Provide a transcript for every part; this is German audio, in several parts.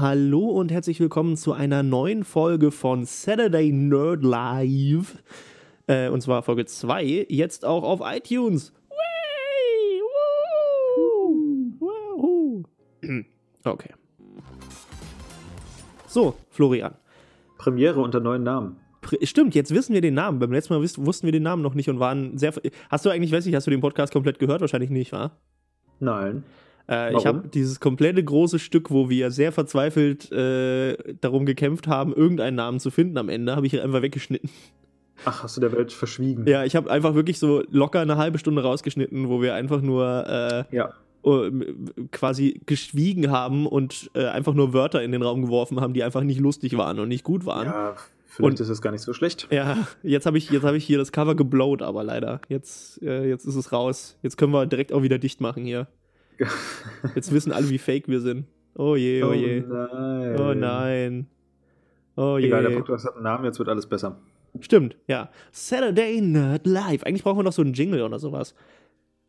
Hallo und herzlich willkommen zu einer neuen Folge von Saturday Nerd Live. Äh, und zwar Folge 2, jetzt auch auf iTunes. Okay. So, Florian. Premiere unter neuen Namen. Stimmt, jetzt wissen wir den Namen. Beim letzten Mal wussten wir den Namen noch nicht und waren sehr. Hast du eigentlich, weiß ich, hast du den Podcast komplett gehört? Wahrscheinlich nicht, wa? Nein. Äh, ich habe dieses komplette große Stück, wo wir sehr verzweifelt äh, darum gekämpft haben, irgendeinen Namen zu finden am Ende, habe ich einfach weggeschnitten. Ach, hast du der Welt verschwiegen? Ja, ich habe einfach wirklich so locker eine halbe Stunde rausgeschnitten, wo wir einfach nur äh, Ja. äh, quasi geschwiegen haben und äh, einfach nur Wörter in den Raum geworfen haben, die einfach nicht lustig waren und nicht gut waren. Ja, vielleicht Und- ist es gar nicht so schlecht. Ja, jetzt habe ich, jetzt hab ich hier das Cover geblowt, aber leider. Jetzt, äh, jetzt ist es raus. Jetzt können wir direkt auch wieder dicht machen hier. Jetzt wissen alle, wie fake wir sind. Oh je, oh je. nein. Oh nein. Oh je. Egal, der Podcast hat einen Namen, jetzt wird alles besser. Stimmt, ja. Saturday Nerd Live. Eigentlich brauchen wir noch so einen Jingle oder sowas.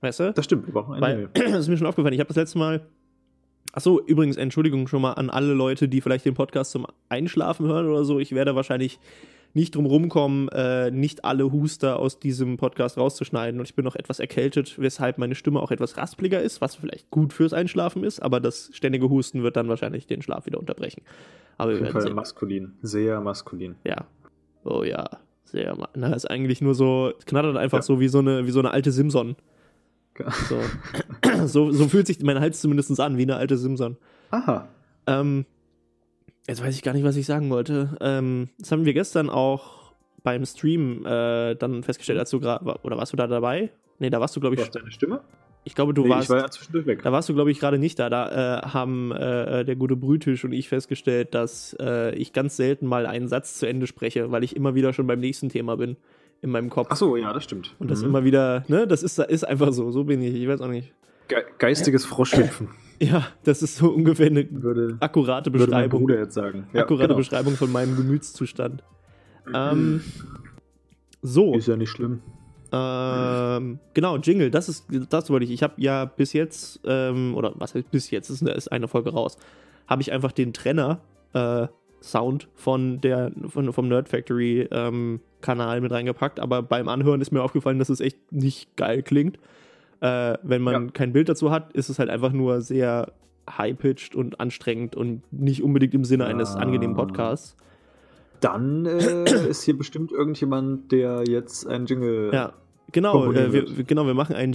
Weißt du? Das stimmt, wir brauchen einen Weil, Jingle. das ist mir schon aufgefallen. Ich habe das letzte Mal. Achso, übrigens, Entschuldigung schon mal an alle Leute, die vielleicht den Podcast zum Einschlafen hören oder so. Ich werde wahrscheinlich nicht drum rumkommen, äh, nicht alle Huster aus diesem Podcast rauszuschneiden. Und ich bin noch etwas erkältet, weshalb meine Stimme auch etwas raspliger ist, was vielleicht gut fürs Einschlafen ist. Aber das ständige Husten wird dann wahrscheinlich den Schlaf wieder unterbrechen. Aber wir werden sehen. maskulin. Sehr maskulin. Ja. Oh ja. Sehr. ma- Na, ist eigentlich nur so, es knattert einfach Ja. so wie so eine, wie so eine alte Simson. So. so, so fühlt sich mein Hals zumindest an, wie eine alte Simson. Aha. Ähm, jetzt weiß ich gar nicht, was ich sagen wollte. Ähm, das haben wir gestern auch beim Stream äh, dann festgestellt, als du gerade, oder warst du da dabei? Nee, da warst du, glaube ich, hast deine Stimme? ich glaube, du nee, warst, ich war ja zwischendurch weg. da warst du, glaube ich, gerade nicht da. Da äh, haben äh, der gute Brütisch und ich festgestellt, dass äh, ich ganz selten mal einen Satz zu Ende spreche, weil ich immer wieder schon beim nächsten Thema bin in meinem Kopf. Ach so, ja, das stimmt. Und das Mhm. immer wieder, ne, das ist, ist einfach so, so bin ich, ich weiß auch nicht. Ge geistiges Froschhüpfen, Ja, das ist so ungefähr eine würde, akkurate würde mein Beschreibung. Jetzt sagen. Ja, akkurate genau. Beschreibung von meinem Gemütszustand. Ähm, so, Ist ja nicht schlimm. ähm, genau, Jingle, das ist, das wollte ich. Ich habe ja bis jetzt, ähm, oder was heißt bis jetzt, ist, eine- ist eine Folge raus, habe ich einfach den Trenner äh, Sound von der, von, vom Nerd Factory ähm, Kanal mit reingepackt, aber beim Anhören ist mir aufgefallen, dass es echt nicht geil klingt. Äh, wenn man Ja. kein Bild dazu hat, ist es halt einfach nur sehr high-pitched und anstrengend und nicht unbedingt im Sinne eines Ah. angenehmen Podcasts. Dann äh, ist hier bestimmt irgendjemand, der jetzt einen Jingle. Ja, genau. Äh, wir, genau, wir machen einen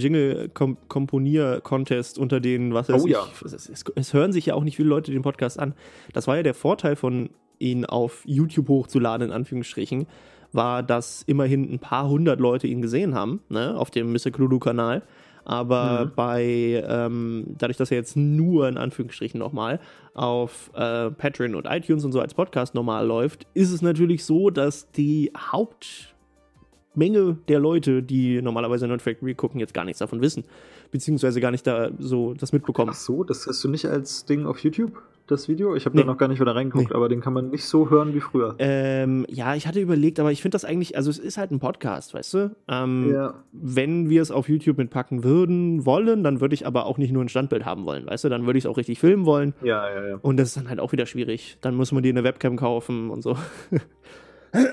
Jingle-Komponier-Contest unter den, was weiß Oh ich. ja. Es, es, es hören sich ja auch nicht viele Leute den Podcast an. Das war ja der Vorteil von ihn auf YouTube hochzuladen, in Anführungsstrichen, war, dass immerhin ein paar hundert Leute ihn gesehen haben, ne, auf dem Mr. Cluedo-Kanal. Aber Mhm. bei, ähm, dadurch, dass er jetzt nur in Anführungsstrichen nochmal auf äh, Patreon und iTunes und so als Podcast normal läuft, ist es natürlich so, dass die Hauptmenge der Leute, die normalerweise Nerd Factory gucken, jetzt gar nichts davon wissen. Beziehungsweise gar nicht da so das mitbekommen. Ach so, das hast du nicht als Ding auf YouTube, das Video? Ich habe Nee. da noch gar nicht wieder reingeguckt, Nee. aber den kann man nicht so hören wie früher. Ähm, ja, ich hatte überlegt, aber ich finde das eigentlich, also es ist halt ein Podcast, weißt du? Ähm, ja. Wenn wir es auf YouTube mitpacken würden, wollen, dann würde ich aber auch nicht nur ein Standbild haben wollen, weißt du? Dann würde ich es auch richtig filmen wollen. Ja, ja, ja. Und das ist dann halt auch wieder schwierig. Dann muss man dir eine Webcam kaufen und so.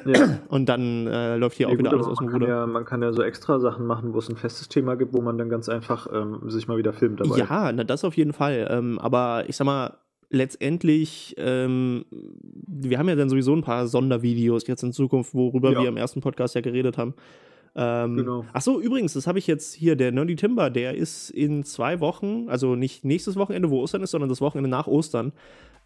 ja. Und dann äh, läuft hier Ja, auch gut, wieder alles aus dem Ruder. ja, man kann ja so extra Sachen machen, wo es ein festes Thema gibt, wo man dann ganz einfach ähm, sich mal wieder filmt dabei. Ja, na, das auf jeden Fall. Ähm, aber ich sag mal, letztendlich, ähm, wir haben ja dann sowieso ein paar Sondervideos jetzt in Zukunft, worüber Ja. wir im ersten Podcast ja geredet haben. Ähm, Genau. Ach so, übrigens, das habe ich jetzt hier, der Nerdy Timber, der ist in zwei Wochen, also nicht nächstes Wochenende, wo Ostern ist, sondern das Wochenende nach Ostern,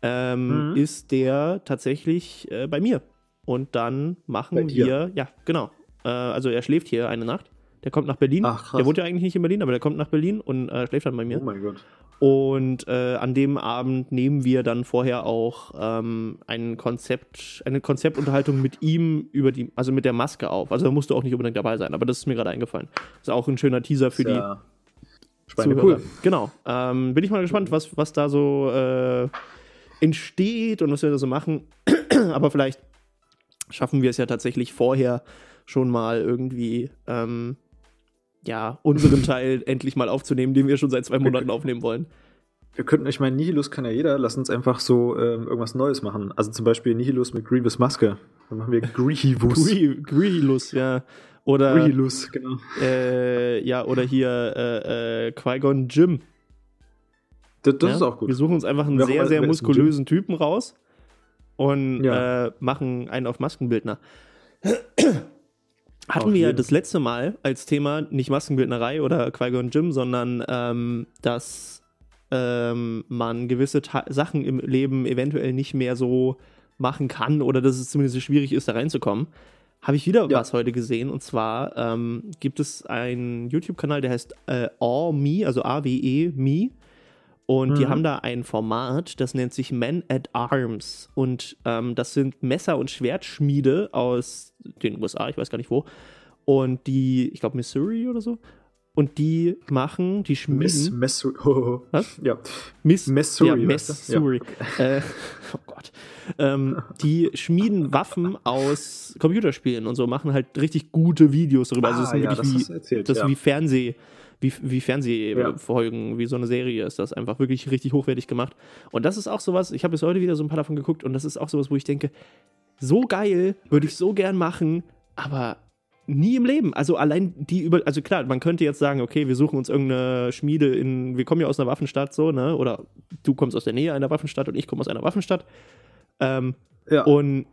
ähm, Mhm. ist der tatsächlich äh, bei mir. Und dann machen wir, ja, genau. Äh, also er schläft hier eine Nacht. Der kommt nach Berlin. Ach, der wohnt ja eigentlich nicht in Berlin, aber der kommt nach Berlin und äh, schläft dann bei mir. Oh mein Gott. Und äh, an dem Abend nehmen wir dann vorher auch ähm, ein Konzept, eine Konzeptunterhaltung mit ihm über die, also mit der Maske auf. Also da musst du auch nicht unbedingt dabei sein, aber das ist mir gerade eingefallen. Ist auch ein schöner Teaser für Ist die ja Zuhörer. Schweinecool. Genau. Ähm, bin ich mal gespannt, was, was da so äh, entsteht und was wir da so machen. aber vielleicht schaffen wir es ja tatsächlich vorher schon mal irgendwie ähm, ja, unseren Teil endlich mal aufzunehmen, den wir schon seit zwei Monaten aufnehmen wollen. Wir könnten, ich meine, Nihilus kann ja jeder, lass uns einfach so ähm, irgendwas Neues machen. Also zum Beispiel Nihilus mit Grievous Maske. Dann machen wir Grievous. Gri- Grievous, ja. Oder, Grihilus, genau. äh, ja, oder hier äh, äh, Qui-Gon Jim. Das, das ja? ist auch gut. Wir suchen uns einfach einen Wer- sehr, sehr muskulösen Typen raus und Ja. äh, machen einen auf Maskenbildner. Hatten wir das letzte Mal als Thema nicht Maskenbildnerei oder Qui-Gon Jim, sondern ähm, dass ähm, man gewisse Ta Sachen im Leben eventuell nicht mehr so machen kann oder dass es zumindest schwierig ist, da reinzukommen. Habe ich wieder Ja. was heute gesehen und zwar ähm, gibt es einen YouTube-Kanal, der heißt äh, Awe Me, also A-W-E Me. Und die Mhm. haben da ein Format, das nennt sich Men at Arms. Und ähm, das sind Messer- und Schwertschmiede aus den USA, ich weiß gar nicht wo. Und die, ich glaube Missouri oder so. Und die machen, die schmieden. Miss Missouri. Was? Ja. Miss, Missouri, Ja? Missouri. Äh, oh Gott. Ähm, die schmieden Waffen aus Computerspielen und so, machen halt richtig gute Videos darüber. also es Ah, sind ja, wirklich das wie, erzählt, das ja. wie Fernseh, wie, wie Ja. Fernsehfolgen, wie so eine Serie ist das einfach wirklich richtig hochwertig gemacht. Und das ist auch sowas, ich habe bis heute wieder so ein paar davon geguckt und das ist auch sowas, wo ich denke, so geil, würde ich so gern machen, aber nie im Leben. Also allein die über, also klar, man könnte jetzt sagen, okay, wir suchen uns irgendeine Schmiede in, wir kommen ja aus einer Waffenstadt so, ne? Oder du kommst aus der Nähe einer Waffenstadt und ich komme aus einer Waffenstadt. Ähm, Ja. und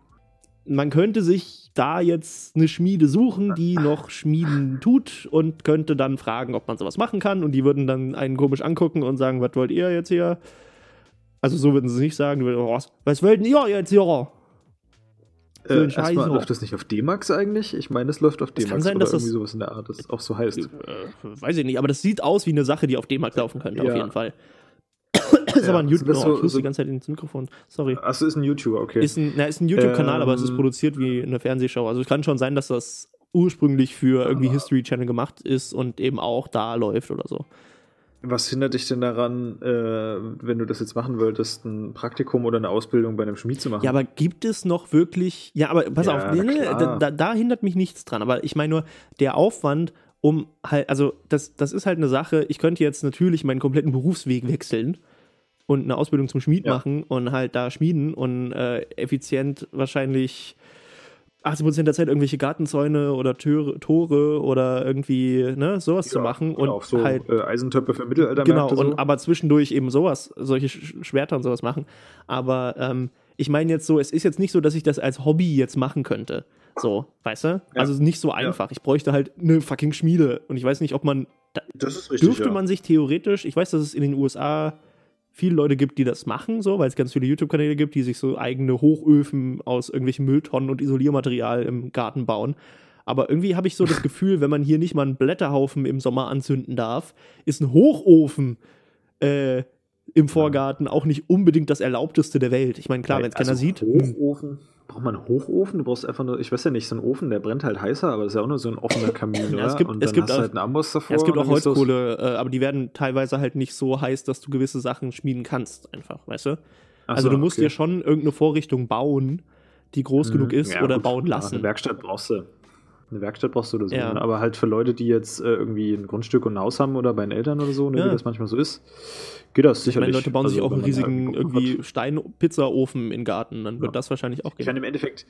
man könnte sich da jetzt eine Schmiede suchen, die noch Schmieden tut und könnte dann fragen, ob man sowas machen kann. Und die würden dann einen komisch angucken und sagen, was wollt ihr jetzt hier? Also so würden sie es nicht sagen. Würden, oh, was, wollt ihr jetzt hier? Äh, erstmal, läuft das nicht auf D-Max eigentlich? Ich meine, es läuft auf kann D-Max sein, oder dass das- irgendwie sowas in der Art, das auch so heißt. Äh, weiß ich nicht, aber das sieht aus wie eine Sache, die auf D-Mark laufen könnte, auf Ja. jeden Fall. Ist Ja, aber ein also YouTube. das Oh, so- so- die ganze Zeit ins Mikrofon. Sorry. Achso, ist ein YouTuber, okay. Ist ein, na, ist ein YouTube-Kanal, aber es ist Ähm. produziert wie eine Fernsehshow. Also es kann schon sein, dass das ursprünglich für irgendwie Ah. History Channel gemacht ist und eben auch da läuft oder so. Was hindert dich denn daran, äh, wenn du das jetzt machen wolltest, ein Praktikum oder eine Ausbildung bei einem Schmied zu machen? Ja, aber gibt es noch wirklich. Ja, aber pass Ja, auf, nee, nee, da, da hindert mich nichts dran. Aber ich meine nur, der Aufwand, um halt, also das, das ist halt eine Sache, ich könnte jetzt natürlich meinen kompletten Berufsweg wechseln und eine Ausbildung zum Schmied Ja. machen und halt da schmieden und äh, effizient wahrscheinlich 80% der Zeit irgendwelche Gartenzäune oder Türe, Tore oder irgendwie ne, sowas zu machen und so halt äh, Eisentöpfe für Mittelalter. Genau, und so. aber zwischendurch eben sowas, solche Sch- Schwerter und sowas machen. Aber ähm, ich meine jetzt so, es ist jetzt nicht so, dass ich das als Hobby jetzt machen könnte. So, weißt du? Also nicht so einfach. Ich bräuchte halt eine fucking Schmiede. Und ich weiß nicht, ob man. Da, Das ist richtig. dürfte ja. man sich theoretisch, ich weiß, dass es in den USA viele Leute gibt, die das machen, so, weil es ganz viele YouTube-Kanäle gibt, die sich so eigene Hochöfen aus irgendwelchen Mülltonnen und Isoliermaterial im Garten bauen. Aber irgendwie habe ich so das Gefühl, wenn man hier nicht mal einen Blätterhaufen im Sommer anzünden darf, ist ein Hochofen äh, im Vorgarten auch nicht unbedingt das Erlaubteste der Welt. Ich meine, klar, wenn es keiner also sieht. hm. Hochofen. Braucht man einen Hochofen? Du brauchst einfach nur, ich weiß ja nicht, so ein Ofen, der brennt halt heißer, aber das ist ja auch nur so ein offener Kamin, oder? es gibt- und es dann gibt hast auch- halt einen Amboss davor. Ja, es gibt auch Holzkohle, äh, aber die werden teilweise halt nicht so heiß, dass du gewisse Sachen schmieden kannst, einfach, weißt du? Ach also so, du musst okay. dir schon irgendeine Vorrichtung bauen, die groß genug ist Ja, oder gut, bauen lassen. Eine Werkstatt brauchst du. Eine Werkstatt brauchst du oder so. Ja. ne? Aber halt für Leute, die jetzt äh, irgendwie ein Grundstück und ein Haus haben oder bei den Eltern oder so, ne, Ja. wie das manchmal so ist, geht das Ich sicherlich. meine, Leute bauen sich Also, auch einen riesigen irgendwie. Stein-Pizza-Ofen in den Garten, dann wird Ja. das wahrscheinlich auch Ich gehen. meine, im Endeffekt,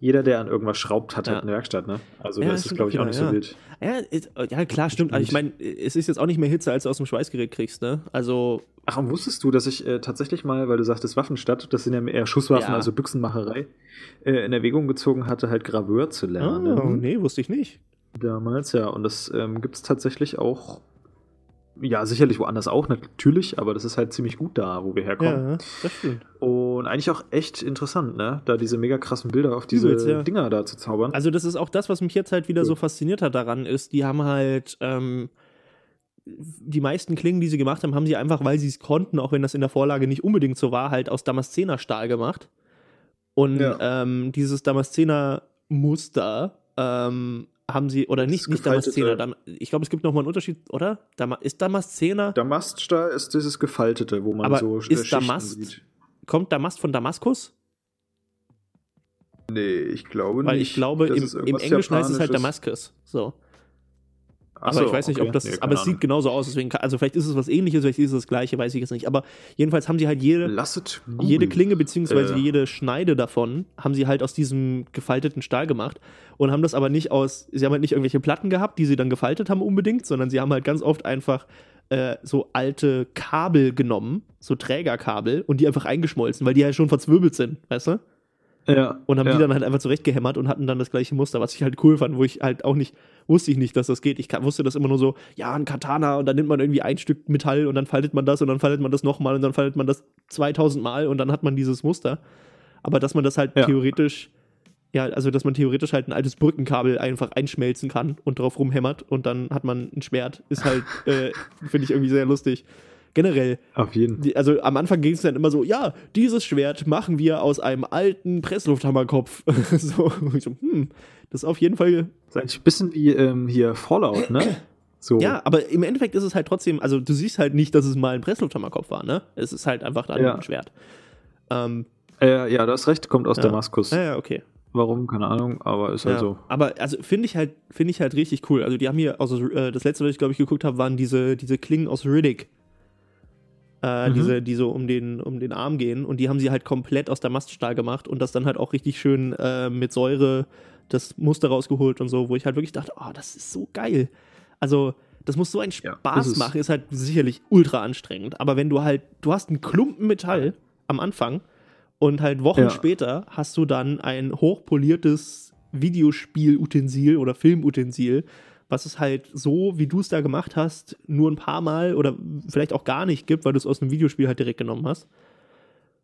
jeder, der an irgendwas schraubt, hat Ja. halt eine Werkstatt, ne? Also Ja, da ist glaube ich, auch nicht wieder, so ja. wild. Ja, ja, klar, stimmt. Also ich meine, es ist jetzt auch nicht mehr Hitze, als du aus dem Schweißgerät kriegst, ne? Also, Ach, und wusstest du, dass ich äh, tatsächlich mal, weil du sagtest Waffenstadt, das sind ja eher Schusswaffen, Ja. also Büchsenmacherei, äh, in Erwägung gezogen hatte, halt Graveur zu lernen. oh, nee, wusste ich nicht. Damals, ja. Und das ähm, gibt es tatsächlich auch, ja, sicherlich woanders auch, natürlich, aber das ist halt ziemlich gut da, wo wir herkommen. Ja, das stimmt. Und eigentlich auch echt interessant, ne? Da diese mega krassen Bilder auf diese Übelst, ja. Dinger da zu zaubern. Also das ist auch das, was mich jetzt halt wieder Cool. so fasziniert hat daran, ist, die haben halt ähm, die meisten Klingen, die sie gemacht haben, haben sie einfach, weil sie es konnten, auch wenn das in der Vorlage nicht unbedingt so war, halt aus Damaszener Stahl gemacht. Und Ja. ähm, dieses Damaszener Muster ähm, haben sie, oder nicht, nicht Damaszener, Dam ich glaube, es gibt nochmal einen Unterschied, oder? Dama ist Damaszener, Damaststahl ist dieses Gefaltete, wo man Aber so ist Schichten Damast- sieht. kommt Damast von Damaskus? Nee, ich glaube Weil nicht. ich glaube, im, im Englischen heißt es halt. Damaskus. So. Aber so, ich weiß nicht, okay. ob das, Nee, aber es sieht genauso aus. Deswegen, kann- also vielleicht ist es was ähnliches, vielleicht ist es das gleiche, weiß ich jetzt nicht. Aber jedenfalls haben sie halt jede, jede. Klinge beziehungsweise Äh. jede Schneide davon haben sie halt aus diesem gefalteten Stahl gemacht und haben das aber nicht aus, sie haben halt nicht irgendwelche Platten gehabt, die sie dann gefaltet haben unbedingt, sondern sie haben halt ganz oft einfach äh, so alte Kabel genommen, so Trägerkabel und die einfach eingeschmolzen, weil die halt schon verzwirbelt sind, weißt du? Ja. Und haben ja. die dann halt einfach zurechtgehämmert und hatten dann das gleiche Muster, was ich halt cool fand, wo ich halt auch nicht, wusste ich nicht, dass das geht. Ich wusste das immer nur so, ja, ein Katana und dann nimmt man irgendwie ein Stück Metall und dann faltet man das und dann faltet man das nochmal und dann faltet man das 2000 Mal und dann hat man dieses Muster. Aber dass man das halt Ja. theoretisch, ja, also dass man theoretisch halt ein altes Brückenkabel einfach einschmelzen kann und drauf rumhämmert und dann hat man ein Schwert, ist halt, äh, finde ich irgendwie sehr lustig. Generell, Auf jeden. die, also am Anfang ging es dann immer so, ja, dieses Schwert machen wir aus einem alten Presslufthammerkopf. so, ich so, hm, das ist auf jeden Fall. Das ist eigentlich ein bisschen wie ähm, hier Fallout, ne? So. Ja, aber im Endeffekt ist es halt trotzdem, also du siehst halt nicht, dass es mal ein Presslufthammerkopf war, ne? Es ist halt einfach dann Ja. ein Schwert. Ähm, Äh, ja, du hast recht, kommt aus Ja. Damaskus. ja, ja, okay. Warum? Keine Ahnung, aber ist halt Ja. so. Aber also finde ich halt, finde ich halt richtig cool. Also die haben hier, also äh, das letzte, was ich glaube ich geguckt habe, waren diese, diese Klingen aus Riddick. Äh, Mhm. Diese, die so um den, um den Arm gehen. Und die haben sie halt komplett aus der Maststahl gemacht und das dann halt auch richtig schön äh, mit Säure das Muster rausgeholt und so, wo ich halt wirklich dachte, oh, das ist so geil. Also, das muss so einen Ja, Spaß ist es. machen, ist halt sicherlich ultra anstrengend. Aber wenn du halt, du hast einen Klumpen Metall am Anfang und halt Wochen Ja. später hast du dann ein hochpoliertes Videospielutensil oder Filmutensil, was es halt so, wie du es da gemacht hast, nur ein paar Mal oder vielleicht auch gar nicht gibt, weil du es aus einem Videospiel halt direkt genommen hast.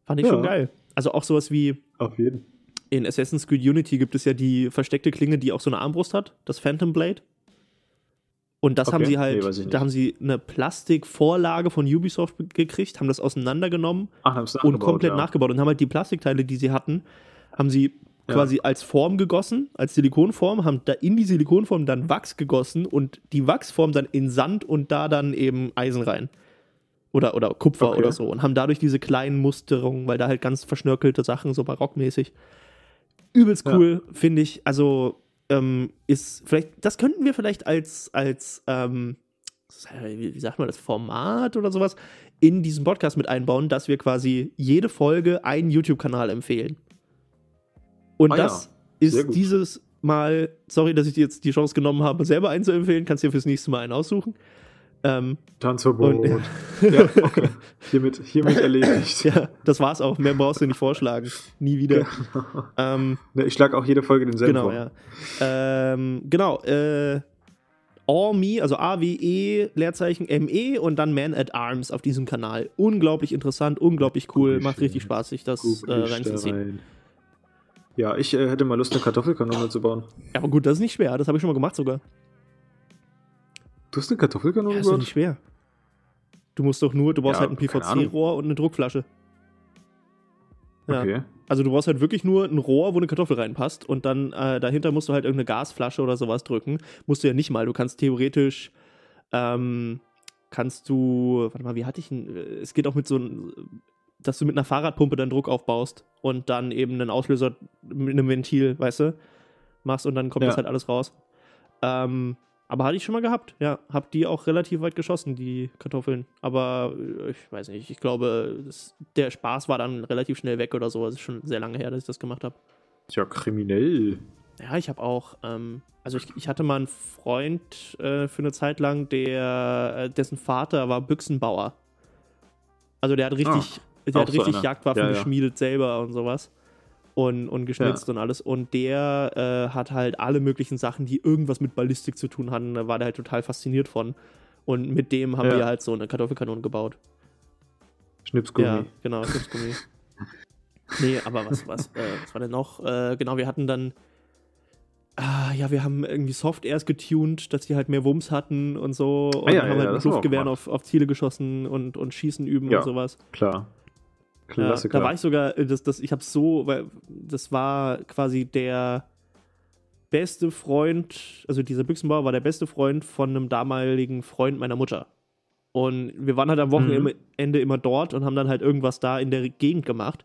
Fand ich Ja. schon geil. Also auch sowas wie Auf jeden. in Assassin's Creed Unity gibt es ja die versteckte Klinge, die auch so eine Armbrust hat, das Phantom Blade. Und das haben Okay. sie halt, Nee, da haben sie eine Plastikvorlage von Ubisoft gekriegt, haben das auseinandergenommen Ach, haben und komplett ja. nachgebaut und haben halt die Plastikteile, die sie hatten, haben sie Ja. quasi als Form gegossen, als Silikonform, haben da in die Silikonform dann Wachs gegossen und die Wachsform dann in Sand und da dann eben Eisen rein. Oder, oder Kupfer Okay. oder so. Und haben dadurch diese kleinen Musterungen, weil da halt ganz verschnörkelte Sachen, so barockmäßig. Übelst Ja. cool, finde ich. Also, ähm, ist vielleicht, das könnten wir vielleicht als, als, ähm, wie wie sagt man das, Format oder sowas in diesen Podcast mit einbauen, dass wir quasi jede Folge einen YouTube-Kanal empfehlen. Und Ah ja, das ist sehr gut. dieses Mal, sorry, dass ich dir jetzt die Chance genommen habe, selber einen zu empfehlen, kannst dir fürs nächste Mal einen aussuchen. Ähm, Tanzverbot. Und- ja, okay. Hiermit, hiermit erledigt. ja, das war's auch. Mehr brauchst du nicht vorschlagen. Nie wieder. ähm, Ne, ich schlage auch jede Folge denselben genau, vor. ja. Ähm, genau, äh, AWE, also A-W-E, Leerzeichen M-E und dann Man at Arms auf diesem Kanal. Unglaublich interessant, unglaublich cool, macht richtig Spaß, sich das äh, reinzuziehen. rein. Ja, ich äh, hätte mal Lust, eine Kartoffelkanone zu bauen. Ja, aber gut, das ist nicht schwer, das habe ich schon mal gemacht sogar. Du hast eine Kartoffelkanone Ja, ist doch gebaut? nicht schwer. Du musst doch nur, du brauchst Ja, halt ein. PVC-Rohr und eine Druckflasche. Ja. Okay. Also du brauchst halt wirklich nur ein Rohr, wo eine Kartoffel reinpasst und dann äh, dahinter musst du halt irgendeine Gasflasche oder sowas drücken. Musst du ja nicht mal. Du kannst theoretisch, ähm, kannst du, warte mal, wie hatte ich ein, es geht auch mit so ein, dass du mit einer Fahrradpumpe dann Druck aufbaust und dann eben einen Auslöser mit einem Ventil, weißt du, machst und dann kommt Ja. das halt alles raus. Ähm, aber hatte ich schon mal gehabt, ja. Hab die auch relativ weit geschossen, die Kartoffeln. Aber äh, ich weiß nicht, ich glaube, das, der Spaß war dann relativ schnell weg oder so. Es ist schon sehr lange her, dass ich das gemacht habe. Tja, kriminell. Ja, ich habe auch, ähm, also ich, ich hatte mal einen Freund äh, für eine Zeit lang, der, äh, dessen Vater war Büchsenbauer. Also der hat richtig, der hat so richtig einer. Jagdwaffen Ja, ja. geschmiedet selber und sowas. Und, und geschnitzt und alles. Und der äh, hat halt alle möglichen Sachen, die irgendwas mit Ballistik zu tun hatten, da war der halt total fasziniert von. Und mit dem haben Ja. wir halt so eine Kartoffelkanone gebaut. Schnipsgummi. Ja, genau, Chipsgummi. nee, aber was, was, äh, was war denn noch? Äh, genau, wir hatten dann. Ah, ja, wir haben irgendwie Soft Airs getuned, dass die halt mehr Wumms hatten und so. Und Ah, ja, haben ja, halt mit Luftgewehren auf, auf Ziele geschossen und, und Schießen üben Ja. und sowas. Klar. Ja, Klassiker. da war ich sogar, äh, das, das, ich habe so, weil das war quasi der beste Freund, also dieser Büchsenbauer war der beste Freund von einem damaligen Freund meiner Mutter. Und wir waren halt am Wochenende immer dort und haben dann halt irgendwas da in der Gegend gemacht.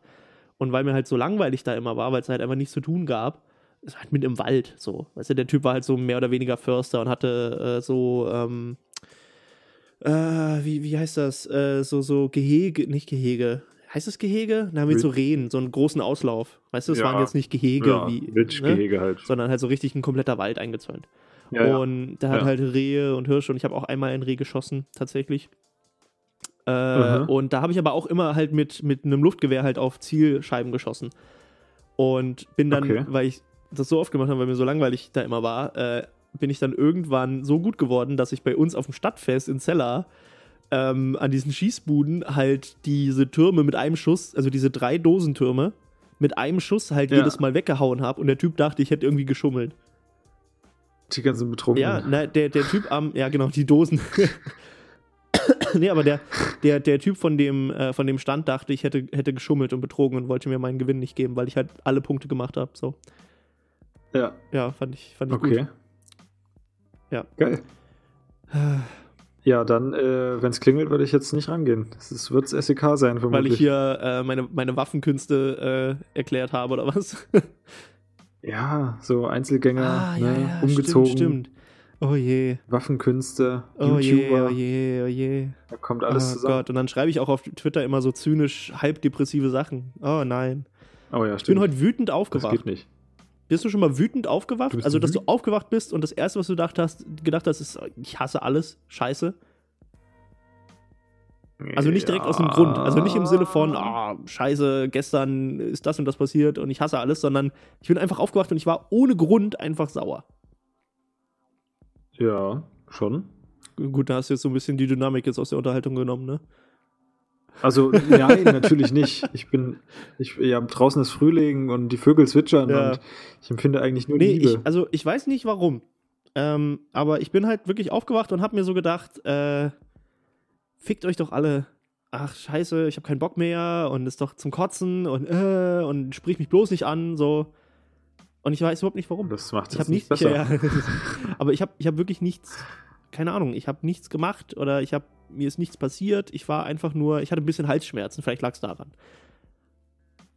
Und weil mir halt so langweilig da immer war, weil es halt einfach nichts zu tun gab, ist halt mit im Wald, so. Weißt du, der Typ war halt so mehr oder weniger Förster und hatte äh, so, ähm, äh, wie, wie heißt das? Äh, so, so Gehege, nicht Gehege. Heißt das Gehege? Da haben wir so Rehen, so einen großen Auslauf. Weißt du, es Ja. waren jetzt nicht Gehege ja, wie. Ne? Wildgehege halt. Sondern halt so richtig ein kompletter Wald eingezäunt. Ja. Und da hat halt Rehe und Hirsche und ich habe auch einmal ein Reh geschossen, tatsächlich. Äh, Aha. und da habe ich aber auch immer halt mit, mit einem Luftgewehr halt auf Zielscheiben geschossen. Und bin dann, Okay. weil ich das so oft gemacht habe, weil mir so langweilig da immer war, äh, bin ich dann irgendwann so gut geworden, dass ich bei uns auf dem Stadtfest in Zella ähm, an diesen Schießbuden halt diese Türme mit einem Schuss, also diese drei Dosentürme, mit einem Schuss halt Ja. jedes Mal weggehauen habe und der Typ dachte, ich hätte irgendwie geschummelt. Die ganzen Betrunkenen. Ja, na, der, der Typ am, ja genau, die Dosen. nee, aber der, der, der Typ von dem, äh, von dem Stand dachte, ich hätte, hätte geschummelt und betrogen und wollte mir meinen Gewinn nicht geben, weil ich halt alle Punkte gemacht habe. So. ja. Ja, fand ich, fand ich Okay. gut. Ja. Geil. Ja, dann, äh, wenn es klingelt, würde ich jetzt nicht rangehen. Das wird SEK sein, vermutlich. Weil ich hier äh, meine, meine Waffenkünste äh, erklärt habe, oder was? Ja, so Einzelgänger, Ah, ne, umgezogen, Stimmt, stimmt. Oh je. Waffenkünste, Oh je, YouTuber, oh je, oh je. da kommt alles oh zusammen. Gott, und dann schreibe ich auch auf Twitter immer so zynisch halb depressive Sachen. Oh nein. Oh ja, Ich bin stimmt. heute wütend das aufgewacht. geht nicht. Bist du schon mal wütend aufgewacht? Du also, dass du wütend? aufgewacht bist und das erste, was du gedacht hast, gedacht hast, ist, ich hasse alles, scheiße. Also nicht direkt aus dem Grund. Also nicht im Sinne von, ah, scheiße, gestern ist das und das passiert und ich hasse alles, sondern ich bin einfach aufgewacht und ich war ohne Grund einfach sauer. Ja, schon. Gut, da hast du jetzt so ein bisschen die Dynamik jetzt aus der Unterhaltung genommen, ne? Also, nein, natürlich nicht. Ich bin, ich, ja, draußen ist Frühling und die Vögel zwitschern Ja. und ich empfinde eigentlich nur Nee, Liebe. ich, also ich weiß nicht warum. Ähm, aber ich bin halt wirklich aufgewacht und hab mir so gedacht, äh, fickt euch doch alle. Ach, scheiße, ich habe keinen Bock mehr und ist doch zum Kotzen und äh, und sprich mich bloß nicht an, so. Und ich weiß überhaupt nicht warum. das macht es habe nicht nicht, besser. ja, ja. aber ich habe ich hab wirklich nichts, keine Ahnung, ich habe nichts gemacht oder ich habe mir ist nichts passiert. Ich war einfach nur, ich hatte ein bisschen Halsschmerzen, vielleicht lag es daran.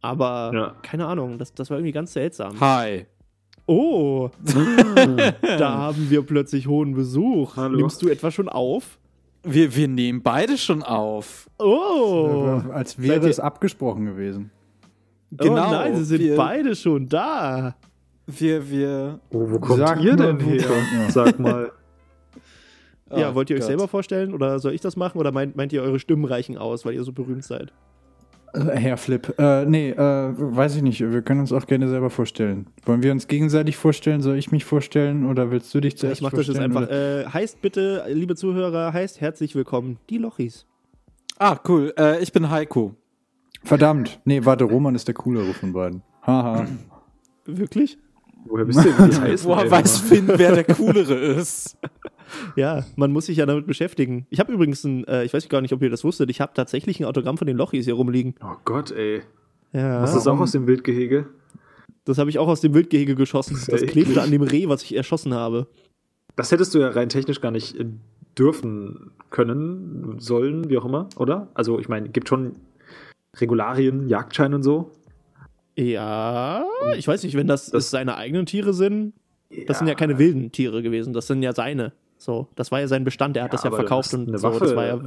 Aber Ja. keine Ahnung, das, das war irgendwie ganz seltsam. Hi. Oh, da haben wir plötzlich hohen Besuch. Hallo. Nimmst du etwa schon auf? Wir, wir nehmen beide schon auf. Oh, Als wäre Seid ihr- es abgesprochen gewesen. Genau, oh nein, sie sind wir- beide schon da. Wir, wir. Oh, wo kommt Sag ihr denn her? Sag mal. Ja, Oh wollt ihr euch Gott. selber vorstellen oder soll ich das machen oder meint, meint ihr, eure Stimmen reichen aus, weil ihr so berühmt seid? Äh, Herr Flip. Äh, nee, äh, weiß ich nicht. Wir können uns auch gerne selber vorstellen. Wollen wir uns gegenseitig vorstellen? Soll ich mich vorstellen oder willst du dich zuerst ich mach das jetzt vorstellen? einfach. Äh, heißt bitte, liebe Zuhörer, heißt herzlich willkommen, die Lochis. Ah, cool. Äh, ich bin Heiko. Verdammt. Nee, warte, Roman ist der coolere von beiden. Haha. Wirklich? Woher bist du denn? Wie heißt Woher weiß? Finn, wer der coolere ist? Ja, man muss sich ja damit beschäftigen. Ich habe übrigens ein, äh, ich weiß gar nicht, ob ihr das wusstet, ich habe tatsächlich ein Autogramm von den Lochis hier rumliegen. Oh Gott, ey. Ja, Hast du das auch aus dem Wildgehege? das habe ich auch aus dem Wildgehege geschossen. Das klebte an dem Reh, was ich erschossen habe. Das hättest du ja rein technisch gar nicht äh, dürfen können, sollen, wie auch immer, oder? Also, ich meine, gibt schon Regularien, Jagdschein und so. Ja, ich weiß nicht, wenn das, Das- seine eigenen Tiere sind. Das sind ja keine wilden Tiere gewesen, das sind ja seine. So, das war ja sein Bestand, er hat Ja, das ja verkauft und so. Waffe. Das war ja,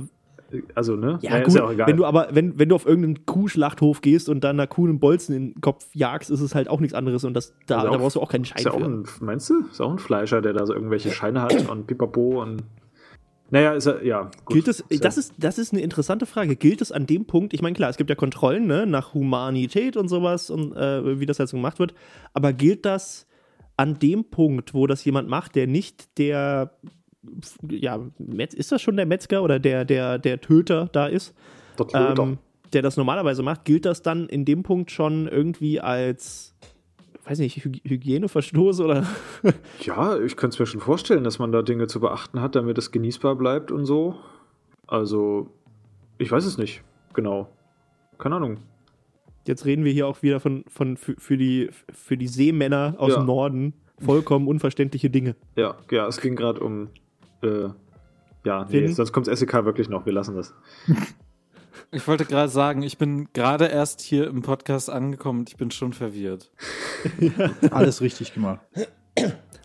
Also, ne? ja, Naja, gut, Ist ja auch egal. wenn du aber, wenn, wenn du auf irgendeinen Kuhschlachthof gehst und dann einer Kuh einen Bolzen in den Kopf jagst, ist es halt auch nichts anderes und das, da, Also da auch- brauchst du auch keinen Schein ist ja auch ein, meinst du? Ist auch ein Fleischer, der da so irgendwelche Scheine hat und pipapo und. Naja, ist er, ja. Gut. Gilt es, ja- das ist, das ist eine interessante Frage. Gilt es an dem Punkt, ich meine, klar, es gibt ja Kontrollen, ne, nach Humanität und sowas und äh, wie das so gemacht wird, aber gilt das an dem Punkt, wo das jemand macht, der nicht der, ja, Metz, ist das schon der Metzger oder der, der, der Töter da ist, der Töter. ähm, der das normalerweise macht, gilt das dann in dem Punkt schon irgendwie als, weiß nicht, Hy Hygieneverstoß oder? Ja, ich könnte es mir schon vorstellen, dass man da Dinge zu beachten hat, damit es genießbar bleibt und so. Also, ich weiß es nicht. Genau. Keine Ahnung. Jetzt reden wir hier auch wieder von, von für, für, die, für die Seemänner aus Ja. dem Norden vollkommen unverständliche Dinge. Ja, ja, es ging gerade um. Äh, ja, nee, sonst kommt SEK wirklich noch. Wir lassen das. Ich wollte gerade sagen, ich bin gerade erst hier im Podcast angekommen und ich bin schon verwirrt. Alles richtig gemacht.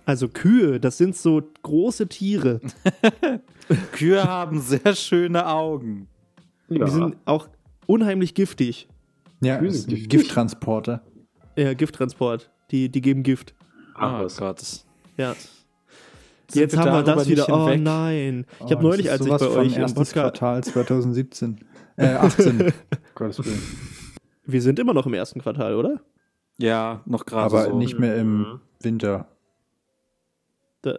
Also Kühe, das sind so große Tiere. Kühe haben sehr schöne Augen. Ja. Die sind auch unheimlich giftig. Ja, giftig. Gifttransporter. Ja, Gifttransport. Die, die geben Gift. Ach, oh was. Gott. Ja. Sind Jetzt wir haben wir das wieder. nicht Oh hinweg? nein. Ich Oh, habe neulich, das als ich bei euch im Podcast. Quartal 2017. Äh, 18. Gottes Willen. Wir sind immer noch im ersten Quartal, oder? Ja, noch gerade Aber so. nicht mehr im Mhm. Winter. Da,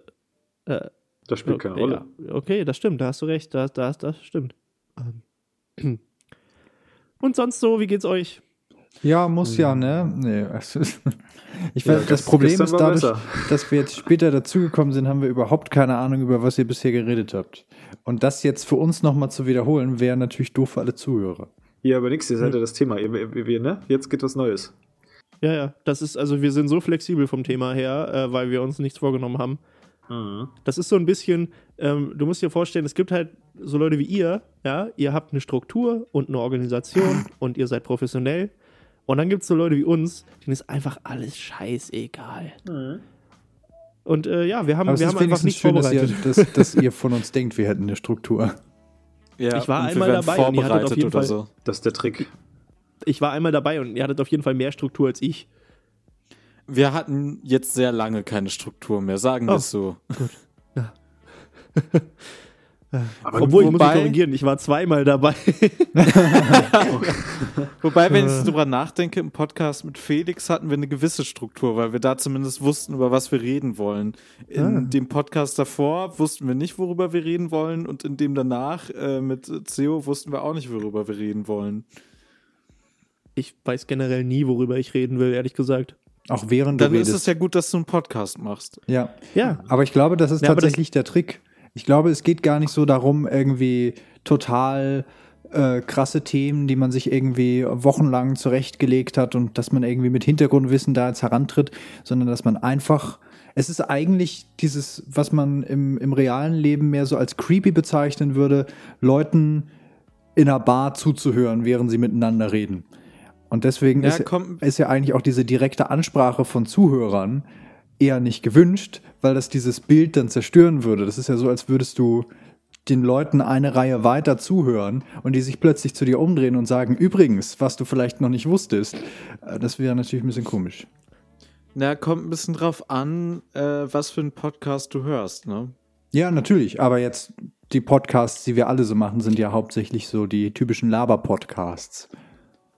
äh, Das spielt keine okay, Rolle. Ja. Okay, das stimmt, da hast du recht. Das, das, das stimmt. Ähm. Und sonst so, wie geht's euch? Ja, muss ja, ne? Nee, ist- ich Ja, weiß, das gest- Problem ist dadurch, besser. dass wir jetzt später dazugekommen sind, haben wir überhaupt keine Ahnung, über was ihr bisher geredet habt. Und das jetzt für uns nochmal zu wiederholen, wäre natürlich doof für alle Zuhörer. Ja, aber nix, ihr seid ja das Thema. Ihr, wir, wir, ne? Jetzt geht was Neues. Ja, ja, das ist, also wir sind so flexibel vom Thema her, äh, weil wir uns nichts vorgenommen haben. Mhm. Das ist so ein bisschen, ähm, du musst dir vorstellen, es gibt halt so Leute wie ihr, ja, ihr habt eine Struktur und eine Organisation und ihr seid professionell. Und dann gibt es so Leute wie uns, denen ist einfach alles scheißegal. Und äh, ja, wir haben, Aber wir haben einfach nicht schön, dass ihr, vorbereitet. dass, dass ihr von uns denkt, wir hätten eine Struktur. ja, ich war einmal werden dabei und ihr hattet auf vorbereitet jeden oder Fall- so. Das ist der Trick. Ich war einmal dabei und ihr hattet auf jeden Fall mehr Struktur als ich. Wir hatten jetzt sehr lange keine Struktur mehr, sagen wir Oh. es so. Aber Obwohl, ich muss mich wobei- korrigieren, ich war zweimal dabei. Wobei, wenn ich so drüber nachdenke, im Podcast mit Felix hatten wir eine gewisse Struktur, weil wir da zumindest wussten, über was wir reden wollen. In Ah. dem Podcast davor wussten wir nicht, worüber wir reden wollen und in dem danach äh, mit Theo wussten wir auch nicht, worüber wir reden wollen. Ich weiß generell nie, worüber ich reden will, ehrlich gesagt. Auch während du Dann ist redest. es ja gut, dass du einen Podcast machst. ja. Ja, Aber ich glaube, das ist Ja, aber das- tatsächlich der Trick. Ich glaube, es geht gar nicht so darum, irgendwie total äh, krasse Themen, die man sich irgendwie wochenlang zurechtgelegt hat und dass man irgendwie mit Hintergrundwissen da jetzt herantritt, sondern dass man einfach. Es ist eigentlich dieses, was man im, im realen Leben mehr so als creepy bezeichnen würde, Leuten in einer Bar zuzuhören, während sie miteinander reden. Und deswegen Ja, ist, ist ja eigentlich auch diese direkte Ansprache von Zuhörern eher nicht gewünscht, weil das dieses Bild dann zerstören würde. Das ist ja so, als würdest du den Leuten eine Reihe weiter zuhören und die sich plötzlich zu dir umdrehen und sagen, übrigens, was du vielleicht noch nicht wusstest. Äh, Das wäre natürlich ein bisschen komisch. Na, kommt ein bisschen drauf an, äh, was für einen Podcast du hörst, ne? Ja, natürlich, aber jetzt die Podcasts, die wir alle so machen, sind ja hauptsächlich so die typischen Laber-Podcasts.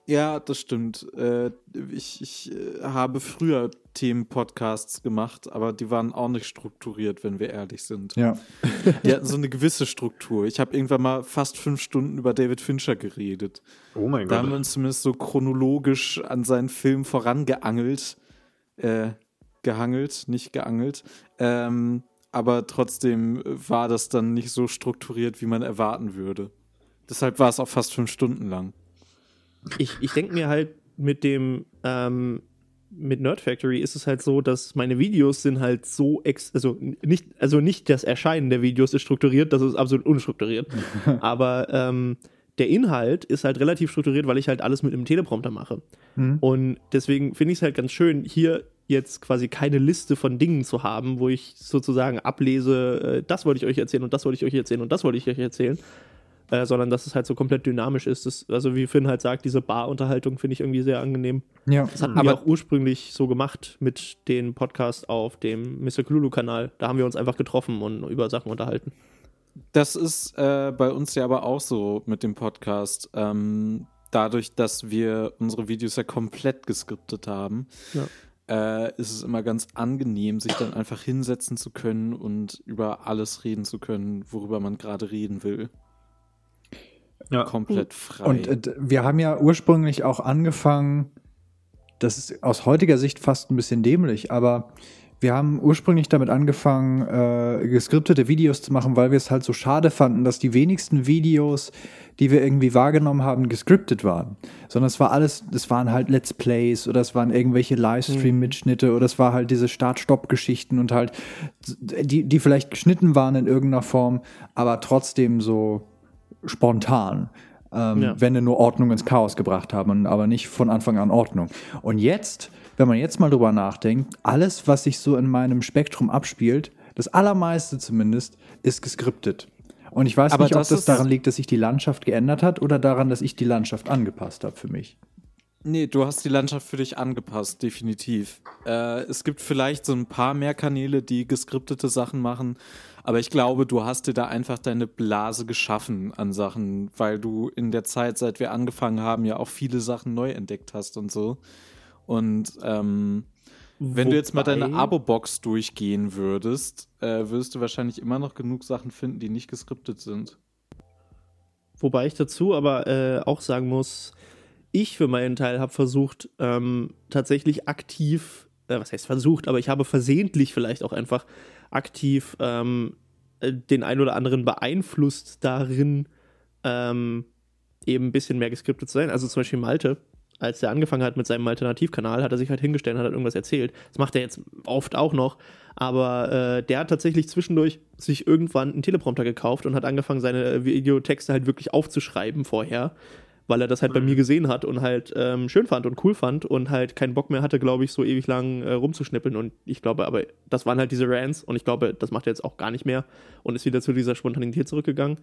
Ja, das stimmt. Äh, ich ich äh, habe früher Themen-Podcasts gemacht, aber die waren auch nicht strukturiert, wenn wir ehrlich sind. Ja. Die hatten so eine gewisse Struktur. Ich habe irgendwann mal fast fünf Stunden über David Fincher geredet. Oh mein Da haben wir Gott. uns zumindest so chronologisch an seinen Film vorangeangelt. Äh, gehangelt, nicht geangelt. Ähm, aber trotzdem war das dann nicht so strukturiert, wie man erwarten würde. Deshalb war es auch fast fünf Stunden lang. Ich, ich denke mir halt mit dem, ähm, mit Nerd Factory ist es halt so, dass meine Videos sind halt so ex also nicht, also nicht das Erscheinen der Videos ist strukturiert, das ist absolut unstrukturiert. Aber ähm, der Inhalt ist halt relativ strukturiert, weil ich halt alles mit einem Teleprompter mache. Und deswegen finde ich es halt ganz schön, hier jetzt quasi keine Liste von Dingen zu haben, wo ich sozusagen ablese, äh, das wollte ich euch erzählen und das wollte ich euch erzählen und das wollte ich euch erzählen. Äh, sondern dass es halt so komplett dynamisch ist. Das, also wie Finn halt sagt, diese Bar-Unterhaltung finde ich irgendwie sehr angenehm. Ja. Das hatten Aber- wir auch ursprünglich so gemacht mit dem Podcast auf dem Mr. Klulu-Kanal. Da haben wir uns einfach getroffen und über Sachen unterhalten. Das ist äh, bei uns ja aber auch so mit dem Podcast. Ähm, dadurch, dass wir unsere Videos ja komplett geskriptet haben, äh, ist es immer ganz angenehm, sich dann einfach hinsetzen zu können und über alles reden zu können, worüber man gerade reden will. Ja. Komplett frei. Und äh, wir haben ja ursprünglich auch angefangen, das ist aus heutiger Sicht fast ein bisschen dämlich, aber wir haben ursprünglich damit angefangen, äh, geskriptete Videos zu machen, weil wir es halt so schade fanden, dass die wenigsten Videos, die wir irgendwie wahrgenommen haben, gescriptet waren. Sondern es war alles, es waren halt Let's Plays oder es waren irgendwelche Livestream-Mitschnitte oder es war halt diese Start-Stopp-Geschichten und halt, die, die vielleicht geschnitten waren in irgendeiner Form, aber trotzdem so spontan. ähm, ja. wenn wir nur Ordnung ins Chaos gebracht haben, aber nicht von Anfang an Ordnung. Und jetzt, wenn man jetzt mal drüber nachdenkt, alles, was sich so in meinem Spektrum abspielt, das allermeiste zumindest, ist geskriptet. Und ich weiß aber nicht, ob das daran liegt, dass sich die Landschaft geändert hat oder daran, dass ich die Landschaft angepasst habe für mich. Nee, du hast die Landschaft für dich angepasst, definitiv. Äh, es gibt vielleicht so ein paar mehr Kanäle, die geskriptete Sachen machen, aber ich glaube, du hast dir da einfach deine Blase geschaffen an Sachen, weil du in der Zeit, seit wir angefangen haben, ja auch viele Sachen neu entdeckt hast und so. Und ähm, wenn du jetzt mal deine Abo-Box durchgehen würdest, äh, würdest du wahrscheinlich immer noch genug Sachen finden, die nicht geskriptet sind. Wobei ich dazu aber äh, auch sagen muss, ich für meinen Teil habe versucht, ähm, tatsächlich aktiv, äh, was heißt versucht, aber ich habe versehentlich vielleicht auch einfach aktiv ähm, äh, den einen oder anderen beeinflusst darin, ähm, eben ein bisschen mehr geskriptet zu sein. Also zum Beispiel Malte, als er angefangen hat mit seinem Alternativkanal, hat er sich halt hingestellt und hat irgendwas erzählt. Das macht er jetzt oft auch noch. Aber äh, der hat tatsächlich zwischendurch sich irgendwann einen Teleprompter gekauft und hat angefangen, seine Videotexte halt wirklich aufzuschreiben vorher weil er das halt bei mir gesehen hat und halt ähm, schön fand und cool fand und halt keinen Bock mehr hatte, glaube ich, so ewig lang äh, rumzuschnippeln. Und ich glaube, aber das waren halt diese Rants und ich glaube, das macht er jetzt auch gar nicht mehr und ist wieder zu dieser Spontanität zurückgegangen.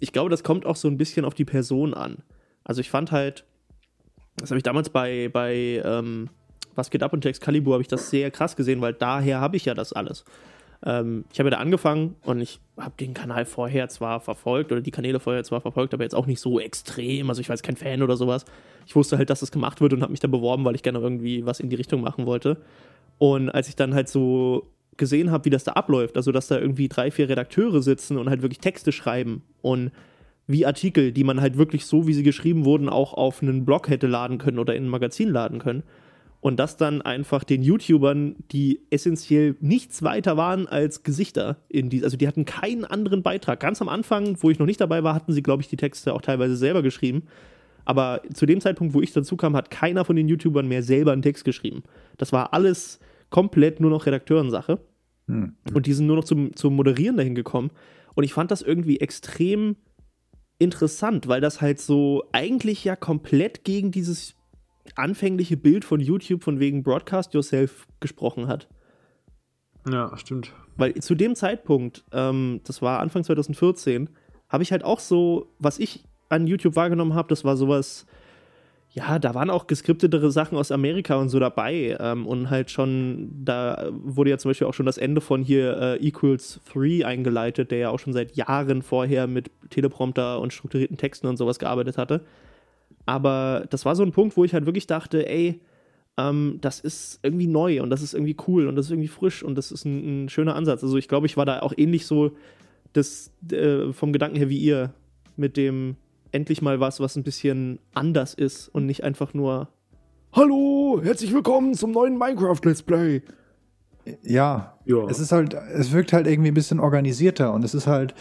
Ich glaube, das kommt auch so ein bisschen auf die Person an. Also ich fand halt, das habe ich damals bei, bei ähm, Was geht ab und Excalibur habe ich das sehr krass gesehen, weil daher habe ich ja das alles. Ähm, ich habe ja da angefangen und ich habe den Kanal vorher zwar verfolgt oder die Kanäle vorher zwar verfolgt, aber jetzt auch nicht so extrem. Also ich war jetzt kein Fan oder sowas. Ich wusste halt, dass das gemacht wird und habe mich da beworben, weil ich gerne irgendwie was in die Richtung machen wollte. Und als ich dann halt so gesehen habe, wie das da abläuft, also dass da irgendwie drei, vier Redakteure sitzen und halt wirklich Texte schreiben und wie Artikel, die man halt wirklich so, wie sie geschrieben wurden, auch auf einen Blog hätte laden können oder in ein Magazin laden können und das dann einfach den YouTubern, die essentiell nichts weiter waren als Gesichter in die, also die hatten keinen anderen Beitrag. Ganz am Anfang, wo ich noch nicht dabei war, hatten sie, glaube ich, die Texte auch teilweise selber geschrieben. Aber zu dem Zeitpunkt, wo ich dazu kam, hat keiner von den YouTubern mehr selber einen Text geschrieben. Das war alles komplett nur noch Redakteurensache. Hm. Und die sind nur noch zum, zum Moderieren dahin gekommen. Und ich fand das irgendwie extrem interessant, weil das halt so eigentlich ja komplett gegen dieses anfängliche Bild von YouTube von wegen Broadcast Yourself gesprochen hat. Ja, stimmt. Weil zu dem Zeitpunkt, ähm, das war Anfang 2014, habe ich halt auch so, was ich an YouTube wahrgenommen habe, das war sowas, ja, da waren auch geskriptetere Sachen aus Amerika und so dabei. Ähm, und halt schon, da wurde ja zum Beispiel auch schon das Ende von hier äh, Equals 3 eingeleitet, der ja auch schon seit Jahren vorher mit Teleprompter und strukturierten Texten und sowas gearbeitet hatte. Aber das war so ein Punkt, wo ich halt wirklich dachte, ey, ähm, das ist irgendwie neu und das ist irgendwie cool und das ist irgendwie frisch und das ist ein, ein schöner Ansatz. Also ich glaube, ich war da auch ähnlich so das, äh, vom Gedanken her wie ihr mit dem endlich mal was, was ein bisschen anders ist und nicht einfach nur Hallo, herzlich willkommen zum neuen Minecraft Let's Play. Ja, ja, es ist halt, es wirkt halt irgendwie ein bisschen organisierter und es ist halt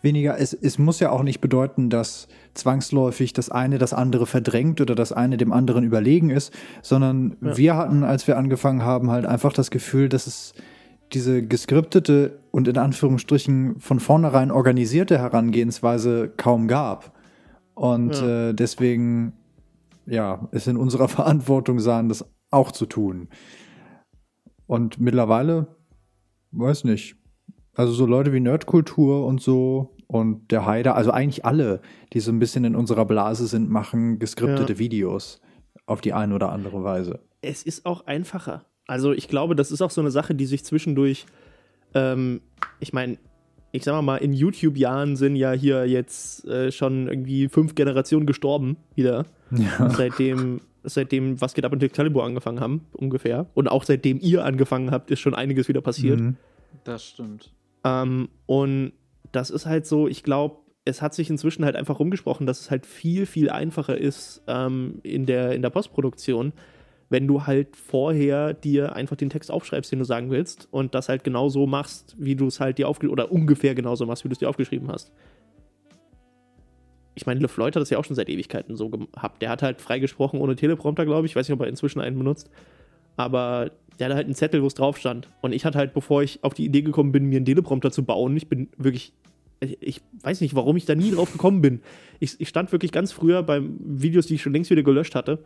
weniger, es, es muss ja auch nicht bedeuten, dass zwangsläufig das eine das andere verdrängt oder das eine dem anderen überlegen ist, sondern ja. wir hatten, als wir angefangen haben, halt einfach das Gefühl, dass es diese geskriptete und in Anführungsstrichen von vornherein organisierte Herangehensweise kaum gab. Und ja. äh, deswegen, ja, es in unserer Verantwortung sahen, das auch zu tun. Und mittlerweile, weiß nicht, also so Leute wie Nerdkultur und so und der Haider, also eigentlich alle, die so ein bisschen in unserer Blase sind, machen geskriptete ja. Videos auf die eine oder andere Weise. Es ist auch einfacher. Also ich glaube, das ist auch so eine Sache, die sich zwischendurch, ähm, ich meine, ich sag mal, in YouTube-Jahren sind ja hier jetzt äh, schon irgendwie fünf Generationen gestorben wieder. Ja. Seitdem seitdem Was geht ab und Excalibur angefangen haben, ungefähr. Und auch seitdem ihr angefangen habt, ist schon einiges wieder passiert. Mhm. Das stimmt. Ähm, und das ist halt so, ich glaube, es hat sich inzwischen halt einfach rumgesprochen, dass es halt viel, viel einfacher ist ähm, in, der, in der Postproduktion, wenn du halt vorher dir einfach den Text aufschreibst, den du sagen willst und das halt genauso machst, wie du es halt dir aufgeschrieben oder ungefähr genauso machst, wie du es dir aufgeschrieben hast ich meine, LeFloid hat das ja auch schon seit Ewigkeiten so gehabt. Der hat halt freigesprochen ohne Teleprompter, glaube ich. Ich weiß nicht, ob er inzwischen einen benutzt. Aber der hatte halt einen Zettel, wo es drauf stand. Und ich hatte halt, bevor ich auf die Idee gekommen bin, mir einen Teleprompter zu bauen, ich bin wirklich ich weiß nicht, warum ich da nie drauf gekommen bin. Ich, ich stand wirklich ganz früher bei Videos, die ich schon längst wieder gelöscht hatte,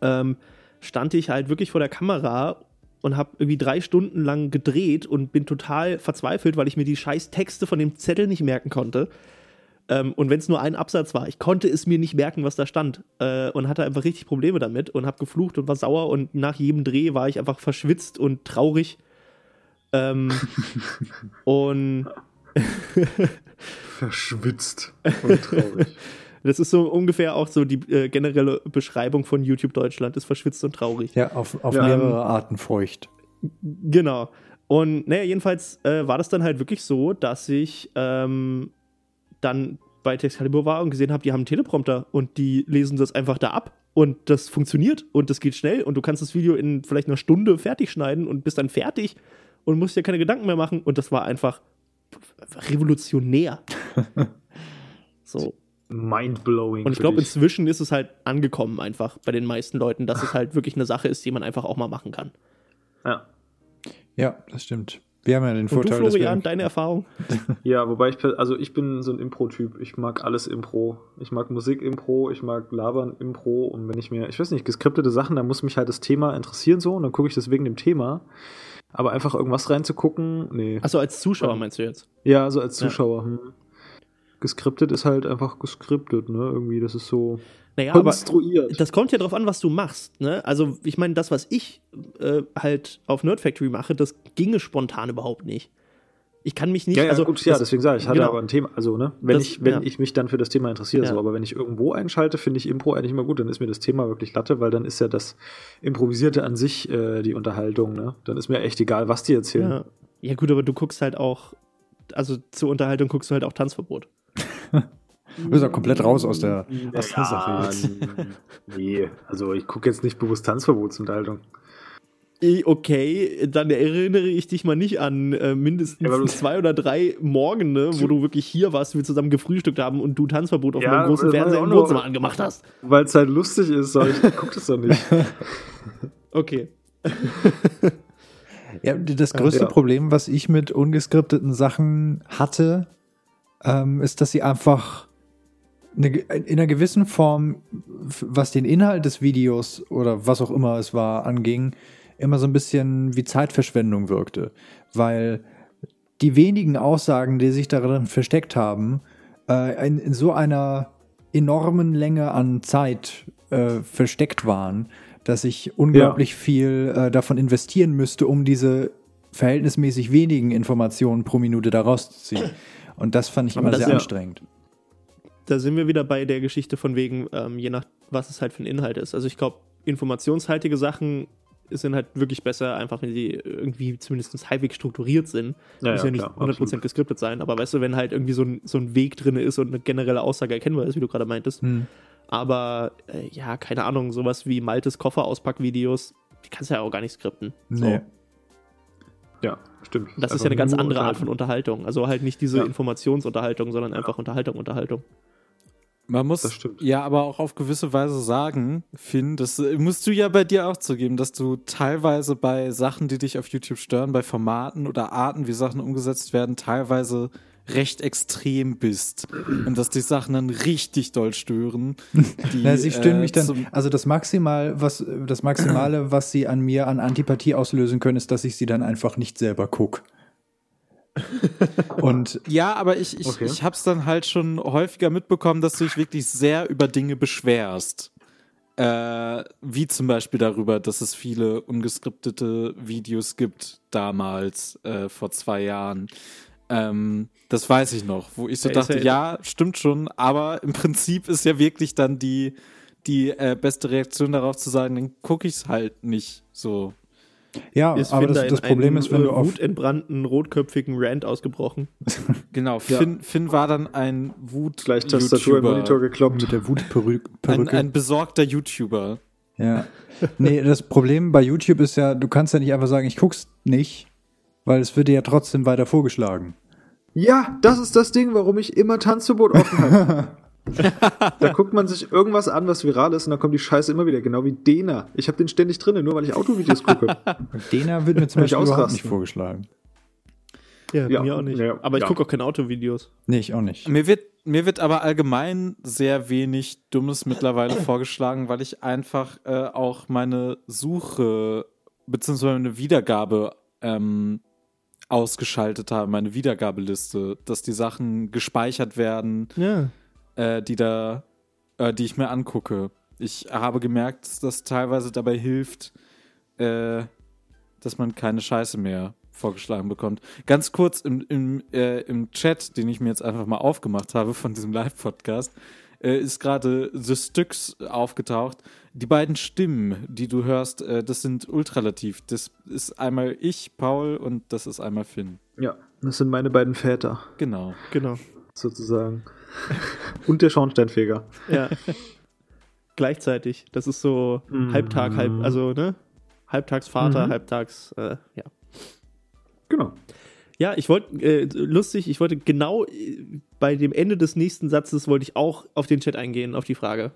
ähm, stand ich halt wirklich vor der Kamera und habe irgendwie drei Stunden lang gedreht und bin total verzweifelt, weil ich mir die scheiß Texte von dem Zettel nicht merken konnte. Ähm, und wenn es nur ein Absatz war, ich konnte es mir nicht merken, was da stand. Äh, und hatte einfach richtig Probleme damit und habe geflucht und war sauer. Und nach jedem Dreh war ich einfach verschwitzt und traurig. Ähm, und verschwitzt und traurig. Das ist so ungefähr auch so die äh, generelle Beschreibung von YouTube Deutschland, ist verschwitzt und traurig. Ja, auf, auf ja, mehrere Arten feucht. Genau. Und naja, jedenfalls äh, war das dann halt wirklich so, dass ich ähm, dann bei Textcalibur war und gesehen habe, die haben einen Teleprompter und die lesen das einfach da ab und das funktioniert und das geht schnell und du kannst das Video in vielleicht einer Stunde fertig schneiden und bist dann fertig und musst dir keine Gedanken mehr machen und das war einfach revolutionär. so. Mindblowing. Und ich glaube, inzwischen ist es halt angekommen einfach bei den meisten Leuten, dass es halt wirklich eine Sache ist, die man einfach auch mal machen kann. Ja. Ja, das stimmt. Wir haben ja den Vorteil, Und du, Florian, dass deine Erfahrung? ja, wobei ich, also ich bin so ein Impro-Typ. Ich mag alles Impro. Ich mag Musik-Impro, ich mag Labern-Impro. Und wenn ich mir, ich weiß nicht, geskriptete Sachen, dann muss mich halt das Thema interessieren so und dann gucke ich das wegen dem Thema. Aber einfach irgendwas reinzugucken, nee. Achso, als Zuschauer meinst du jetzt? Ja, so als Zuschauer. Ja. Hm. Geskriptet ist halt einfach geskriptet, ne? Irgendwie, das ist so naja, konstruiert. Aber das kommt ja drauf an, was du machst, ne? Also, ich meine, das, was ich äh, halt auf Nerd Factory mache, das ginge spontan überhaupt nicht. Ich kann mich nicht. Ja, ja also, gut, ja, deswegen sage ich, ich hatte genau. aber ein Thema, also, ne, wenn das, ich, wenn ja. ich mich dann für das Thema interessiere, ja. so, aber wenn ich irgendwo einschalte, finde ich Impro eigentlich immer gut, dann ist mir das Thema wirklich Latte, weil dann ist ja das Improvisierte an sich äh, die Unterhaltung, ne? Dann ist mir echt egal, was die erzählen. Ja. ja, gut, aber du guckst halt auch, also zur Unterhaltung guckst du halt auch Tanzverbot. Du bist ja komplett raus aus der, aus der Sache jetzt. Nee, also ich gucke jetzt nicht bewusst Tanzverbotsunterhaltung. Okay, dann erinnere ich dich mal nicht an äh, mindestens ja, zwei oder drei Morgene, wo du wirklich hier warst, wir zusammen gefrühstückt haben und du Tanzverbot auf ja, einem großen Fernseher im Wohnzimmer angemacht hast. Weil es halt lustig ist, aber ich gucke das doch nicht. okay. ja, das größte ja. Problem, was ich mit ungeskripteten Sachen hatte, ähm, ist, dass sie einfach eine, in einer gewissen Form, was den Inhalt des Videos oder was auch immer es war, anging, immer so ein bisschen wie Zeitverschwendung wirkte. Weil die wenigen Aussagen, die sich darin versteckt haben, äh, in, in, so einer enormen Länge an Zeit äh, versteckt waren, dass ich unglaublich ja. viel äh, davon investieren müsste, um diese verhältnismäßig wenigen Informationen pro Minute daraus zu ziehen. Und das fand ich immer sehr ja, anstrengend da sind wir wieder bei der Geschichte von wegen, ähm, je nach was es halt für ein Inhalt ist. Also ich glaube, informationshaltige Sachen sind halt wirklich besser, einfach wenn sie irgendwie zumindest halbwegs strukturiert sind. Ja, Muss ja, ja nicht klar, 100% absolut. geskriptet sein, aber weißt du, wenn halt irgendwie so ein, so ein Weg drin ist und eine generelle Aussage erkennbar ist, wie du gerade meintest. Hm. Aber äh, ja, keine Ahnung, sowas wie Maltes Kofferauspackvideos, die kannst du ja auch gar nicht skripten. Nee. So. Ja, stimmt. Das ist ja eine ganz andere Art von Unterhaltung. Also halt nicht diese ja. Informationsunterhaltung, sondern einfach Unterhaltung, Unterhaltung. Man muss ja aber auch auf gewisse Weise sagen, Finn, das äh, musst du ja bei dir auch zugeben, dass du teilweise bei Sachen, die dich auf YouTube stören, bei Formaten oder Arten, wie Sachen umgesetzt werden, teilweise recht extrem bist und dass die Sachen dann richtig doll stören. Die, Na, sie stören äh, mich dann. Also das Maximal, was das Maximale, was sie an mir an Antipathie auslösen können, ist, dass ich sie dann einfach nicht selber gucke. Und ja, aber ich, ich, okay. ich habe es dann halt schon häufiger mitbekommen, dass du dich wirklich sehr über Dinge beschwerst. Äh, wie zum Beispiel darüber, dass es viele ungeskriptete Videos gibt, damals, äh, vor zwei Jahren. Ähm, das weiß ich noch, wo ich so ja, dachte, ja, stimmt schon, aber im Prinzip ist ja wirklich dann die, die äh, beste Reaktion darauf zu sagen, dann gucke ich es halt nicht so. Ja, ist aber das, das Problem ist, wenn du auf wutentbrannten rotköpfigen Rant ausgebrochen. genau, Finn, ja. Finn war dann ein Wut gleich Tastatur im Monitor gekloppt mit der Wutperücke. Ein, ein besorgter YouTuber. Ja. Nee, das Problem bei YouTube ist ja, du kannst ja nicht einfach sagen, ich guck's nicht, weil es wird dir ja trotzdem weiter vorgeschlagen. Ja, das ist das Ding, warum ich immer Tanzverbot offen habe. da guckt man sich irgendwas an, was viral ist, und dann kommt die Scheiße immer wieder, genau wie Dena. Ich habe den ständig drin, nur weil ich Autovideos gucke. Dena wird mir zum Beispiel überhaupt nicht vorgeschlagen. Ja, ja mir auch nicht. Ja, aber ich ja. gucke auch keine Autovideos. Nee, ich auch nicht. Mir wird, mir wird aber allgemein sehr wenig Dummes mittlerweile vorgeschlagen, weil ich einfach äh, auch meine Suche bzw. meine Wiedergabe ähm, ausgeschaltet habe, meine Wiedergabeliste, dass die Sachen gespeichert werden, ja. äh, die da, äh, die ich mir angucke. Ich habe gemerkt, dass das teilweise dabei hilft, äh, dass man keine Scheiße mehr vorgeschlagen bekommt. Ganz kurz im, im, äh, im Chat, den ich mir jetzt einfach mal aufgemacht habe von diesem Live-Podcast, äh, ist gerade The Styx aufgetaucht. Die beiden Stimmen, die du hörst, äh, das sind ultralativ. Das ist einmal ich, Paul, und das ist einmal Finn. Ja, das sind meine beiden Väter. Genau. Genau. Sozusagen. und der Schornsteinfeger. Ja. Gleichzeitig. Das ist so mhm. Halbtag, halb, also, ne? Halbtagsvater, mhm. halbtags, äh, ja. Genau. Ja, ich wollte, äh, lustig, ich wollte genau äh, bei dem Ende des nächsten Satzes wollte ich auch auf den Chat eingehen, auf die Frage.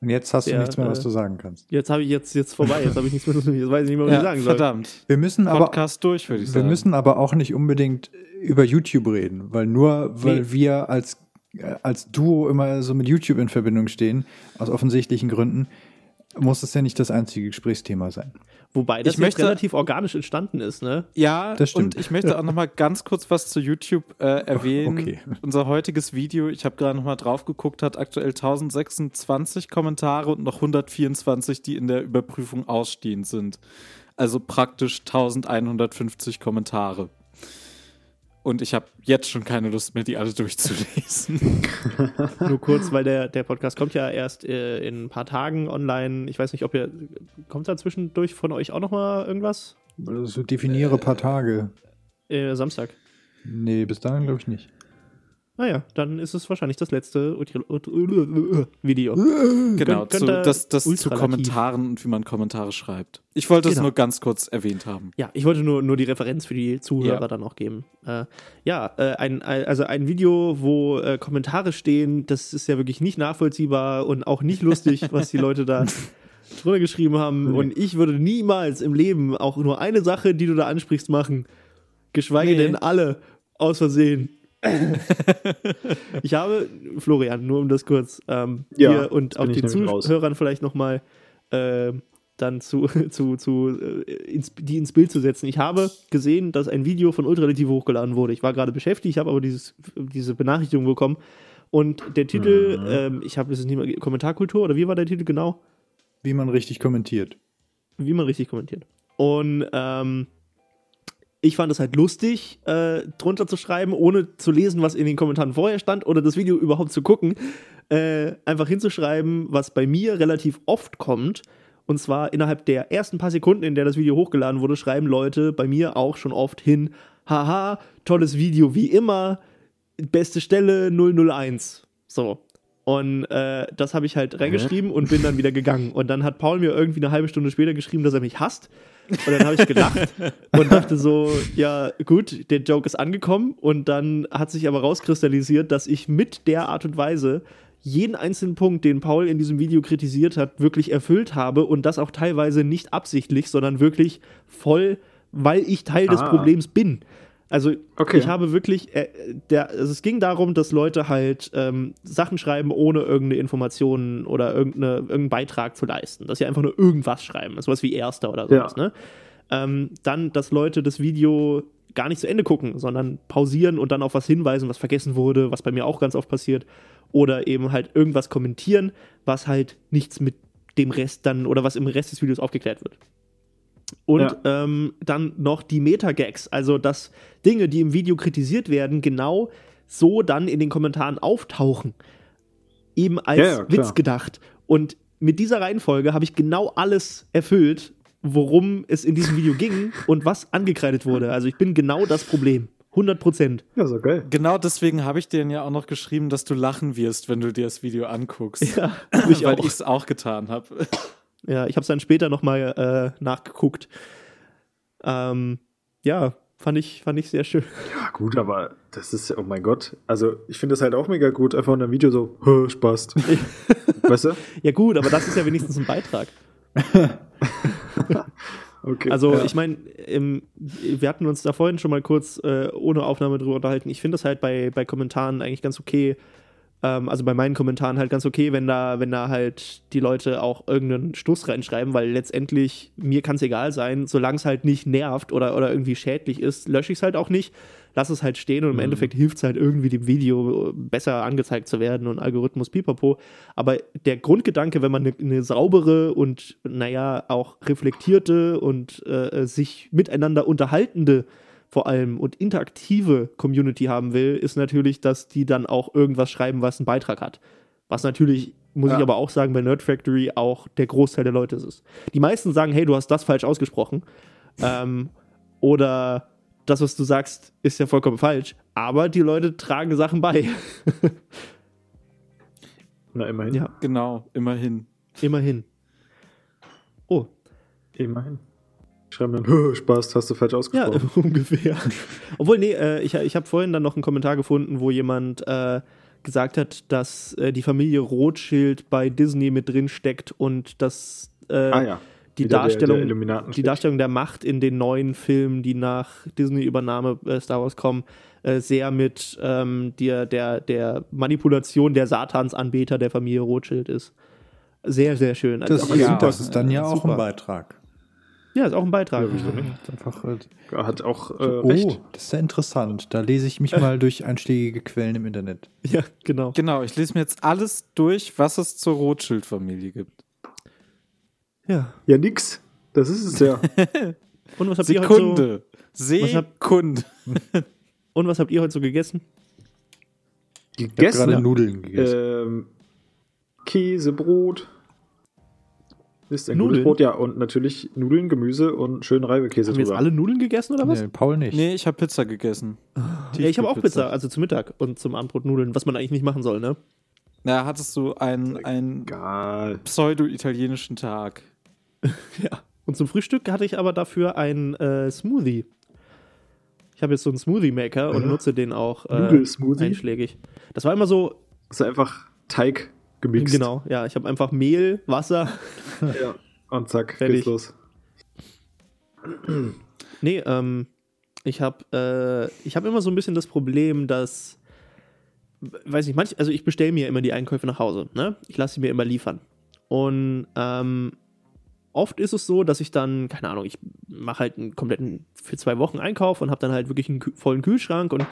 Und jetzt hast Der, du nichts mehr, was äh, du sagen kannst. Jetzt habe ich jetzt, jetzt vorbei, jetzt habe ich nichts mehr, jetzt weiß ich nicht mehr, was ja, ich sagen soll. Verdammt. Wir müssen Podcast aber, durch, würde ich wir sagen. Wir müssen aber auch nicht unbedingt über YouTube reden, weil nur, weil nee. wir als, äh, als Duo immer so mit YouTube in Verbindung stehen, aus offensichtlichen Gründen, muss das ja nicht das einzige Gesprächsthema sein. Wobei das ich möchte, relativ organisch entstanden ist, ne? Ja, das stimmt. und ich möchte auch noch mal ganz kurz was zu YouTube äh, erwähnen. Okay. Unser heutiges Video, ich habe gerade noch mal drauf geguckt, hat aktuell 1026 Kommentare und noch 124, die in der Überprüfung ausstehend sind. Also praktisch 1150 Kommentare. Und ich habe jetzt schon keine Lust mehr, die alle durchzulesen. Nur kurz, weil der, der Podcast kommt ja erst äh, in ein paar Tagen online. Ich weiß nicht, ob ihr. Kommt da zwischendurch von euch auch nochmal irgendwas? Also definiere ein paar Tage. Äh, Samstag. Nee, bis dahin glaube ich nicht. Naja, dann ist es wahrscheinlich das letzte Video. Genau, Kön zu, das, das zu Kommentaren und wie man Kommentare schreibt. Ich wollte genau. es nur ganz kurz erwähnt haben. Ja, ich wollte nur, nur die Referenz für die Zuhörer ja. dann auch geben. Äh, ja, äh, ein, also ein Video, wo äh, Kommentare stehen, das ist ja wirklich nicht nachvollziehbar und auch nicht lustig, was die Leute da drunter geschrieben haben. Und ich würde niemals im Leben auch nur eine Sache, die du da ansprichst, machen. Geschweige nee. denn alle aus Versehen. ich habe, Florian, nur um das kurz ähm, ja, dir und auch den Zuhörern raus. vielleicht nochmal äh, dann zu, zu, zu äh, ins, die ins Bild zu setzen. Ich habe gesehen, dass ein Video von Ultralativ hochgeladen wurde. Ich war gerade beschäftigt, ich habe aber dieses, diese Benachrichtigung bekommen. Und der Titel, mhm. ähm, ich habe es nicht mehr, Kommentarkultur oder wie war der Titel genau? Wie man richtig kommentiert. Wie man richtig kommentiert. Und ähm, ich fand es halt lustig, äh, drunter zu schreiben, ohne zu lesen, was in den Kommentaren vorher stand oder das Video überhaupt zu gucken. Äh, einfach hinzuschreiben, was bei mir relativ oft kommt. Und zwar innerhalb der ersten paar Sekunden, in der das Video hochgeladen wurde, schreiben Leute bei mir auch schon oft hin: Haha, tolles Video wie immer, beste Stelle 001. So. Und äh, das habe ich halt reingeschrieben und bin dann wieder gegangen. Und dann hat Paul mir irgendwie eine halbe Stunde später geschrieben, dass er mich hasst. Und dann habe ich gelacht und dachte so, ja gut, der Joke ist angekommen. Und dann hat sich aber rauskristallisiert, dass ich mit der Art und Weise jeden einzelnen Punkt, den Paul in diesem Video kritisiert hat, wirklich erfüllt habe und das auch teilweise nicht absichtlich, sondern wirklich voll, weil ich Teil ah. des Problems bin. Also okay. ich habe wirklich, äh, der, also es ging darum, dass Leute halt ähm, Sachen schreiben, ohne irgendeine Information oder irgendeine, irgendeinen Beitrag zu leisten. Dass sie einfach nur irgendwas schreiben, sowas wie Erster oder sowas. Ja. Ne? Ähm, dann, dass Leute das Video gar nicht zu Ende gucken, sondern pausieren und dann auf was hinweisen, was vergessen wurde, was bei mir auch ganz oft passiert. Oder eben halt irgendwas kommentieren, was halt nichts mit dem Rest dann oder was im Rest des Videos aufgeklärt wird. Und ja. ähm, dann noch die Meta-Gags, also dass Dinge, die im Video kritisiert werden, genau so dann in den Kommentaren auftauchen. Eben als ja, ja, Witz gedacht. Und mit dieser Reihenfolge habe ich genau alles erfüllt, worum es in diesem Video ging und was angekreidet wurde. Also ich bin genau das Problem. 100 Prozent. Ja, so geil. Genau deswegen habe ich dir ja auch noch geschrieben, dass du lachen wirst, wenn du dir das Video anguckst. Ja, ich weil ich es auch getan habe. Ja, ich habe es dann später nochmal äh, nachgeguckt. Ähm, ja, fand ich, fand ich sehr schön. Ja, gut, aber das ist, oh mein Gott. Also, ich finde das halt auch mega gut, einfach in einem Video so, Spaß. weißt du? Ja, gut, aber das ist ja wenigstens ein Beitrag. Okay, also ja. ich meine, wir hatten uns da vorhin schon mal kurz äh, ohne Aufnahme drüber unterhalten. Ich finde das halt bei, bei Kommentaren eigentlich ganz okay, ähm, also bei meinen Kommentaren halt ganz okay, wenn da, wenn da halt die Leute auch irgendeinen Stuss reinschreiben, weil letztendlich mir kann es egal sein, solange es halt nicht nervt oder, oder irgendwie schädlich ist, lösche ich es halt auch nicht. Lass es halt stehen und im mhm. Endeffekt hilft es halt irgendwie dem Video besser angezeigt zu werden und Algorithmus pipapo. Aber der Grundgedanke, wenn man eine, eine saubere und, naja, auch reflektierte und äh, sich miteinander unterhaltende vor allem und interaktive Community haben will, ist natürlich, dass die dann auch irgendwas schreiben, was einen Beitrag hat. Was natürlich, muss ja. ich aber auch sagen, bei Nerd Factory auch der Großteil der Leute ist. Die meisten sagen, hey, du hast das falsch ausgesprochen. Ähm, oder das, was du sagst, ist ja vollkommen falsch. Aber die Leute tragen Sachen bei. Na, immerhin. Ja, genau, immerhin. Immerhin. Oh. Immerhin schreiben dann, Spaß, hast du falsch ausgesprochen. Ja, ungefähr. Obwohl, nee, äh, ich, ich habe vorhin dann noch einen Kommentar gefunden, wo jemand äh, gesagt hat, dass äh, die Familie Rothschild bei Disney mit drin steckt und dass äh, ah, ja. die, Darstellung, der, der die Darstellung der Macht in den neuen Filmen, die nach Disney-Übernahme äh, Star Wars kommen, äh, sehr mit ähm, der, der, der Manipulation der Satansanbeter der Familie Rothschild ist. Sehr, sehr schön. Das, also, ja, das ist dann ja auch super. ein Beitrag. Ja, ist auch ein Beitrag. Ja? Einfach, halt hat auch äh, oh, recht. Das ist ja interessant. Da lese ich mich mal durch einschlägige Quellen im Internet. Ja, genau. Genau, ich lese mir jetzt alles durch, was es zur Rothschild-Familie gibt. Ja. Ja, nix. Das ist es ja. Und was habt Sekunde. ihr heute so Sekunde. Und was habt ihr heute so gegessen? Gegessen? Ich gerade Nudeln gegessen. Ähm, Käse, Brot. Ist ein Nudeln? Brot, ja. Und natürlich Nudeln, Gemüse und schönen Reibekäse Haben drüber. Haben jetzt alle Nudeln gegessen oder was? Nee, Paul nicht. Nee, ich habe Pizza gegessen. ja, ich habe auch Pizza, also zum Mittag und zum Abendbrot Nudeln, was man eigentlich nicht machen soll, ne? Na, hattest du einen, einen pseudo-italienischen Tag. ja. Und zum Frühstück hatte ich aber dafür einen äh, Smoothie. Ich habe jetzt so einen Smoothie-Maker und nutze den auch äh, einschlägig. Das war immer so. Das ist einfach Teig gemixt. Genau, ja. Ich habe einfach Mehl, Wasser. ja, und zack, fertig. geht's los. nee, ähm, ich habe äh, hab immer so ein bisschen das Problem, dass, weiß nicht, manch, also ich bestelle mir immer die Einkäufe nach Hause, ne? Ich lasse sie mir immer liefern. Und ähm, oft ist es so, dass ich dann, keine Ahnung, ich mache halt einen kompletten für zwei Wochen Einkauf und habe dann halt wirklich einen vollen Kühlschrank und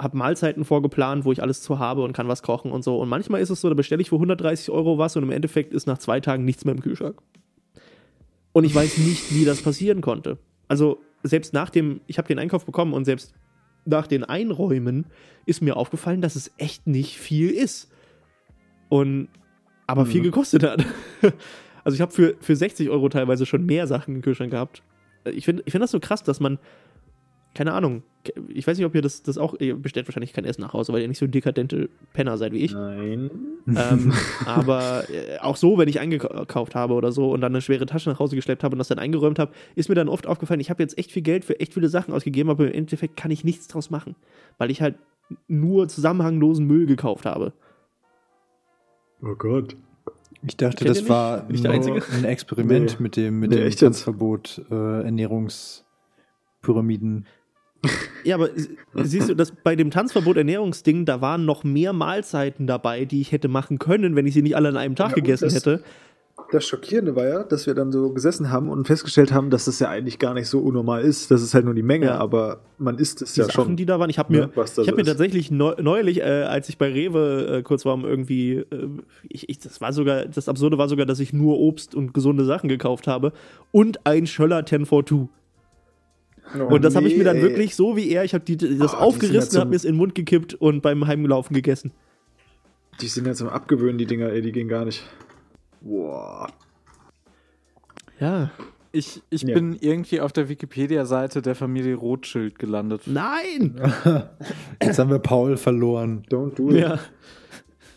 habe Mahlzeiten vorgeplant, wo ich alles zu habe und kann was kochen und so. Und manchmal ist es so, da bestelle ich für 130 Euro was und im Endeffekt ist nach zwei Tagen nichts mehr im Kühlschrank. Und ich weiß nicht, wie das passieren konnte. Also selbst nach dem, ich habe den Einkauf bekommen und selbst nach den Einräumen ist mir aufgefallen, dass es echt nicht viel ist. Und aber mhm. viel gekostet hat. Also ich habe für, für 60 Euro teilweise schon mehr Sachen im Kühlschrank gehabt. Ich finde ich find das so krass, dass man keine Ahnung, ich weiß nicht, ob ihr das, das auch, ihr bestellt wahrscheinlich kein Essen nach Hause, weil ihr nicht so dekadente Penner seid wie ich. Nein. Ähm, aber äh, auch so, wenn ich eingekauft habe oder so und dann eine schwere Tasche nach Hause geschleppt habe und das dann eingeräumt habe, ist mir dann oft aufgefallen, ich habe jetzt echt viel Geld für echt viele Sachen ausgegeben, aber im Endeffekt kann ich nichts draus machen, weil ich halt nur zusammenhanglosen Müll gekauft habe. Oh Gott. Ich dachte, Kennt das war ein Experiment nee. mit dem, mit nee, dem Tanzverbot äh, Ernährungspyramiden. Ja, aber siehst du, dass bei dem Tanzverbot Ernährungsding, da waren noch mehr Mahlzeiten dabei, die ich hätte machen können, wenn ich sie nicht alle an einem Tag ja, gegessen das, hätte. Das Schockierende war ja, dass wir dann so gesessen haben und festgestellt haben, dass das ja eigentlich gar nicht so unnormal ist. Das ist halt nur die Menge, ja. aber man isst es die ja Sachen, schon. die da waren, ich habe mir, ja, ich hab mir tatsächlich neulich, äh, als ich bei Rewe äh, kurz war, um irgendwie, äh, ich, ich, das war sogar, das Absurde war sogar, dass ich nur Obst und gesunde Sachen gekauft habe und ein Schöller 1042. Oh, und das nee. habe ich mir dann wirklich so wie er, ich habe das oh, aufgerissen, habe mir es in den Mund gekippt und beim Heimlaufen gegessen. Die sind ja zum Abgewöhnen, die Dinger, ey, die gehen gar nicht. Boah. Ja. Ich, ich ja. bin irgendwie auf der Wikipedia-Seite der Familie Rothschild gelandet. Nein! Jetzt haben wir Paul verloren. Don't do it. Ja.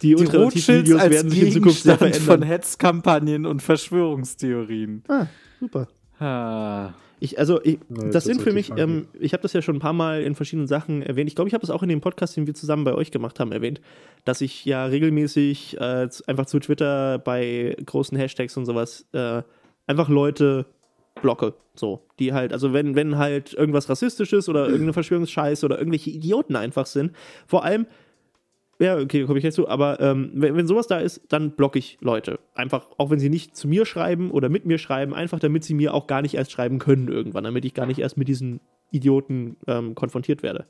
Die, die Rothschilds als werden sich in Zukunft sehr verändern. von Hetzkampagnen und Verschwörungstheorien. Ah, super. Ah. Ich, also, ich, nee, das sind für mich, ähm, ich habe das ja schon ein paar Mal in verschiedenen Sachen erwähnt. Ich glaube, ich habe das auch in dem Podcast, den wir zusammen bei euch gemacht haben, erwähnt, dass ich ja regelmäßig äh, einfach zu Twitter bei großen Hashtags und sowas äh, einfach Leute blocke. So, die halt, also wenn, wenn halt irgendwas rassistisches oder irgendeine Verschwörungsscheiße oder irgendwelche Idioten einfach sind, vor allem, ja, okay, da komme ich jetzt zu, aber ähm, wenn, wenn sowas da ist, dann blocke ich Leute. Einfach, auch wenn sie nicht zu mir schreiben oder mit mir schreiben, einfach damit sie mir auch gar nicht erst schreiben können irgendwann, damit ich gar nicht erst mit diesen Idioten ähm, konfrontiert werde.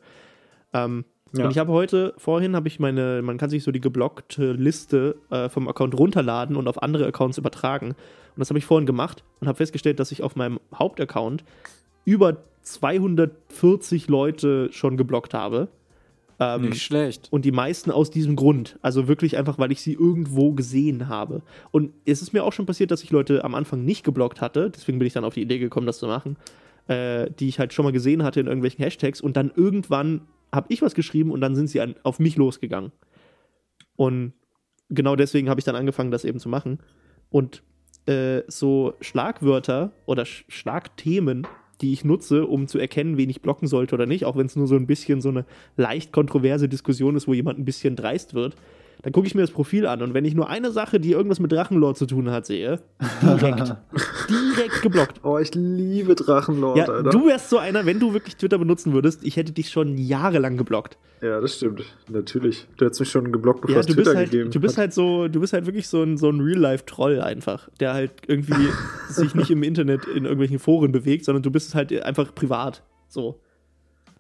Ähm, ja. Und ich habe heute, vorhin habe ich meine, man kann sich so die geblockte Liste äh, vom Account runterladen und auf andere Accounts übertragen. Und das habe ich vorhin gemacht und habe festgestellt, dass ich auf meinem Hauptaccount über 240 Leute schon geblockt habe. Ähm, Nicht schlecht. Und die meisten aus diesem Grund. Also wirklich einfach, weil ich sie irgendwo gesehen habe. Und es ist mir auch schon passiert, dass ich Leute am Anfang nicht geblockt hatte. Deswegen bin ich dann auf die Idee gekommen, das zu machen. Äh, die ich halt schon mal gesehen hatte in irgendwelchen Hashtags. Und dann irgendwann habe ich was geschrieben und dann sind sie an, auf mich losgegangen. Und genau deswegen habe ich dann angefangen, das eben zu machen. Und äh, so Schlagwörter oder Sch Schlagthemen, die ich nutze, um zu erkennen, wen ich blocken sollte oder nicht, auch wenn es nur so ein bisschen so eine leicht kontroverse Diskussion ist, wo jemand ein bisschen dreist wird, dann gucke ich mir das Profil an und wenn ich nur eine Sache, die irgendwas mit Drachenlord zu tun hat, sehe, direkt, direkt geblockt. Oh, ich liebe Drachenlord, ja, Alter. Du wärst so einer, wenn du wirklich Twitter benutzen würdest, ich hätte dich schon jahrelang geblockt. Ja, das stimmt. Natürlich. Du hättest mich schon geblockt, bevor ja, es Twitter halt, gegeben Du bist hat. halt so, du bist halt wirklich so ein, so ein Real-Life-Troll einfach, der halt irgendwie sich nicht im Internet in irgendwelchen Foren bewegt, sondern du bist halt einfach privat. So.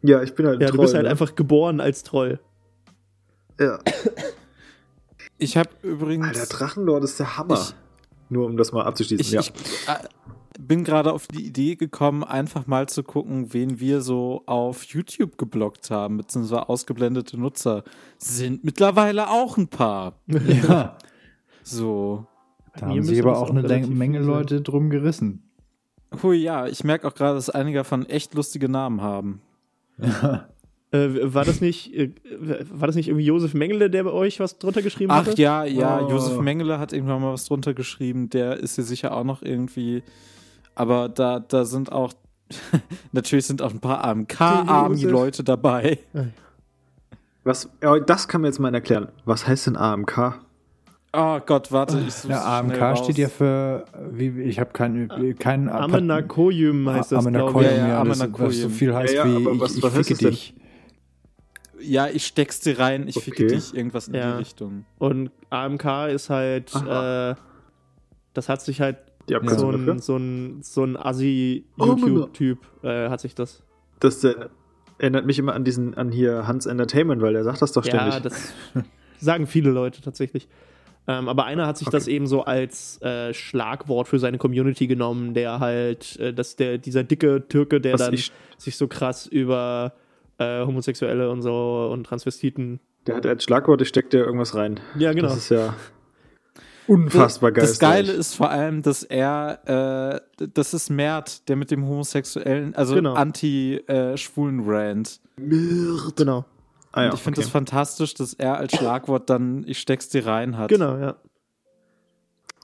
Ja, ich bin halt Ja, Troll, du bist halt ne? einfach geboren als Troll. Ja. Ich habe übrigens. Alter, Drachenlord ist der Hammer. Ich, Nur um das mal abzuschließen, ich, ja. Ich, äh, bin gerade auf die Idee gekommen, einfach mal zu gucken, wen wir so auf YouTube geblockt haben, beziehungsweise ausgeblendete Nutzer. Sind mittlerweile auch ein paar. Ja. So. Da haben sich aber auch eine Menge Leute drum gerissen. Hui, ja, ich merke auch gerade, dass einige davon echt lustige Namen haben. Ja. Äh, war das nicht, äh, war das nicht irgendwie Josef Mengele, der bei euch was drunter geschrieben hat? Ach hatte? ja, ja, oh. Josef Mengele hat irgendwann mal was drunter geschrieben. Der ist hier sicher auch noch irgendwie. Aber da, da sind auch, natürlich sind auch ein paar AMK-arme Leute dabei. Was, das kann mir jetzt mal erklären. Was heißt denn AMK? Oh Gott, warte, ich Ja, AMK steht ja für, wie, ich habe kein, kein Amenakoyum heißt das, Amenakoyum, ja, ja, ja, was so viel heißt ja, ja, wie was, ich, ich ficke dich. Ja, ich steck's dir rein, ich okay. ficke dich, irgendwas in ja. die Richtung. Und AMK ist halt, äh, das hat sich halt so ein, so ein, so ein Assi-YouTube-Typ oh, äh, hat sich das. Das der, erinnert mich immer an diesen, an hier Hans Entertainment, weil der sagt das doch ständig. Ja, das sagen viele Leute tatsächlich. Ähm, aber einer hat sich okay. das eben so als äh, Schlagwort für seine Community genommen, der halt, äh, dass der, dieser dicke Türke, der Was dann sich so krass über äh, Homosexuelle und so und Transvestiten. Der hat als Schlagwort, ich steckt der irgendwas rein. Ja, genau. Das ist ja unfassbar geil. Das Geile ist vor allem, dass er, äh, das ist Mert, der mit dem homosexuellen, also genau. anti-schwulen-Rand. Mert. Genau. Ah, ja, und ich finde es okay. das fantastisch, dass er als Schlagwort dann ich steck's dir rein hat. Genau, ja.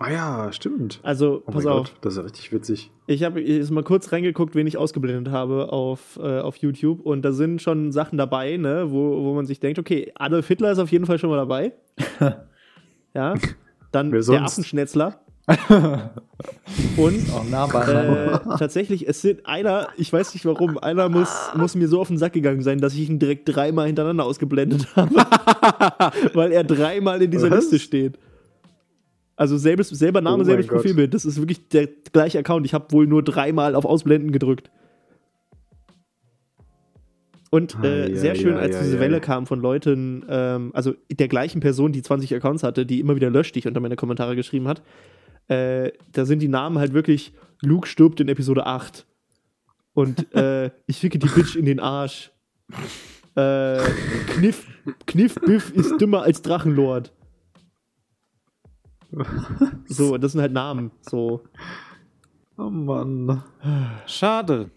Ah ja, stimmt. Also, oh pass auf. Gott, das ist ja richtig witzig. Ich habe jetzt mal kurz reingeguckt, wen ich ausgeblendet habe auf, äh, auf YouTube. Und da sind schon Sachen dabei, ne, wo, wo man sich denkt, okay, Adolf Hitler ist auf jeden Fall schon mal dabei. ja. Dann der Affenschnetzler. und oh, nah äh, tatsächlich, es sind einer, ich weiß nicht warum, einer muss, muss mir so auf den Sack gegangen sein, dass ich ihn direkt dreimal hintereinander ausgeblendet habe. Weil er dreimal in dieser Was? Liste steht. Also selbes, selber Name, oh selbes Profilbild. Das ist wirklich der gleiche Account. Ich habe wohl nur dreimal auf Ausblenden gedrückt. Und äh, ah, ja, sehr schön, ja, als ja, diese Welle kam von Leuten, ähm, also der gleichen Person, die 20 Accounts hatte, die immer wieder löscht, die ich unter meine Kommentare geschrieben hat. Äh, da sind die Namen halt wirklich Luke stirbt in Episode 8. Und äh, ich ficke die Bitch in den Arsch. Äh, Kniff, Kniff Biff ist dümmer als Drachenlord. so, das sind halt Namen. So. Oh Mann. Schade.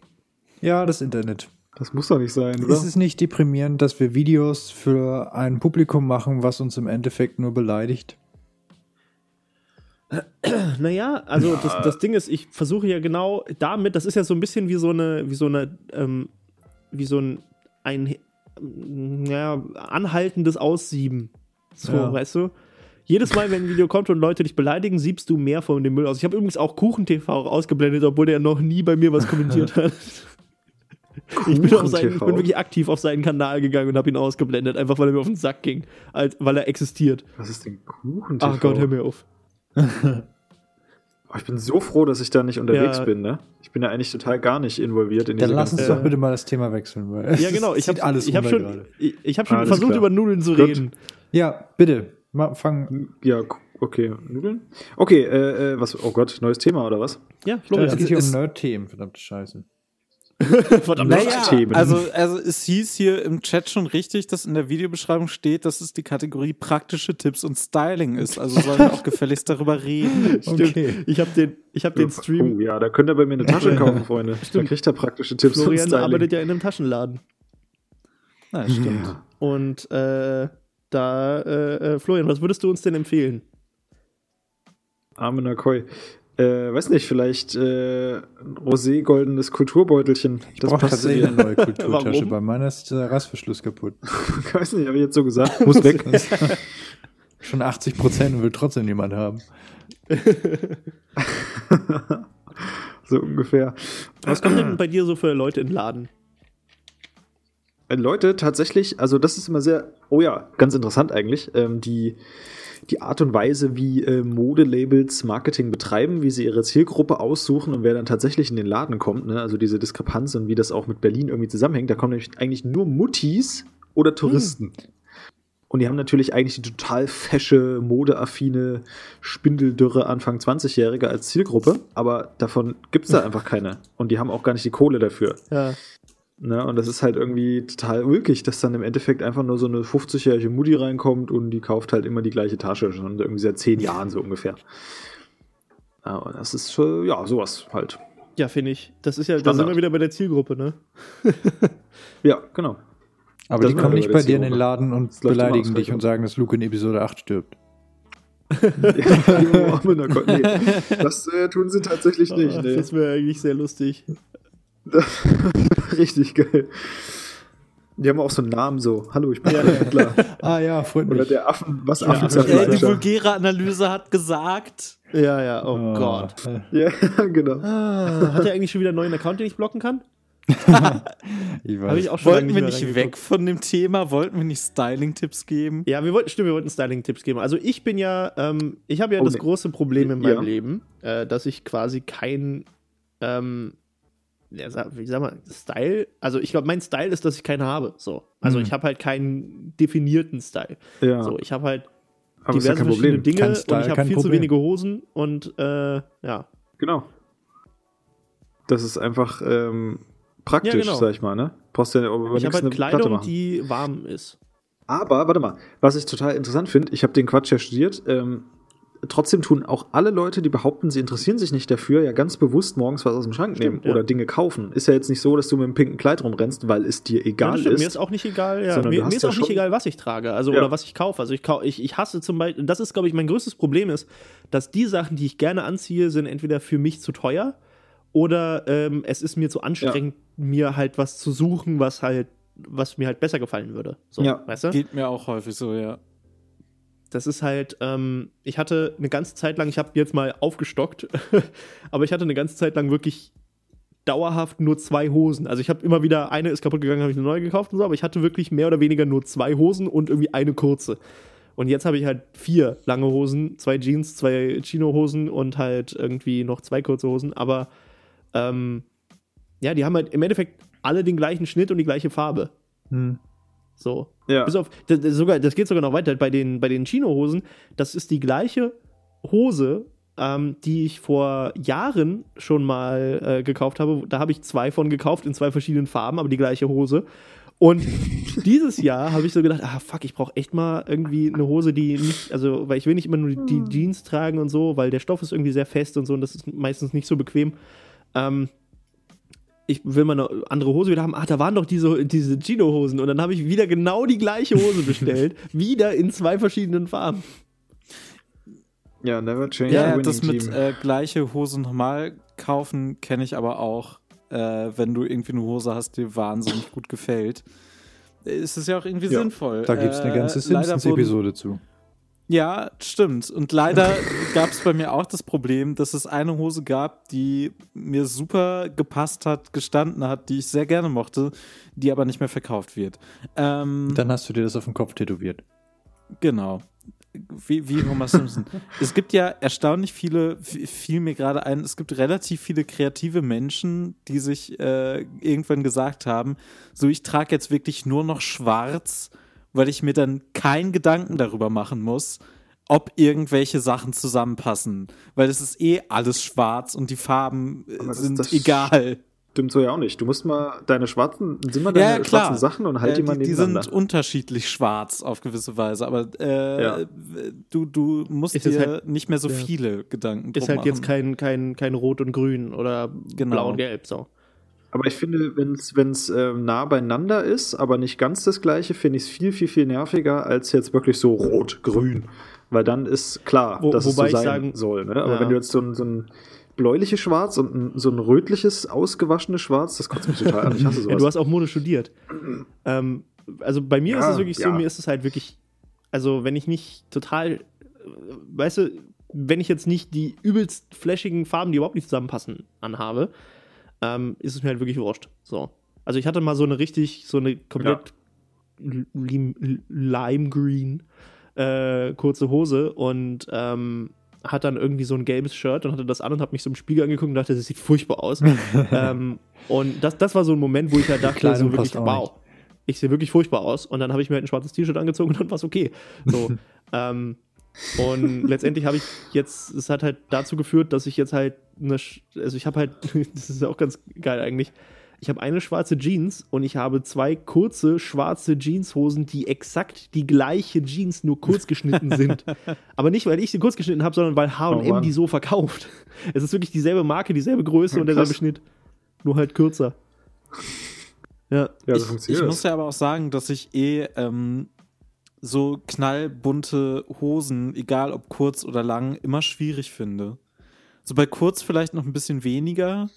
Ja, das Internet. Das muss doch nicht sein, oder? Ist es nicht deprimierend, dass wir Videos für ein Publikum machen, was uns im Endeffekt nur beleidigt? Naja, also ja. das, das Ding ist, ich versuche ja genau damit, das ist ja so ein bisschen wie so eine, wie so eine, ähm, wie so ein, ein ja, anhaltendes Aussieben. So, ja. weißt du? Jedes Mal, wenn ein Video kommt und Leute dich beleidigen, siebst du mehr von dem Müll aus. Ich habe übrigens auch KuchenTV ausgeblendet, obwohl der noch nie bei mir was kommentiert hat. Ich bin, auf seinen, ich bin wirklich aktiv auf seinen Kanal gegangen und habe ihn ausgeblendet, einfach weil er mir auf den Sack ging, als, weil er existiert. Was ist denn KuchenTV? Ach Gott, hör mir auf. Oh, ich bin so froh, dass ich da nicht unterwegs ja. bin, ne? Ich bin ja eigentlich total gar nicht involviert in diese Dann lass uns doch bitte mal das Thema wechseln. Weil ja, genau. Ich habe alles ich hab schon, ich, ich hab schon alles versucht, klar. über Nudeln zu Gut. reden. Ja, bitte. Mal fangen. Ja, okay. Nudeln? Okay, äh, äh, was? Oh Gott, neues Thema oder was? Ja, Florian. Es geht um Nerd-Themen, verdammte Scheiße. Verdammt, naja, also, also es hieß hier im Chat schon richtig, dass in der Videobeschreibung steht, dass es die Kategorie praktische Tipps und Styling ist. Also sollen wir auch gefälligst darüber reden. Okay. Ich habe den, ich hab den Stream. Oh, ja, da könnt ihr bei mir eine Tasche kaufen, Freunde. Stimmt. Da kriegt ihr praktische Tipps Florian und Styling. arbeitet ja in einem Taschenladen. Na, stimmt. Ja. Und äh, da, äh, äh, Florian, was würdest du uns denn empfehlen? Arme Nakoi. Äh, weiß nicht, vielleicht äh, rosé-goldenes Kulturbeutelchen. Ich das passt tatsächlich eine neue Kulturtasche. Bei meiner ist der Reißverschluss kaputt. ich weiß nicht, habe ich jetzt so gesagt. Muss weg. Schon 80 Prozent und will trotzdem niemand haben. so ungefähr. Was kommt denn bei dir so für Leute in den Laden? Leute, tatsächlich, also das ist immer sehr, oh ja, ganz interessant eigentlich, ähm, die die Art und Weise, wie äh, Modelabels Marketing betreiben, wie sie ihre Zielgruppe aussuchen und wer dann tatsächlich in den Laden kommt, ne? also diese Diskrepanz und wie das auch mit Berlin irgendwie zusammenhängt, da kommen nämlich eigentlich nur Muttis oder Touristen. Hm. Und die haben natürlich eigentlich die total fesche, modeaffine, spindeldürre Anfang 20-Jährige als Zielgruppe, aber davon gibt es da einfach keine. Und die haben auch gar nicht die Kohle dafür. Ja. Ne, und das ist halt irgendwie total ulkig, dass dann im Endeffekt einfach nur so eine 50-jährige Mutti reinkommt und die kauft halt immer die gleiche Tasche, schon irgendwie seit zehn Jahren so ungefähr. Ja, und das ist, äh, ja, sowas halt. Ja, finde ich. Das ist ja, da sind wir wieder bei der Zielgruppe, ne? ja, genau. Aber das die kommen nicht bei, dir in den Laden und beleidigen dich und sagen, dass Luke in Episode 8 stirbt. ja, nee, das äh, tun sie tatsächlich nicht. Ach, nee. Das wäre eigentlich sehr lustig. Richtig geil. Die haben auch so einen Namen so. Hallo, ich bin ja, der Hitler. ah ja, freut mich. Oder der Affen, was ja, Affenzerfleischer. Die vulgäre Analyse hat gesagt. Ja, ja, oh, oh. Gott. Ja, genau. Ah, hat er eigentlich schon wieder einen neuen Account, den ich blocken kann? ich weiß. Ich auch schon wollten wir nicht weg von dem Thema? Wollten wir nicht Styling-Tipps geben? Ja, wir wollten, stimmt, wir wollten Styling-Tipps geben. Also ich bin ja, ähm, ich habe ja oh, das nee. große Problem in meinem ja. Leben, äh, dass ich quasi kein ähm, wie sag mal, Style, also ich glaube, mein Style ist, dass ich keinen habe. So. Also mhm. ich habe halt keinen definierten Style. Ja. So, ich habe halt Aber diverse ja verschiedene Dinge Style, und ich habe viel Problem. zu wenige Hosen und äh, ja. Genau. Das ist einfach ähm, praktisch, ja, genau. sag ich mal, ne? Brauchst ja aber Ich habe halt Kleidung, die warm ist. Aber, warte mal, was ich total interessant finde, ich habe den Quatsch ja studiert, ähm, trotzdem tun auch alle Leute, die behaupten, sie interessieren sich nicht dafür, ja ganz bewusst morgens was aus dem Schrank stimmt, nehmen ja. oder Dinge kaufen. Ist ja jetzt nicht so, dass du mit einem pinken Kleid rumrennst, weil es dir egal ja, ist. Mir ist auch nicht egal, ja. Mir, mir ist ja auch nicht egal, was ich trage, also ja. oder was ich kaufe. Also ich, ich, ich hasse zum Beispiel, das ist, glaube ich, mein größtes Problem ist, dass die Sachen, die ich gerne anziehe, sind entweder für mich zu teuer oder ähm, es ist mir zu anstrengend, mir halt was zu suchen, was halt, was mir halt besser gefallen würde. So, ja, weißt du? Geht mir auch häufig so, ja. Das ist halt, ähm, ich hatte eine ganze Zeit lang, ich habe jetzt mal aufgestockt, aber ich hatte eine ganze Zeit lang wirklich dauerhaft nur zwei Hosen. Also ich habe immer wieder, eine ist kaputt gegangen, habe ich eine neue gekauft und so, aber ich hatte wirklich mehr oder weniger nur zwei Hosen und irgendwie eine kurze. Und jetzt habe ich halt vier lange Hosen, zwei Jeans, zwei Chino-Hosen und halt irgendwie noch zwei kurze Hosen. Aber ähm, ja, die haben halt im Endeffekt alle den gleichen Schnitt und die gleiche Farbe. Hm. So. Ja. Bis auf, das, das, sogar, das geht sogar noch weiter bei den, bei den Chino-Hosen. Das ist die gleiche Hose, ähm, die ich vor Jahren schon mal äh, gekauft habe. Da habe ich zwei von gekauft in zwei verschiedenen Farben, aber die gleiche Hose. Und dieses Jahr habe ich so gedacht, ah fuck, ich brauche echt mal irgendwie eine Hose, die nicht, also, weil ich will nicht immer nur die, die Jeans tragen und so, weil der Stoff ist irgendwie sehr fest und so und das ist meistens nicht so bequem. Ähm, ich will mal eine andere Hose wieder haben. Ach, da waren doch diese, diese Gino-Hosen. Und dann habe ich wieder genau die gleiche Hose bestellt. wieder in zwei verschiedenen Farben. Ja, never change. Ja, das mit äh, gleiche Hose nochmal kaufen kenne ich aber auch, äh, wenn du irgendwie eine Hose hast, die wahnsinnig gut gefällt. Ist es ja auch irgendwie ja, sinnvoll. Da gibt es eine ganze äh, Simpsons-Episode zu. Ja, stimmt. Und leider gab es bei mir auch das Problem, dass es eine Hose gab, die mir super gepasst hat, gestanden hat, die ich sehr gerne mochte, die aber nicht mehr verkauft wird. Ähm, Dann hast du dir das auf den Kopf tätowiert. Genau. Wie, wie Homer Simpson. es gibt ja erstaunlich viele, fiel mir gerade ein, es gibt relativ viele kreative Menschen, die sich äh, irgendwann gesagt haben, so ich trage jetzt wirklich nur noch schwarz weil ich mir dann keinen Gedanken darüber machen muss, ob irgendwelche Sachen zusammenpassen. Weil es ist eh alles schwarz und die Farben äh, das, sind das egal. Stimmt so ja auch nicht. Du musst mal deine schwarzen, sind mal deine ja, schwarzen Sachen und halt äh, die mal nebeneinander. Die sind unterschiedlich schwarz auf gewisse Weise, aber äh, ja. du, du musst ist dir halt, nicht mehr so ja. viele Gedanken Ist halt machen. jetzt kein, kein, kein Rot und Grün oder genau. Blau und Gelb so. Aber ich finde, wenn es äh, nah beieinander ist, aber nicht ganz das gleiche, finde ich es viel, viel, viel nerviger als jetzt wirklich so rot-grün. Weil dann ist klar, Wo, dass es so sein sagen, soll. Ne? Aber ja. wenn du jetzt so ein, so ein bläuliches Schwarz und ein, so ein rötliches, ausgewaschenes Schwarz, das kotzt mich total an. Ich hasse sowas. Ja, du hast auch Mode studiert. ähm, also bei mir ja, ist es wirklich so, mir ist es halt wirklich, also wenn ich nicht total, weißt du, wenn ich jetzt nicht die übelst flashigen Farben, die überhaupt nicht zusammenpassen, anhabe, ähm, ist es mir halt wirklich wurscht. So. Also ich hatte mal so eine richtig, so eine komplett ja. lime green äh, kurze Hose und ähm, hat dann irgendwie so ein gelbes Shirt und hatte das an und hat mich so im Spiegel angeguckt und dachte, das sieht furchtbar aus. ähm, und das, das war so ein Moment, wo ich halt dachte, so wirklich, wow, ich sehe wirklich furchtbar aus. Und dann habe ich mir halt ein schwarzes T-Shirt angezogen und dann war es okay. So, ähm, und letztendlich habe ich jetzt, es hat halt dazu geführt, dass ich jetzt halt eine, also ich habe halt, das ist ja auch ganz geil eigentlich, ich habe eine schwarze Jeans und ich habe zwei kurze schwarze Jeanshosen, die exakt die gleiche Jeans nur kurz geschnitten sind. Aber nicht, weil ich sie kurz geschnitten habe, sondern weil H&M oh die so verkauft. Es ist wirklich dieselbe Marke, dieselbe Größe ja, und derselbe Schnitt. Nur halt kürzer. Ja, ja das ich, ich muss ja aber auch sagen, dass ich eh ähm, so knallbunte Hosen, egal ob kurz oder lang, immer schwierig finde. So bei kurz vielleicht noch ein bisschen weniger,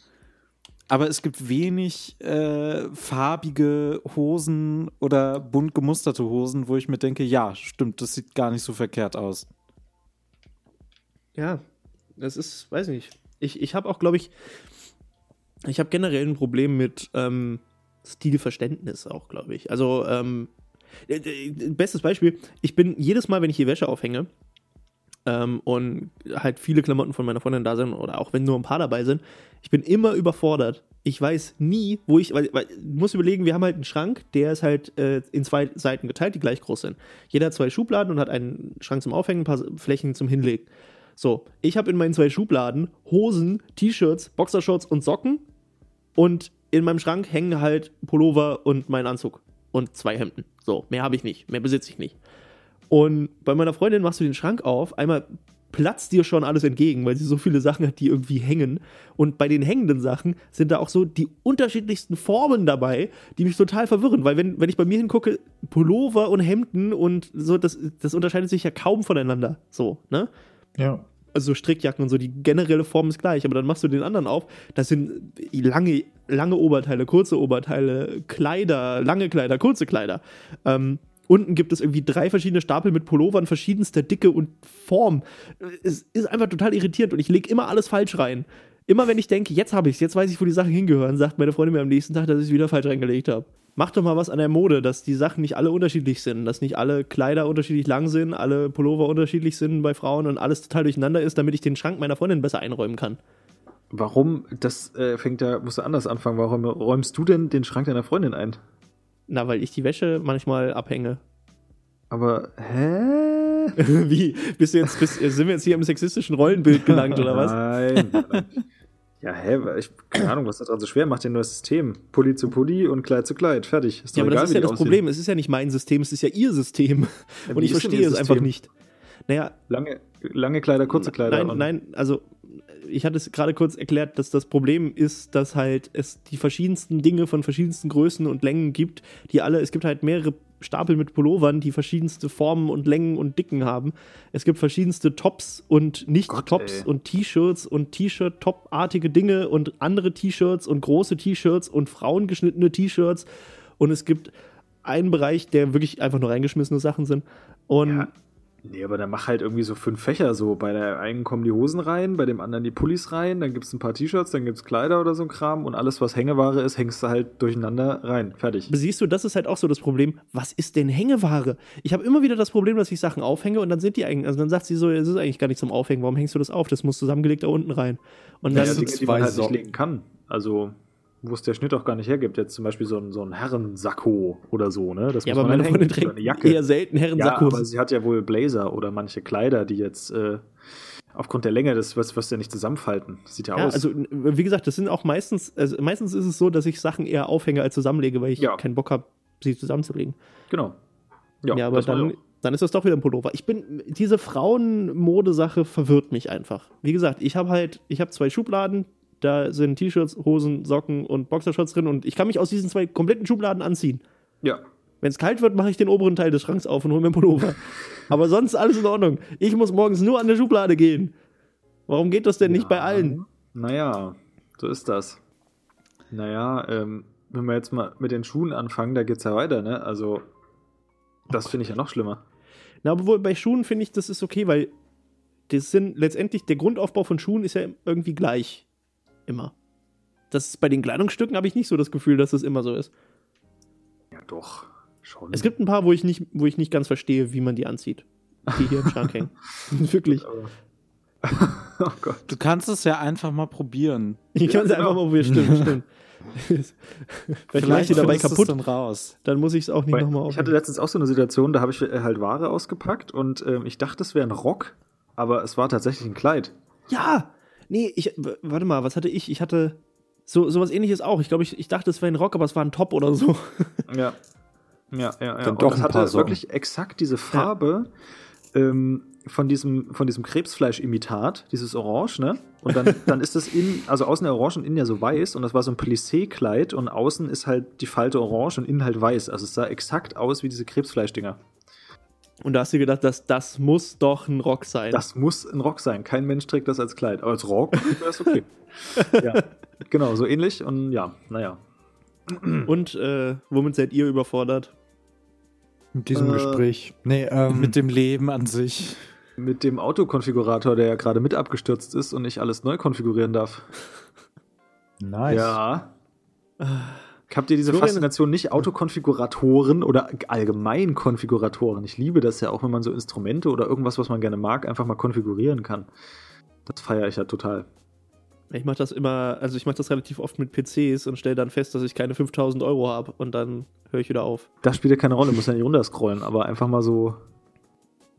aber es gibt wenig äh, farbige Hosen oder bunt gemusterte Hosen, wo ich mir denke, ja, stimmt, das sieht gar nicht so verkehrt aus. Ja, das ist, weiß nicht. Ich, ich habe auch, glaube ich, ich habe generell ein Problem mit ähm, Stilverständnis auch, glaube ich. Also, ähm, äh, äh, bestes Beispiel, ich bin jedes Mal, wenn ich hier Wäsche aufhänge ähm, und halt viele Klamotten von meiner Freundin da sind oder auch wenn nur ein paar dabei sind, ich bin immer überfordert. Ich weiß nie, wo ich, weil, weil du überlegen, wir haben halt einen Schrank, der ist halt äh, in zwei Seiten geteilt, die gleich groß sind. Jeder hat zwei Schubladen und hat einen Schrank zum Aufhängen, ein paar Flächen zum Hinlegen. So, ich habe in meinen zwei Schubladen Hosen, T-Shirts, Boxershorts und Socken und in meinem Schrank hängen halt Pullover und mein Anzug und zwei Hemden. So, mehr habe ich nicht, mehr besitze ich nicht. Und bei meiner Freundin machst du den Schrank auf, einmal platzt dir schon alles entgegen, weil sie so viele Sachen hat, die irgendwie hängen. Und bei den hängenden Sachen sind da auch so die unterschiedlichsten Formen dabei, die mich total verwirren, weil wenn, wenn ich bei mir hingucke, Pullover und Hemden und so, das, das unterscheidet sich ja kaum voneinander. So, ne? Ja also Strickjacken und so, die generelle Form ist gleich, aber dann machst du den anderen auf, das sind lange, lange Oberteile, kurze Oberteile, Kleider, lange Kleider, kurze Kleider. Ähm, unten gibt es irgendwie drei verschiedene Stapel mit Pullovern verschiedenster Dicke und Form. Es ist einfach total irritierend und ich lege immer alles falsch rein. Immer wenn ich denke, jetzt habe ich es, jetzt weiß ich, wo die Sachen hingehören, sagt meine Freundin mir am nächsten Tag, dass ich es wieder falsch reingelegt habe mach doch mal was an der Mode, dass die Sachen nicht alle unterschiedlich sind, dass nicht alle Kleider unterschiedlich lang sind, alle Pullover unterschiedlich sind bei Frauen und alles total durcheinander ist, damit ich den Schrank meiner Freundin besser einräumen kann. Warum, das äh, fängt ja, musst du anders anfangen, warum räumst du denn den Schrank deiner Freundin ein? Na, weil ich die Wäsche manchmal abhänge. Aber, hä? Wie? Bist du jetzt, bist, sind wir jetzt hier im sexistischen Rollenbild gelangt, oder was? Nein. nein. Ja, hä? Ich, keine Ahnung, was das daran so schwer macht, ein neues System. Pulli zu Pulli und Kleid zu Kleid. Fertig. Ist ja, aber egal, das ist ja das aussehen. Problem. Es ist ja nicht mein System, es ist ja ihr System. Ja, und ich verstehe es einfach nicht. Naja. Lange, lange Kleider, kurze Kleider. Nein, nein, also ich hatte es gerade kurz erklärt, dass das Problem ist, dass halt es die verschiedensten Dinge von verschiedensten Größen und Längen gibt, die alle, es gibt halt mehrere Stapel mit Pullovern, die verschiedenste Formen und Längen und Dicken haben. Es gibt verschiedenste Tops und Nicht-Tops und T-Shirts und T-Shirt-Top-artige Dinge und andere T-Shirts und große T-Shirts und frauengeschnittene T-Shirts. Und es gibt einen Bereich, der wirklich einfach nur reingeschmissene Sachen sind. Und ja. Nee, aber dann mach halt irgendwie so fünf Fächer so. Bei der einen kommen die Hosen rein, bei dem anderen die Pullis rein, dann gibt's ein paar T-Shirts, dann gibt's Kleider oder so ein Kram und alles, was Hängeware ist, hängst du halt durcheinander rein. Fertig. Siehst du, das ist halt auch so das Problem. Was ist denn Hängeware? Ich habe immer wieder das Problem, dass ich Sachen aufhänge und dann sind die eigentlich, also dann sagt sie so, es ist eigentlich gar nicht zum Aufhängen. Warum hängst du das auf? Das muss zusammengelegt da unten rein. Und dann ja, ja, Dinge, die man halt nicht legen kann. Also wo es der Schnitt auch gar nicht hergibt. Jetzt zum Beispiel so ein, so ein Herrensacko oder so, ne? Das ja, aber meine Freundin trägt eher selten Herrensackos. Ja, aber sie hat ja wohl Blazer oder manche Kleider, die jetzt äh, aufgrund der Länge des, was, was ja nicht zusammenfalten. Sieht ja, ja aus. Also, wie gesagt, das sind auch meistens, also meistens ist es so, dass ich Sachen eher aufhänge als zusammenlege, weil ich ja. keinen Bock habe, sie zusammenzulegen. Genau. Ja, ja aber dann, dann ist das doch wieder ein Pullover. Ich bin, diese Frauenmodesache verwirrt mich einfach. Wie gesagt, ich habe halt, ich habe zwei Schubladen, da sind T-Shirts, Hosen, Socken und Boxershorts drin und ich kann mich aus diesen zwei kompletten Schubladen anziehen. Ja. Wenn es kalt wird, mache ich den oberen Teil des Schranks auf und hole mir einen Pullover. Aber sonst alles in Ordnung. Ich muss morgens nur an der Schublade gehen. Warum geht das denn ja, nicht bei allen? Naja, so ist das. Naja, ähm, wenn wir jetzt mal mit den Schuhen anfangen, da geht es ja weiter, ne? Also, das finde ich ja noch schlimmer. Na, obwohl bei Schuhen finde ich, das ist okay, weil das sind letztendlich, der Grundaufbau von Schuhen ist ja irgendwie gleich. Immer. Das ist, bei den Kleidungsstücken habe ich nicht so das Gefühl, dass das immer so ist. Ja, doch. Schon. Es gibt ein paar, wo ich nicht, wo ich nicht ganz verstehe, wie man die anzieht. Die hier im Schrank hängen. Wirklich. oh Gott. Du kannst es ja einfach mal probieren. Ich kann es ja, genau. einfach mal probieren, stimmt, stimmt. Vielleicht, Vielleicht ich dabei kaputt. Dann, raus. dann muss ich es auch nicht nochmal aufnehmen. Ich hatte letztens auch so eine Situation, da habe ich halt Ware ausgepackt und ähm, ich dachte, es wäre ein Rock, aber es war tatsächlich ein Kleid. Ja, Nee, ich, warte mal, was hatte ich? Ich hatte so sowas ähnliches auch. Ich glaube, ich, ich dachte, es wäre ein Rock, aber es war ein Top oder so. Ja. Ja, ja, ja. Dann und doch das hatte wirklich exakt diese Farbe ja. ähm, von diesem, von diesem Krebsfleischimitat, dieses Orange, ne? Und dann, dann ist das innen, also außen orange und innen ja so weiß und das war so ein Plissé-Kleid und außen ist halt die Falte orange und innen halt weiß. Also es sah exakt aus wie diese Krebsfleischdinger. Und da hast du gedacht, dass das muss doch ein Rock sein. Das muss ein Rock sein. Kein Mensch trägt das als Kleid. Aber als Rock wäre es okay. ja, genau, so ähnlich. Und ja, naja. Und äh, womit seid ihr überfordert? Mit diesem äh, Gespräch. Nee, ähm, mit dem Leben an sich. Mit dem Autokonfigurator, der ja gerade mit abgestürzt ist und ich alles neu konfigurieren darf. Nice. Ja. Habt ihr diese Florian, Faszination nicht Autokonfiguratoren oder allgemein Konfiguratoren? Ich liebe das ja auch, wenn man so Instrumente oder irgendwas, was man gerne mag, einfach mal konfigurieren kann. Das feiere ich ja total. Ich mache das immer, also ich mache das relativ oft mit PCs und stelle dann fest, dass ich keine 5000 Euro habe und dann höre ich wieder auf. Das spielt ja keine Rolle, muss ja nicht runterscrollen, aber einfach mal so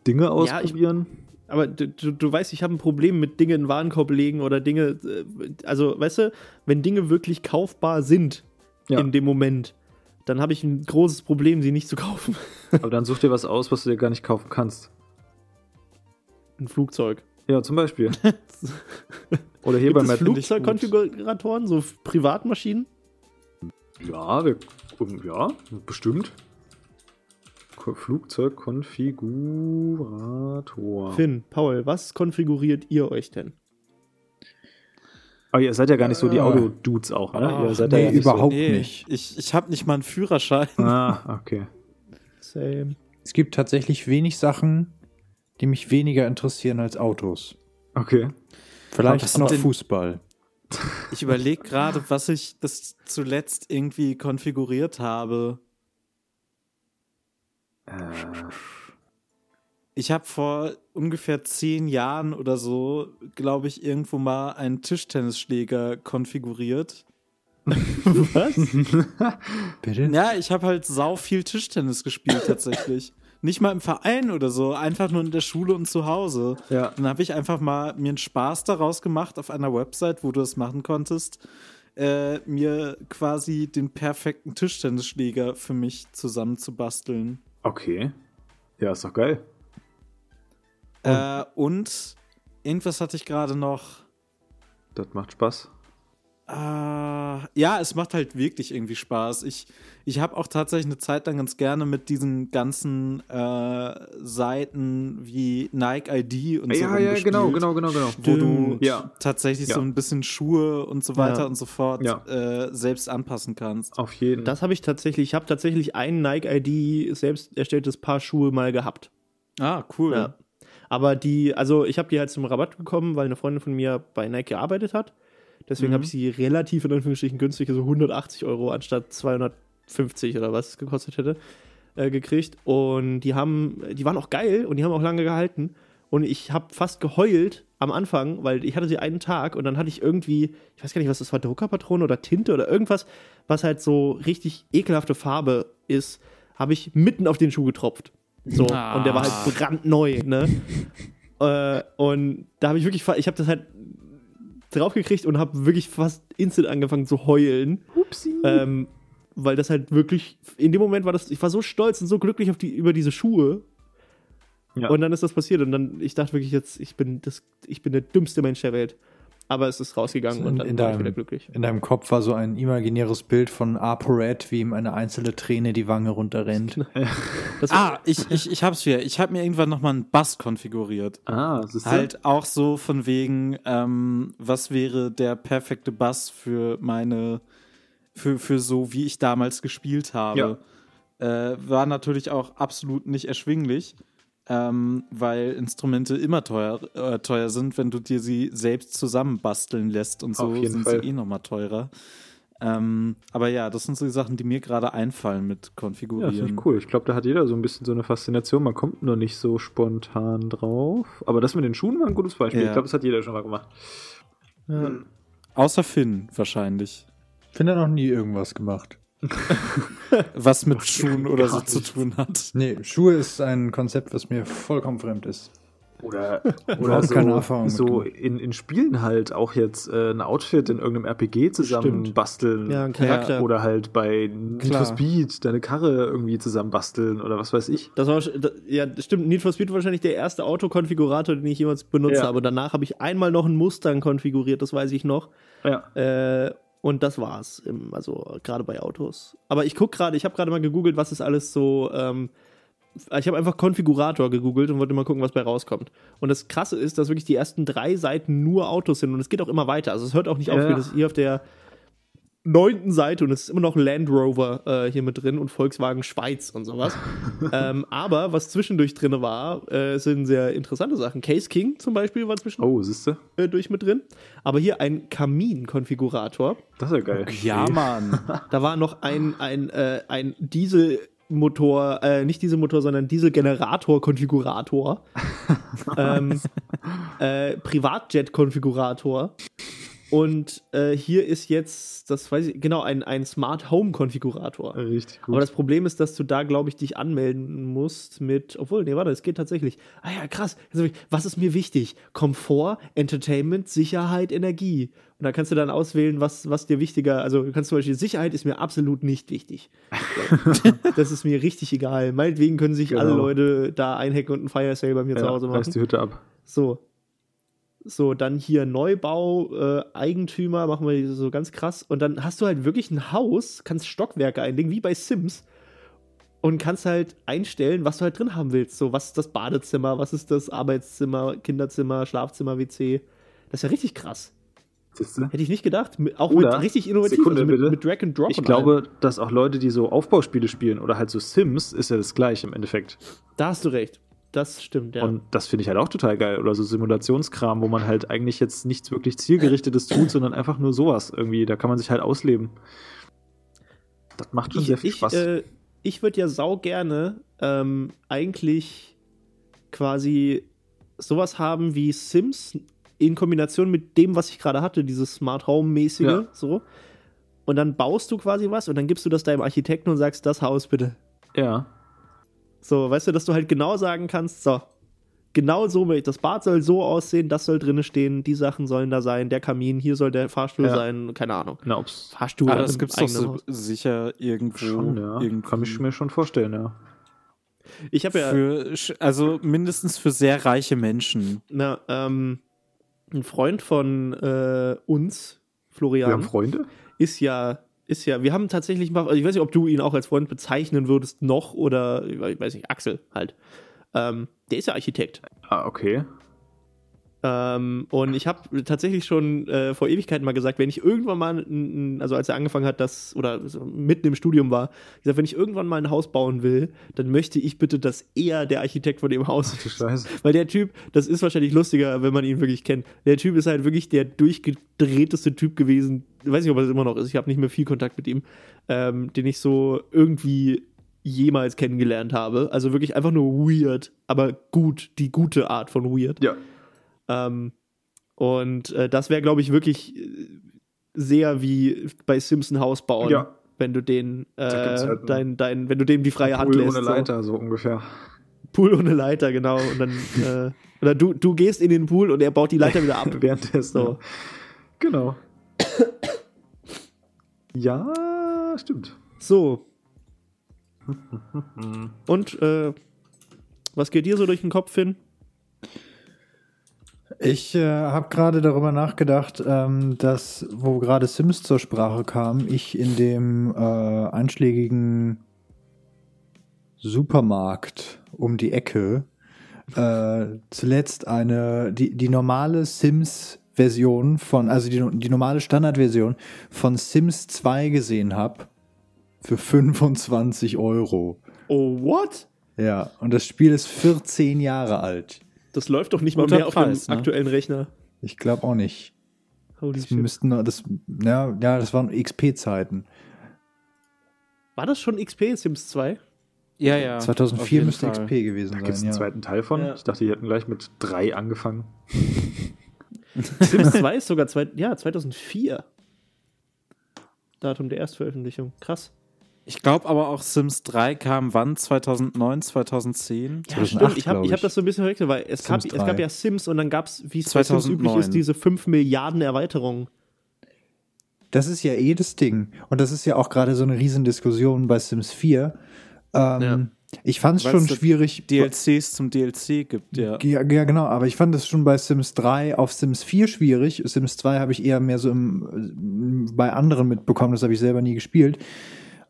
Dinge ausprobieren. Ja, ich, aber du, du, du, weißt, ich habe ein Problem mit Dinge in den Warenkorb legen oder Dinge, äh, also weißt du, wenn Dinge wirklich kaufbar sind, ja. in dem Moment, dann habe ich ein großes Problem, sie nicht zu kaufen. Aber dann such dir was aus, was du dir gar nicht kaufen kannst. Ein Flugzeug. Ja, zum Beispiel. Oder hier Gibt bei Flugzeugkonfiguratoren, so Privatmaschinen? Ja, wir, ja, bestimmt. Flugzeugkonfigurator. Finn, Paul, was konfiguriert ihr euch denn? Aber ihr seid ja gar nicht so die äh. Auto-Dudes auch, ne? Ach, ihr seid nee, ja nicht überhaupt so. nee. nicht. Ich, ich habe nicht mal einen Führerschein. Ah, okay. Same. Es gibt tatsächlich wenig Sachen, die mich weniger interessieren als Autos. Okay. Vielleicht noch Fußball. Ich überlege gerade, was ich das zuletzt irgendwie konfiguriert habe. Äh. Ich habe vor ungefähr zehn Jahren oder so, glaube ich, irgendwo mal einen Tischtennisschläger konfiguriert. Was? Bitte? Ja, ich habe halt sau viel Tischtennis gespielt tatsächlich. Nicht mal im Verein oder so, einfach nur in der Schule und zu Hause. Ja. Dann habe ich einfach mal mir einen Spaß daraus gemacht auf einer Website, wo du das machen konntest, äh, mir quasi den perfekten Tischtennisschläger für mich zusammenzubasteln. Okay. Ja, ist doch geil. Äh, und irgendwas hatte ich gerade noch. Das macht Spaß. Äh, ja, es macht halt wirklich irgendwie Spaß. Ich, ich habe auch tatsächlich eine Zeit lang ganz gerne mit diesen ganzen äh, Seiten wie Nike ID und ja, so. Ja, ja, genau, genau, genau, genau. Wo du ja. tatsächlich ja. so ein bisschen Schuhe und so weiter ja. und so fort äh, selbst anpassen kannst. Auf jeden. Das habe ich tatsächlich. Ich habe tatsächlich ein Nike ID selbst erstelltes Paar Schuhe mal gehabt. Ah, cool. Aber die, also ich habe die halt zum Rabatt bekommen, weil eine Freundin von mir bei Nike gearbeitet hat. Deswegen Mhm. habe ich sie relativ in Anführungsstrichen günstig, also 180 Euro anstatt 250 oder was es gekostet hätte, äh, gekriegt. Und die haben, die waren auch geil und die haben auch lange gehalten. Und ich habe fast geheult am Anfang, weil ich hatte sie einen Tag und dann hatte ich irgendwie, ich weiß gar nicht, was das war, Druckerpatrone oder Tinte oder irgendwas, was halt so richtig ekelhafte Farbe ist, habe ich mitten auf den Schuh getropft. So, Ah. und der war halt brandneu, ne? äh, und da habe ich wirklich, ich habe das halt draufgekriegt und habe wirklich fast instant angefangen zu heulen. Upsi. Ähm, weil das halt wirklich, in dem Moment war das, ich war so stolz und so glücklich auf die, über diese Schuhe. Ja. Und dann ist das passiert und dann, ich dachte wirklich jetzt, ich bin das, ich bin der dümmste Mensch der Welt. Aber es ist rausgegangen In- und dann in war ich deinem- wieder glücklich. In deinem Kopf war so ein imaginäres Bild von ApoRed, wie ihm eine einzelne Träne die Wange runterrennt. Das Ah, ich, ich, ich hab's wieder. Ich habe mir irgendwann nochmal einen Bass konfiguriert. ah, siehst du? Halt auch so von wegen, ähm, was wäre der perfekte Bass für meine, für, für so, wie ich damals gespielt habe. Äh, war natürlich auch absolut nicht erschwinglich, ähm, weil Instrumente immer teuer, äh, teuer sind, wenn du dir sie selbst zusammenbasteln lässt und so Auf jeden sind Fall. sie eh nochmal teurer. Ähm, aber ja, das sind so die Sachen, die mir gerade einfallen mit Ja, Konfigurieren. finde ich cool. Ich glaube, da hat jeder so ein bisschen so eine Faszination. Man kommt nur nicht so spontan drauf. Aber das mit den Schuhen war ein gutes Beispiel. Ja. Ich glaube, das hat jeder schon mal gemacht. ja. Außer Finn wahrscheinlich. Ich finde, er noch nie irgendwas gemacht. Was mit Schuhen oder so zu tun hat. Nee, Schuhe ist ein Konzept, was mir vollkommen fremd ist. Oder, oder so, keine Erfahrung so in, in Spielen halt auch jetzt äh, ein Outfit in irgendeinem RPG zusammen Stimmt. basteln. ja, ein Charakter. Oder halt bei Need Klar. for Speed deine Karre irgendwie zusammen basteln oder was weiß ich. Das war, das, ja, das stimmt. Need for Speed war wahrscheinlich der erste Autokonfigurator, den ich jemals benutzt Ja. habe. Danach habe ich einmal noch einen Mustang konfiguriert, das weiß ich noch. Ja. Äh, und das war's. Im, also gerade bei Autos. Aber ich gucke gerade, ich habe gerade mal gegoogelt, was ist alles so. Ähm, ich habe einfach Konfigurator gegoogelt und wollte mal gucken, was bei rauskommt. Und das Krasse ist, dass wirklich die ersten drei Seiten nur Autos sind und es geht auch immer weiter. Also es hört auch nicht auf. Ja. Wir das hier auf der neunten Seite und es ist immer noch Land Rover äh, hier mit drin und Volkswagen Schweiz und sowas. ähm, aber was zwischendurch drin war, äh, sind sehr interessante Sachen. Case King zum Beispiel war zwischendurch Oh, siehst du? mit drin. Aber hier ein Kamin-Konfigurator. Das ist ja geil. Ja, Mann. Da war noch ein, ein, äh, ein Dieselmotor, äh, nicht Dieselmotor, sondern Dieselgenerator-Konfigurator. ähm, äh, Privatjet-Konfigurator. Und äh, hier ist jetzt, das weiß ich, genau, ein, ein Smart Home-Konfigurator. Richtig gut. Aber das Problem ist, dass du da, glaube ich, dich anmelden musst mit, obwohl, nee, warte, es geht tatsächlich. Ah ja, krass. Was ist mir wichtig? Komfort, Entertainment, Sicherheit, Energie. Und da kannst du dann auswählen, was, was dir wichtiger, also du kannst zum Beispiel, Sicherheit ist mir absolut nicht wichtig. das ist mir richtig egal. Meinetwegen können sich alle Genau. Leute da einhacken und einen Fire Sale bei mir zu ja, Hause reißt machen. die Hütte ab. So. So, dann hier Neubau, äh, Eigentümer, machen wir so ganz krass. Und dann hast du halt wirklich ein Haus, kannst Stockwerke einlegen, wie bei Sims. Und kannst halt einstellen, was du halt drin haben willst. So, was ist das Badezimmer, was ist das Arbeitszimmer, Kinderzimmer, Schlafzimmer, WC. Das ist ja richtig krass. Hätte ich nicht gedacht. Auch Oder- mit richtig innovativ, Sekunde, also mit, mit Drag and Drop. Ich glaube, allem. dass auch Leute, die so Aufbauspiele spielen oder halt so Sims, ist ja das gleiche im Endeffekt. Da hast du recht. Das stimmt, ja. Und das finde ich halt auch total geil. Oder so Simulationskram, wo man halt eigentlich jetzt nichts wirklich zielgerichtetes tut, sondern einfach nur sowas irgendwie. Da kann man sich halt ausleben. Das macht schon ich, sehr viel ich, Spaß. Äh, ich würde ja sau gerne ähm, eigentlich quasi sowas haben wie Sims in Kombination mit dem, was ich gerade hatte, dieses Smart Home-mäßige, Ja. so. Und dann baust du quasi was und dann gibst du das deinem Architekten und sagst, das Haus bitte. ja. So, weißt du, dass du halt genau sagen kannst, so, genau so, will ich- das Bad soll so aussehen, das soll drinne stehen, die Sachen sollen da sein, der Kamin, hier soll der Fahrstuhl Ja. sein, keine Ahnung. Na, ob's Fahrstuhl Aber das gibt's doch so sicher irgendwo. schon, ja. irgendwie. Kann ich mir schon vorstellen, ja. Ich habe ja, Für, also mindestens für sehr reiche Menschen. na, ähm, ein Freund von äh, uns, Florian, Wir haben Freunde? ist ja, ist ja, wir haben tatsächlich mal, also ich weiß nicht, ob du ihn auch als Freund bezeichnen würdest noch oder, ich weiß nicht, Axel halt. Ähm, der ist ja Architekt. Ah, okay. Ähm, und ich habe tatsächlich schon äh, vor Ewigkeiten mal gesagt, wenn ich irgendwann mal, also als er angefangen hat, das, oder so mitten im Studium war, gesagt, wenn ich irgendwann mal ein Haus bauen will, dann möchte ich bitte, dass er der Architekt von dem Haus ist. Scheiße. Weil der Typ, das ist wahrscheinlich lustiger, wenn man ihn wirklich kennt. Der Typ ist halt wirklich der durchgedrehteste Typ gewesen. Ich weiß nicht, ob er das immer noch ist. Ich habe nicht mehr viel Kontakt mit ihm, ähm, den ich so irgendwie jemals kennengelernt habe. Also wirklich einfach nur weird, aber gut, die gute Art von weird. Ja. Ähm, und äh, das wäre, glaube ich, wirklich äh, sehr wie bei Simpson Haus bauen. Ja. Wenn du den, äh, halt dein, dein, wenn du dem die freie Hand Pool lässt. ohne so. Leiter, so ungefähr. Pool ohne Leiter, genau. Und dann, äh, oder du, du gehst in den Pool und er baut die Leiter wieder ab. Währenddessen. So. Genau. ja, stimmt. So. Und äh, was geht dir so durch den Kopf hin? Ich äh, habe gerade darüber nachgedacht, ähm, dass, wo gerade Sims zur Sprache kam, ich in dem äh, einschlägigen Supermarkt um die Ecke äh, zuletzt eine, die, die normale Sims-Version von, also die, die normale Standardversion von Sims 2 gesehen habe für 25 Euro. Oh, what? Ja, und das Spiel ist 14 Jahre alt. Das läuft doch nicht mal mehr auf Preis, einem ne? aktuellen Rechner. Ich glaube auch nicht. Holy Das shit. müssten, das, ja, ja, das waren XP-Zeiten. War das schon XP Sims 2? Ja, ja. auf 2004 jeden müsste Fall. XP gewesen Gibt sein. es einen Ja. zweiten Teil von? Ja. Ich dachte, die hätten gleich mit drei angefangen. Sims 2 ist sogar zwei, ja, 2004. Datum der Erstveröffentlichung. Krass. Ich glaube aber auch Sims 3 kam wann? 2009, 2010? Ja, 2008, stimmt. Ich habe hab das so ein bisschen verwechselt, weil es, gab, es gab 3. ja Sims und dann gab es, wie es bei Sims 2009. üblich ist, diese 5 Milliarden Erweiterungen. Das ist ja eh das Ding. Und das ist ja auch gerade so eine Riesendiskussion bei Sims 4. Ähm, Ja. Ich fand es schon schwierig. DLCs zum DLC gibt, ja. Ja, ja, genau, aber ich fand es schon bei Sims 3 auf Sims 4 schwierig. Sims 2 habe ich eher mehr so im, bei anderen mitbekommen, das habe ich selber nie gespielt.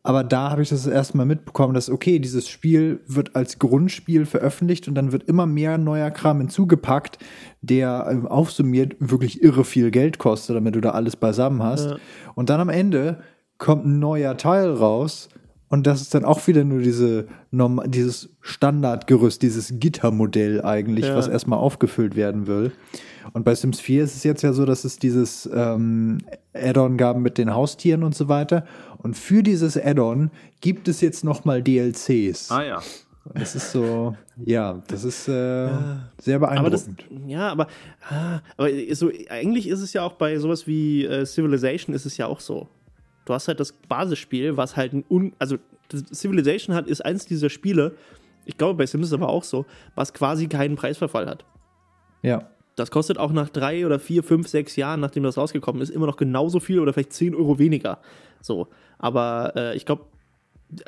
Aber da habe ich das erstmal mitbekommen, dass, okay, dieses Spiel wird als Grundspiel veröffentlicht und dann wird immer mehr neuer Kram hinzugepackt, der ähm, aufsummiert wirklich irre viel Geld kostet, damit du da alles beisammen hast. Ja. Und dann am Ende kommt ein neuer Teil raus und das ist dann auch wieder nur diese dieses Standardgerüst, dieses Gittermodell eigentlich, Ja. was erstmal aufgefüllt werden will. Und bei Sims 4 ist es jetzt ja so, dass es dieses ähm, Add-on gab mit den Haustieren und so weiter. Und für dieses Add-on gibt es jetzt noch mal DLCs. Ah ja. Das ist so, ja, das ist äh, sehr Aber das, beeindruckend. ja, aber, ah, aber so, eigentlich ist es ja auch bei sowas wie äh, Civilization ist es ja auch so. Du hast halt das Basisspiel, was halt ein un, also Civilization hat, ist eins dieser Spiele, ich glaube bei Sims ist es aber auch so, was quasi keinen Preisverfall hat. ja. Das kostet auch nach drei oder vier, fünf, sechs Jahren, nachdem das rausgekommen ist, immer noch genauso viel oder vielleicht 10 Euro weniger. So. Aber äh, ich glaube,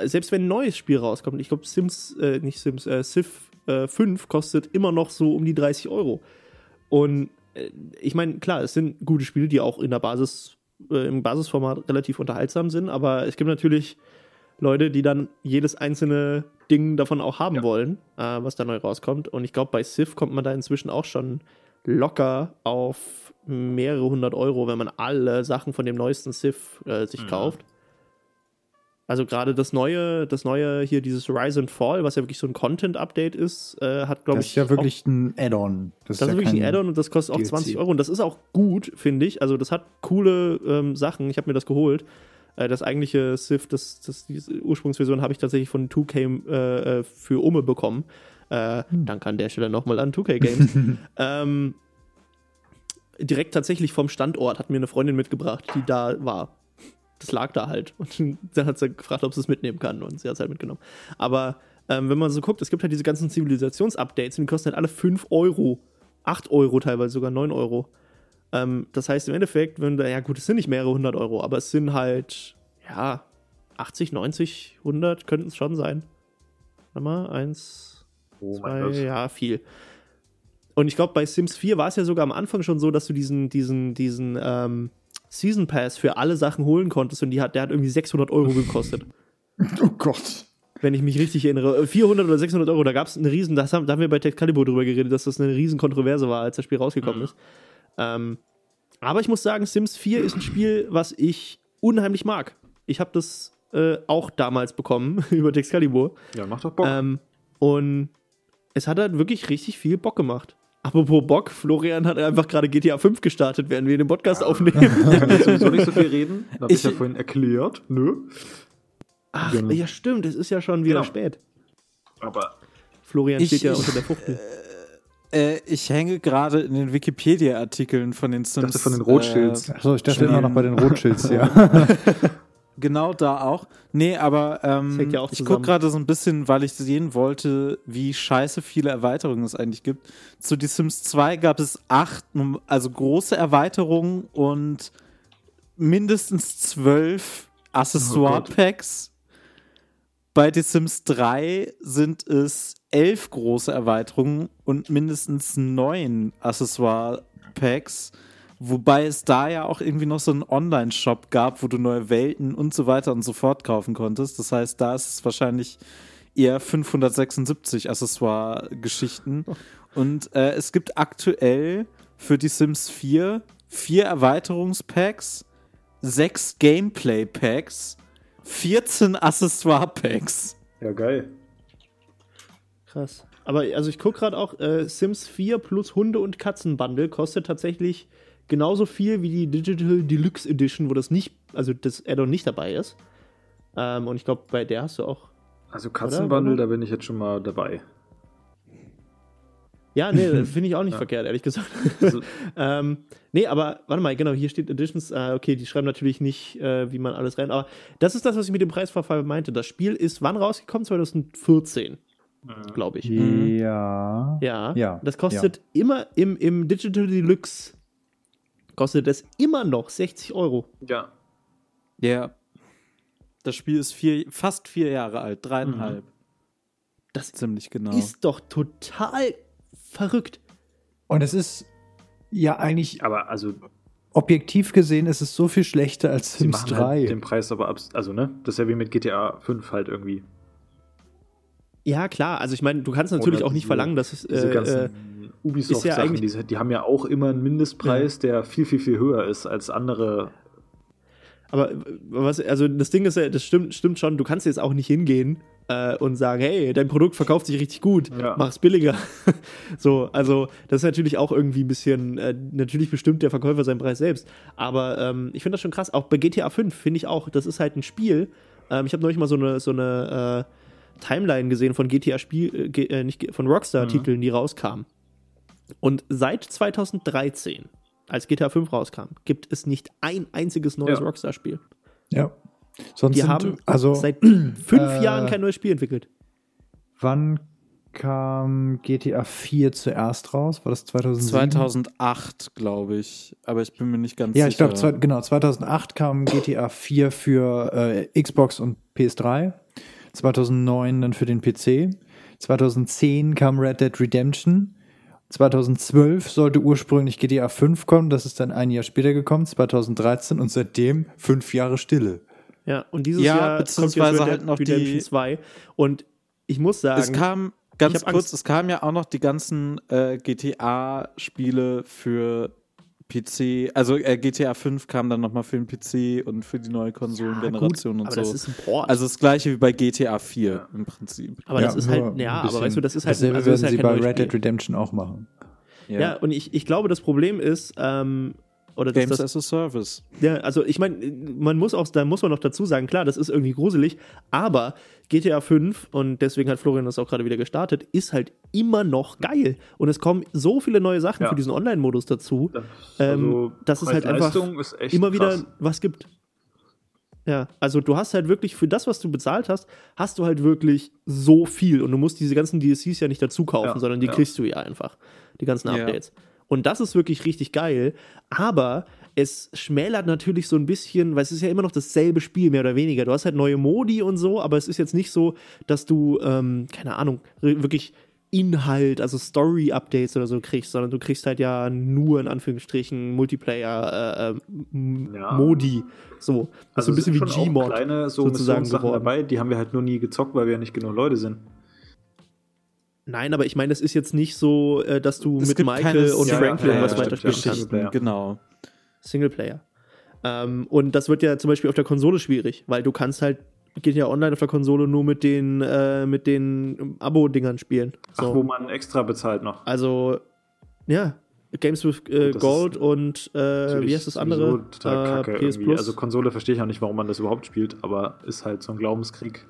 selbst wenn ein neues Spiel rauskommt, ich glaube, Sims, äh, nicht Sims, äh, Civ äh, 5 kostet immer noch so um die 30 Euro. Und äh, ich meine, klar, es sind gute Spiele, die auch in der Basis, äh, im Basisformat relativ unterhaltsam sind, aber es gibt natürlich Leute, die dann jedes einzelne Ding davon auch haben Ja. wollen, äh, was da neu rauskommt. Und ich glaube, bei Civ kommt man da inzwischen auch schon locker auf mehrere hundert Euro, wenn man alle Sachen von dem neuesten Civ äh, sich kauft. Also gerade das neue, das neue hier, dieses Rise and Fall, was ja wirklich so ein Content-Update ist, äh, hat, glaube Das ich. ist ja auch- wirklich ein Add-on. das ist ja wirklich ein Add-on und das kostet auch DLC. 20 Euro. Und das ist auch gut, finde ich. Also, das hat coole ähm, Sachen. Ich habe mir das geholt. Äh, das eigentliche Civ, das, das, diese Ursprungsversion, habe ich tatsächlich von 2K äh, äh, für Umme bekommen. Äh, Danke an der Stelle nochmal an 2K Games. ähm, direkt tatsächlich vom Standort hat mir eine Freundin mitgebracht, die da war. Das lag da halt. Und dann hat sie gefragt, ob sie es mitnehmen kann. Und sie hat es halt mitgenommen. Aber ähm, wenn man so guckt, es gibt halt diese ganzen Zivilisationsupdates und die kosten halt alle 5 Euro. 8 Euro teilweise, sogar 9 Euro. Ähm, das heißt im Endeffekt, wenn da, ja gut, es sind nicht mehrere hundert Euro, aber es sind halt, ja, 80, 90, 100 könnten es schon sein. Warte mal, eins, Oh zwei, mein Gott. ja, viel. Und ich glaube, bei Sims 4 war es ja sogar am Anfang schon so, dass du diesen, diesen, diesen ähm, Season Pass für alle Sachen holen konntest und die hat, der hat irgendwie 600 Euro gekostet. Oh Gott. wenn ich mich richtig erinnere. 400 oder 600 Euro, da gab es eine riesen, das haben, da haben wir bei Excalibur drüber geredet, dass das eine riesen Kontroverse war, als das Spiel rausgekommen mhm. ist. Ähm, aber ich muss sagen, Sims 4 ist ein Spiel, was ich unheimlich mag. Ich habe das äh, auch damals bekommen über Excalibur. Ja, macht doch Bock. Ähm, und es hat halt wirklich richtig viel Bock gemacht. Apropos Bock, Florian hat einfach gerade GTA 5 gestartet, während wir den Podcast aufnehmen. Ich kann sowieso nicht so viel reden. Das habe ich ja vorhin erklärt. Nö. Ach, genau. ja, stimmt, es ist ja schon wieder genau. spät. Aber Florian ich, steht ja unter der Fuchtel. Äh, äh, ich hänge gerade in den Wikipedia-Artikeln von den Sims. Ich von den Rothschilds. Äh, Achso, ich dachte immer noch bei den Rothschilds, ja. genau da auch. Nee, aber ähm, ja ich gucke gerade so ein bisschen, weil ich sehen wollte, wie scheiße viele Erweiterungen es eigentlich gibt. Zu The Sims 2 gab es acht, also große Erweiterungen und mindestens zwölf Accessoire-Packs. Oh bei The Sims 3 sind es elf große Erweiterungen und mindestens neun Accessoire-Packs. Wobei es da ja auch irgendwie noch so einen Online-Shop gab, wo du neue Welten und so weiter und so fort kaufen konntest. Das heißt, da ist es wahrscheinlich eher 576 Accessoire-Geschichten. Und äh, es gibt aktuell für die Sims 4 vier Erweiterungspacks, sechs Gameplay-Packs 14 Accessoire-Packs. Ja, geil. Krass. Aber also ich gucke gerade auch, äh, Sims 4 plus Hunde- und Katzen-Bundle kostet tatsächlich genauso viel wie die Digital Deluxe Edition, wo das nicht, also das Addon nicht dabei ist. Ähm, und ich glaube, bei der hast du auch. Also Katzenbundle, da bin ich jetzt schon mal dabei. Ja, nee, finde ich auch nicht ja. verkehrt, ehrlich gesagt. Also, ähm, nee, aber warte mal, genau, hier steht Editions. Äh, okay, die schreiben natürlich nicht, äh, wie man alles rein. Aber das ist das, was ich mit dem Preisverfall meinte. Das Spiel ist wann rausgekommen? 2014, mhm. glaube ich. Ja. Ja. ja. Das kostet ja. immer im, im Digital Deluxe kostet es immer noch 60 Euro. Ja. Ja. Das Spiel ist vier, fast vier Jahre alt, dreieinhalb. Mhm. Das ist ziemlich genau. Ist doch total verrückt. Und es ist ja eigentlich. Aber also. Objektiv gesehen ist es so viel schlechter als Sims 3. Halt den Preis aber ab, also ne, das ist ja wie mit GTA 5 halt irgendwie. Ja, klar. Also ich meine, du kannst natürlich Oder auch nicht verlangen, dass es diese äh, ganzen äh, Ubisoft-Sachen, ja die, die, haben ja auch immer einen Mindestpreis, ja. der viel, viel, viel höher ist als andere. Aber was, also das Ding ist ja, das stimmt, stimmt schon, du kannst jetzt auch nicht hingehen äh, und sagen, hey, dein Produkt verkauft sich richtig gut, ja. mach's billiger. so, also das ist natürlich auch irgendwie ein bisschen, äh, natürlich bestimmt der Verkäufer seinen Preis selbst. Aber ähm, ich finde das schon krass. Auch bei GTA 5 finde ich auch, das ist halt ein Spiel. Ähm, ich habe neulich mal so eine, so eine äh, Timeline gesehen von GTA-Spiel, äh, äh, nicht von Rockstar-Titeln, mhm. die rauskamen. Und seit 2013, als GTA 5 rauskam, gibt es nicht ein einziges neues ja. Rockstar-Spiel. Ja. Sonst die sind, haben also, seit fünf äh, Jahren kein neues Spiel entwickelt. Wann kam GTA 4 zuerst raus? War das 2007? 2008, glaube ich. Aber ich bin mir nicht ganz ja, sicher. Ja, ich glaube, genau, 2008 kam GTA 4 für äh, Xbox und PS3. 2009 dann für den PC. 2010 kam Red Dead Redemption. 2012 sollte ursprünglich GTA 5 kommen, das ist dann ein Jahr später gekommen, 2013 und seitdem fünf Jahre Stille. Ja, und dieses ja, Jahr beziehungsweise kommt halt noch Redemption die 2 und ich muss sagen, es kam ganz kurz, Angst. es kamen ja auch noch die ganzen äh, GTA Spiele für PC, also äh, GTA 5 kam dann nochmal für den PC und für die neue Konsolengeneration ja, und so. Das ist ein Port. Also das gleiche wie bei GTA 4 ja. im Prinzip. Aber ja, das ist halt, ja, aber weißt du, das ist halt. Dasselbe also werden halt sie bei Red Dead Redemption auch machen. Ja, und ich, ich glaube, das Problem ist, ähm, oder Games das, as a Service. Ja, also ich meine, man muss auch, da muss man noch dazu sagen, klar, das ist irgendwie gruselig, aber GTA 5, und deswegen hat Florian das auch gerade wieder gestartet, ist halt immer noch geil. Und es kommen so viele neue Sachen ja. für diesen Online-Modus dazu, das, ähm, also dass es halt einfach immer wieder krass. was gibt. Ja, also du hast halt wirklich für das, was du bezahlt hast, hast du halt wirklich so viel und du musst diese ganzen DLCs ja nicht dazu kaufen, ja, sondern die ja. kriegst du ja einfach, die ganzen Updates. Ja. Und das ist wirklich richtig geil. Aber es schmälert natürlich so ein bisschen, weil es ist ja immer noch dasselbe Spiel, mehr oder weniger. Du hast halt neue Modi und so, aber es ist jetzt nicht so, dass du, ähm, keine Ahnung, wirklich Inhalt, also Story-Updates oder so kriegst, sondern du kriegst halt ja nur in Anführungsstrichen Multiplayer-Modi. Äh, ja. Modi. so. Das also ist so ein bisschen wie Gmod. kleine so sozusagen Sachen dabei, die haben wir halt nur nie gezockt, weil wir ja nicht genug Leute sind. Nein, aber ich meine, es ist jetzt nicht so, äh, dass du es mit Michael und Franklin ja, was ja, weiterspielen kannst. Genau. Singleplayer. Ähm, und das wird ja zum Beispiel auf der Konsole schwierig, weil du kannst halt geht ja online auf der Konsole nur mit den äh, mit den Abo-Dingern spielen. So. Ach, wo man extra bezahlt noch. Also ja, Games with äh, Gold und äh, wie heißt das andere? Total kacke PS Plus. Also Konsole verstehe ich auch nicht, warum man das überhaupt spielt, aber ist halt so ein Glaubenskrieg.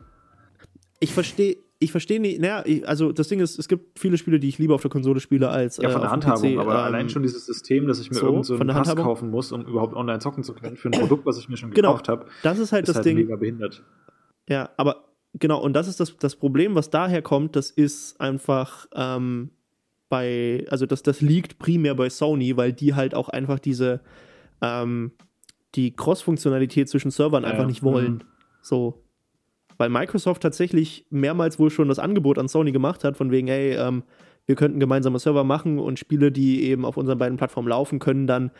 Ich verstehe ich verstehe nicht, naja, also das Ding ist, es gibt viele Spiele, die ich lieber auf der Konsole spiele als Ja, von äh, der Handhabung, PC, aber ähm, allein schon dieses System, dass ich mir so, irgend so einen Pass kaufen muss, um überhaupt online zocken zu können für ein Produkt, was ich mir schon genau, gekauft habe. Das ist halt ist das halt Ding. mega behindert. Ja, aber genau, und das ist das, das Problem, was daher kommt, das ist einfach ähm, bei, also das, das liegt primär bei Sony, weil die halt auch einfach diese, ähm, die Cross-Funktionalität zwischen Servern ja, einfach nicht wollen. Mhm. So, weil Microsoft tatsächlich mehrmals wohl schon das Angebot an Sony gemacht hat, von wegen, hey, ähm, wir könnten gemeinsame Server machen und Spiele, die eben auf unseren beiden Plattformen laufen, können dann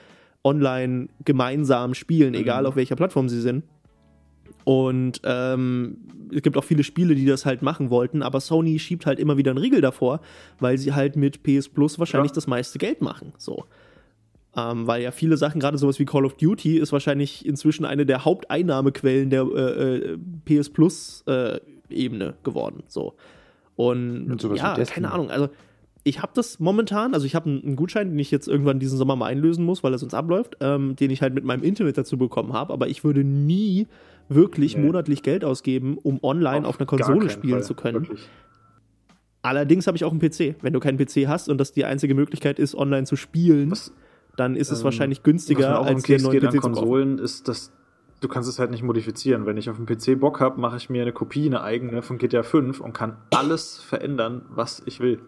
online gemeinsam spielen, mhm. egal auf welcher Plattform sie sind. Und ähm, es gibt auch viele Spiele, die das halt machen wollten, aber Sony schiebt halt immer wieder einen Riegel davor, weil sie halt mit PS Plus wahrscheinlich ja. das meiste Geld machen. So. Ähm, weil ja viele Sachen, gerade sowas wie Call of Duty, ist wahrscheinlich inzwischen eine der Haupteinnahmequellen der äh, äh PS Plus-Ebene äh, geworden. So. Und, Und ja, keine Ahnung. Also, ich habe das momentan, also ich habe einen, Gutschein, den ich jetzt irgendwann diesen Sommer mal einlösen muss, weil er sonst abläuft, ähm, den ich halt mit meinem Internet dazu bekommen habe, aber ich würde nie wirklich nee. monatlich Geld ausgeben, um online auf, auf einer Konsole spielen Fall. zu können. Wirklich. Allerdings habe ich auch einen PC. Wenn du keinen PC hast und das die einzige Möglichkeit ist, online zu spielen, Was? Dann ist es ähm, wahrscheinlich günstiger als dir neuen PC Konsolen zu ist, dass du kannst es halt nicht modifizieren. Wenn ich auf dem PC Bock habe, mache ich mir eine Kopie, eine eigene von GTA 5 und kann alles verändern, was ich will.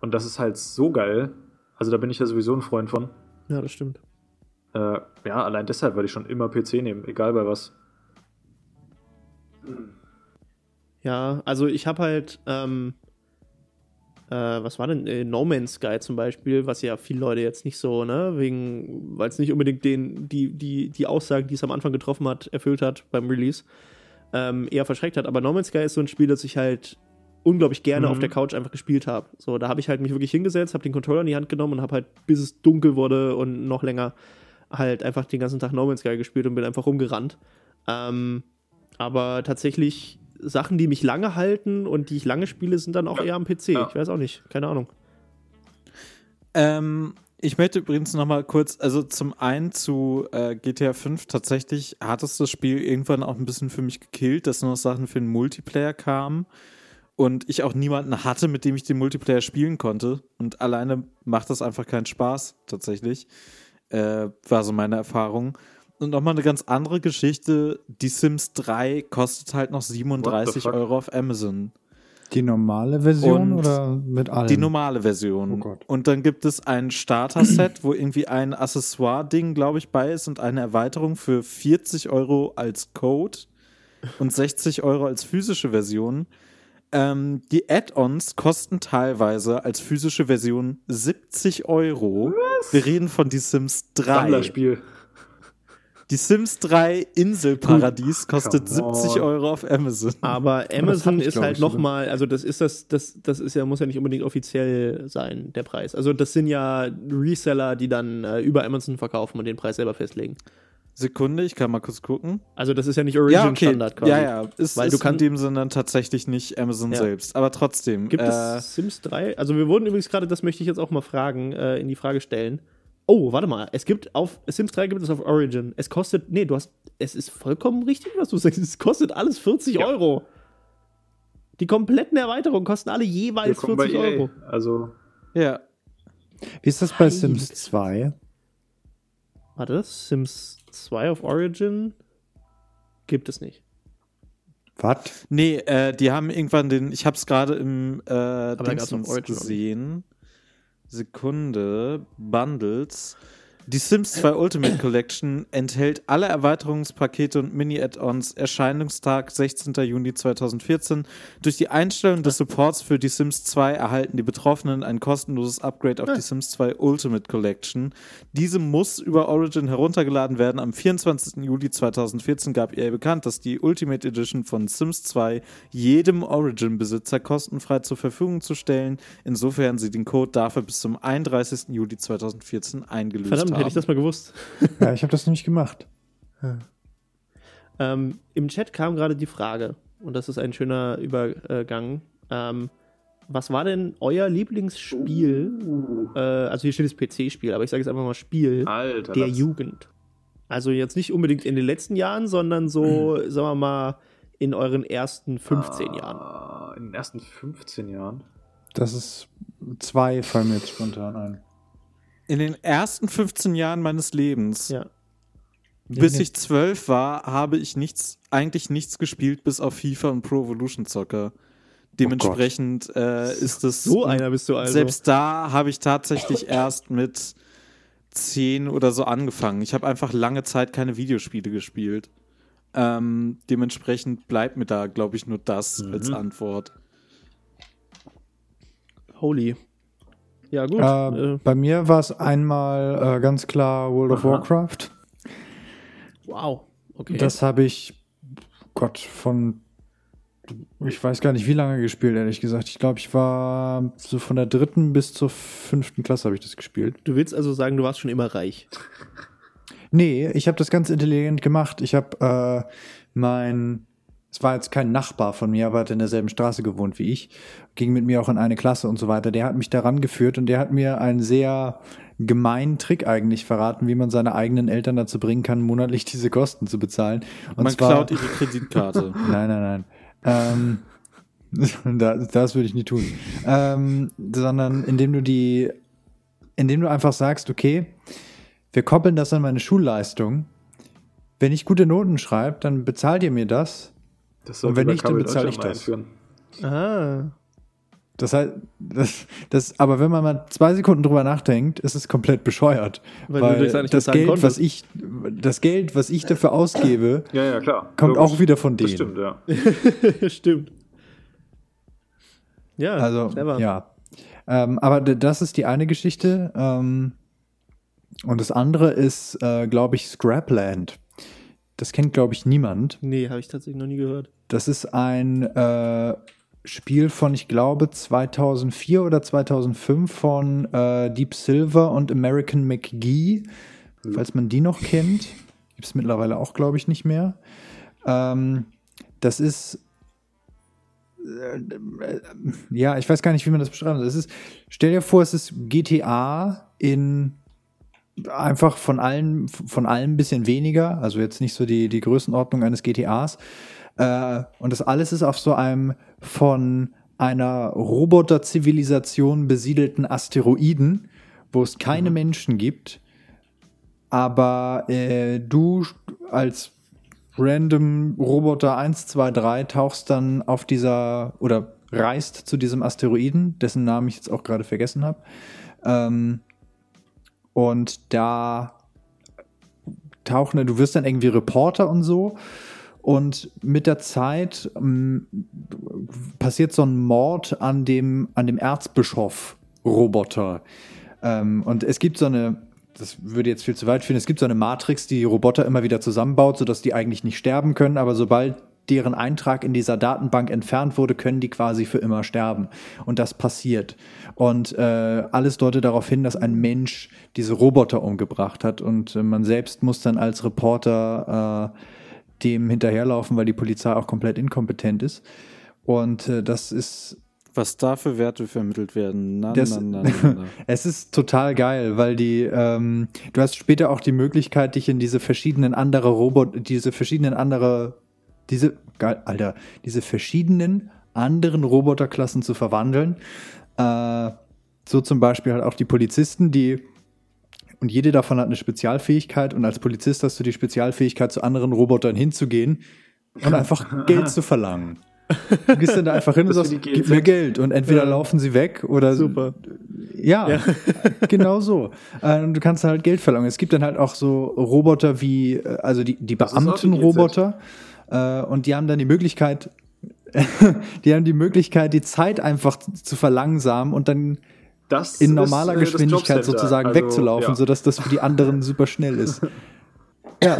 Und das ist halt so geil. Also da bin ich ja sowieso ein Freund von. Ja, das stimmt. Äh, ja, allein deshalb würde ich schon immer PC nehmen, egal bei was. Ja, also ich habe halt ähm, äh, was war denn, äh, No Man's Sky zum Beispiel, was ja viele Leute jetzt nicht so, ne, wegen, weil es nicht unbedingt den, die, die, die Aussagen, die es am Anfang getroffen hat, erfüllt hat beim Release, ähm, eher verschreckt hat. Aber No Man's Sky ist so ein Spiel, das ich halt unglaublich gerne mhm. auf der Couch einfach gespielt habe. So, da habe ich halt mich wirklich hingesetzt, habe den Controller in die Hand genommen und habe halt, bis es dunkel wurde und noch länger, halt einfach den ganzen Tag No Man's Sky gespielt und bin einfach rumgerannt. Ähm, aber tatsächlich Sachen, die mich lange halten und die ich lange spiele, sind dann auch ja. eher am PC. Ja. Ich weiß auch nicht, keine Ahnung. Ähm, ich möchte übrigens noch mal kurz, also zum einen zu äh, GTA 5, tatsächlich hat es das Spiel irgendwann auch ein bisschen für mich gekillt, dass nur noch Sachen für den Multiplayer kamen und ich auch niemanden hatte, mit dem ich den Multiplayer spielen konnte. Und alleine macht das einfach keinen Spaß, tatsächlich. Äh, war so meine Erfahrung. Und nochmal eine ganz andere Geschichte. Die Sims 3 kostet halt noch 37 Euro auf Amazon. Die normale Version und oder mit allem? Die normale Version. Oh und dann gibt es ein Starter-Set, wo irgendwie ein Accessoire-Ding, glaube ich, bei ist und eine Erweiterung für 40 Euro als Code und 60 Euro als physische Version. Ähm, die Add-ons kosten teilweise als physische Version 70 Euro. Was? Wir reden von Die Sims 3. Sammlerspiel. Die Sims 3 Inselparadies kostet 70 Euro auf Amazon. Aber Amazon ist halt nochmal, also das ist das, das, das ist ja, muss ja nicht unbedingt offiziell sein, der Preis. Also das sind ja Reseller, die dann äh, über Amazon verkaufen und den Preis selber festlegen. Sekunde, ich kann mal kurz gucken. Also das ist ja nicht Origin ja, okay. Standard quasi. Ja, ja, ist, Weil ist du kannst in dem Sinne dann tatsächlich nicht Amazon ja. selbst. Aber trotzdem. Gibt äh, es Sims 3? Also wir wurden übrigens gerade, das möchte ich jetzt auch mal fragen, äh, in die Frage stellen. Oh, warte mal. Es gibt auf Sims 3 gibt es auf Origin. Es kostet, nee, du hast, es ist vollkommen richtig, was du sagst. Es kostet alles 40 ja. Euro. Die kompletten Erweiterungen kosten alle jeweils 40 e Euro. Also. Ja. Wie ist das bei Sims 2? Warte, Sims 2 auf Origin gibt es nicht. Was? Nee, äh, die haben irgendwann den, ich hab's gerade im äh, Dingsens gesehen. Sekunde, Bundles. Die Sims 2 Ultimate Collection enthält alle Erweiterungspakete und Mini-Add-ons. Erscheinungstag 16. Juni 2014. Durch die Einstellung des Supports für die Sims 2 erhalten die Betroffenen ein kostenloses Upgrade auf die Sims 2 Ultimate Collection. Diese muss über Origin heruntergeladen werden. Am 24. Juli 2014 gab EA bekannt, dass die Ultimate Edition von Sims 2 jedem Origin-Besitzer kostenfrei zur Verfügung zu stellen, insofern sie den Code dafür bis zum 31. Juli 2014 eingelöst Verdammt, haben. hätte ich das mal gewusst. Ja, ich habe das nämlich gemacht. Ähm, Im Chat kam gerade die Frage, und das ist ein schöner Übergang. Ähm, was war denn euer Lieblingsspiel? Äh, also hier steht das PC-Spiel, aber ich sage jetzt einfach mal Spiel Alter. der das- Jugend. Also jetzt nicht unbedingt in den letzten Jahren, sondern so, sagen wir mal, in euren ersten 15 Jahren. Ah, In den ersten 15 Jahren. Das ist zwei fallen mir jetzt spontan ein. In den ersten 15 Jahren meines Lebens, Ja. bis ich zwölf war, habe ich nichts, eigentlich nichts gespielt, bis auf FIFA und Pro Evolution Soccer. Dementsprechend äh, ist es So einer bist du also. Selbst da habe ich tatsächlich erst mit zehn oder so angefangen. Ich habe einfach lange Zeit keine Videospiele gespielt. Ähm, dementsprechend bleibt mir da, glaube ich, nur das als Antwort. Holy. Ja, gut. Äh, Äh, bei mir war es einmal äh, ganz klar World of Aha. Warcraft. wow. Okay. Das habe ich, Gott, von, ich weiß gar nicht, wie lange gespielt, ehrlich gesagt. Ich glaube, ich war so von der dritten bis zur fünften Klasse habe ich das gespielt. du willst also sagen, du warst schon immer reich. Nee, ich habe das ganz intelligent gemacht. Ich habe äh, mein, es war jetzt kein Nachbar von mir, aber hat in derselben Straße gewohnt wie ich, ging mit mir auch in eine Klasse und so weiter. Der hat mich daran geführt und der hat mir einen sehr gemeinen Trick eigentlich verraten, wie man seine eigenen Eltern dazu bringen kann, monatlich diese Kosten zu bezahlen. Und Man zwar, klaut ihre Kreditkarte. Nein, nein, nein. Ähm, da, das würde ich nie tun. Ähm, sondern indem du die, indem du einfach sagst, okay, wir koppeln das an meine Schulleistung. Wenn ich gute Noten schreibe, dann bezahlt ihr mir das. Das Und wenn nicht, dann bezahle ich das. einführen. Ah. Das heißt, das, das, aber wenn man mal zwei Sekunden drüber nachdenkt, ist es komplett bescheuert. Weil du Weil, das Geld, was ich, das Geld, was ich dafür ausgebe, Ja, ja, klar. kommt Logisch. auch wieder von Das denen. stimmt, ja. Stimmt. Ja, Also, clever. ja. Ähm, aber das ist die eine Geschichte. Ähm, und das andere ist, äh, glaube ich, Scrapland. Das kennt, glaube ich, niemand. Nee, habe ich tatsächlich noch nie gehört. Das ist ein äh, Spiel von, ich glaube, 2004 oder 2005 von äh, Deep Silver und American McGee. Falls man die noch kennt. Gibt es mittlerweile auch, glaube ich, nicht mehr. Ähm, das ist äh, ja, ich weiß gar nicht, wie man das beschreiben soll. Es ist, stell dir vor, es ist GTA in einfach von allen, von allem ein bisschen weniger, also jetzt nicht so die, die Größenordnung eines GTAs. Äh, und das alles ist auf so einem von einer Roboterzivilisation besiedelten Asteroiden, wo es keine Menschen gibt, aber äh, du als random Roboter 123 tauchst dann auf dieser oder reist zu diesem Asteroiden, dessen Namen ich jetzt auch gerade vergessen habe. Ähm, und da tauchen, du wirst dann irgendwie Reporter und so. Und mit der Zeit ähm, passiert so ein Mord an dem, an dem Erzbischof-Roboter. Ähm, und es gibt so eine, das würde jetzt viel zu weit führen, es gibt so eine Matrix, die Roboter immer wieder zusammenbaut, sodass die eigentlich nicht sterben können, aber sobald deren Eintrag in dieser Datenbank entfernt wurde, können die quasi für immer sterben. Und das passiert. Und äh, alles deutet darauf hin, dass ein Mensch diese Roboter umgebracht hat. Und äh, man selbst muss dann als Reporter äh, dem hinterherlaufen, weil die Polizei auch komplett inkompetent ist. Und äh, das ist Was da für Werte vermittelt werden. Na, Das- na, na, es ist total geil, weil die, ähm, du hast später auch die Möglichkeit, dich in diese verschiedenen andere Roboter, diese verschiedenen andere, diese, geil, Alter, diese verschiedenen anderen Roboterklassen zu verwandeln. Äh, so zum Beispiel halt auch die Polizisten, die und jede davon hat eine Spezialfähigkeit und als Polizist hast du die Spezialfähigkeit, zu anderen Robotern hinzugehen und einfach Geld zu verlangen. Du gehst dann da einfach hin und sagst, gib mir. Geld. Und entweder Ja. laufen sie weg oder. Super. Ja, Ja. genau so. Äh, Und du kannst halt Geld verlangen. Es gibt dann halt auch so Roboter wie, äh, also die, die Beamtenroboter. Äh, Und die haben dann die Möglichkeit, die haben die Möglichkeit, die Zeit einfach zu verlangsamen und dann Das in ist, normaler äh, das Geschwindigkeit sozusagen Also, wegzulaufen, ja. sodass das für die anderen super schnell ist. Ja,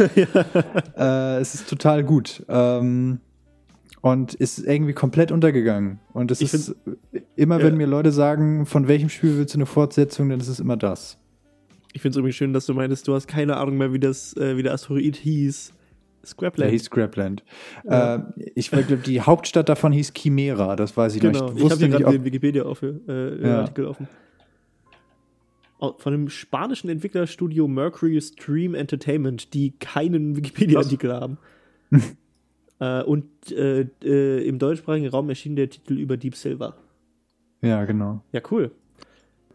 äh, es ist total gut. Ähm, und ist irgendwie komplett untergegangen. Und es Ich ist immer, wenn Ja. mir Leute sagen, von welchem Spiel willst du eine Fortsetzung, dann ist es immer das. Ich finde es übrigens schön, dass du meintest, du hast keine Ahnung mehr, wie, das, äh, wie der Asteroid hieß. Der Scrapland. hieß Scrapland. Ja. Äh, ich glaube, die Hauptstadt davon hieß Chimera, das weiß ich Genau, noch. ich, Ich habe hier gerade den Wikipedia auf, äh, Ja. Artikel offen. Von dem spanischen Entwicklerstudio Mercury Stream Entertainment, die keinen Wikipedia-Artikel haben. äh, und äh, äh, im deutschsprachigen Raum erschien der Titel über Deep Silver. ja, genau. Ja, cool.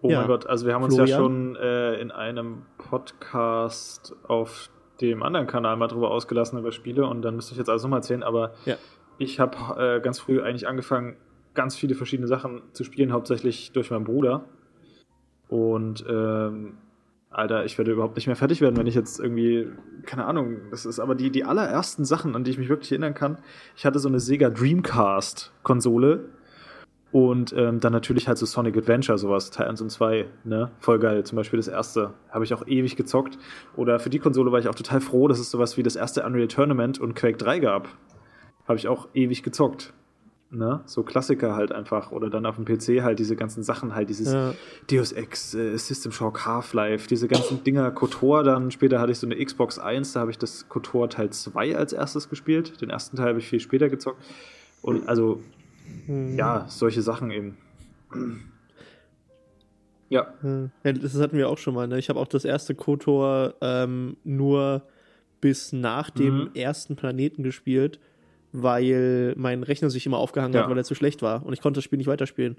Oh Ja. mein Gott, also wir haben uns ja Florian? schon äh, in einem Podcast auf dem anderen Kanal mal drüber ausgelassen über Spiele und dann müsste ich jetzt alles nochmal erzählen, aber Ja. ich habe äh, ganz früh eigentlich angefangen, ganz viele verschiedene Sachen zu spielen, hauptsächlich durch meinen Bruder. Und ähm, Alter, ich werde überhaupt nicht mehr fertig werden, wenn ich jetzt irgendwie, keine Ahnung, das ist aber die, die allerersten Sachen, an die ich mich wirklich erinnern kann. Ich hatte so eine Sega Dreamcast-Konsole und ähm, dann natürlich halt so Sonic Adventure, sowas, Teil 1 und 2, ne? Voll geil. Zum Beispiel das erste. Habe ich auch ewig gezockt. Oder für die Konsole war ich auch total froh, dass es sowas wie das erste Unreal Tournament und Quake 3 gab. Habe ich auch ewig gezockt. Ne? So Klassiker halt einfach. Oder dann auf dem PC halt diese ganzen Sachen, halt dieses Ja. Deus Ex, äh, System Shock, Half-Life, diese ganzen Dinger, KOTOR dann. Später hatte ich so eine Xbox 1, da habe ich das KOTOR Teil 2 als erstes gespielt. Den ersten Teil habe ich viel später gezockt. Und also, Hm. ja, solche Sachen eben. Ja. Ja, das hatten wir auch schon mal. Ne? Ich habe auch das erste KOTOR ähm, nur bis nach dem Mhm. ersten Planeten gespielt, weil mein Rechner sich immer aufgehangen Ja. hat, weil er zu schlecht war und ich konnte das Spiel nicht weiterspielen.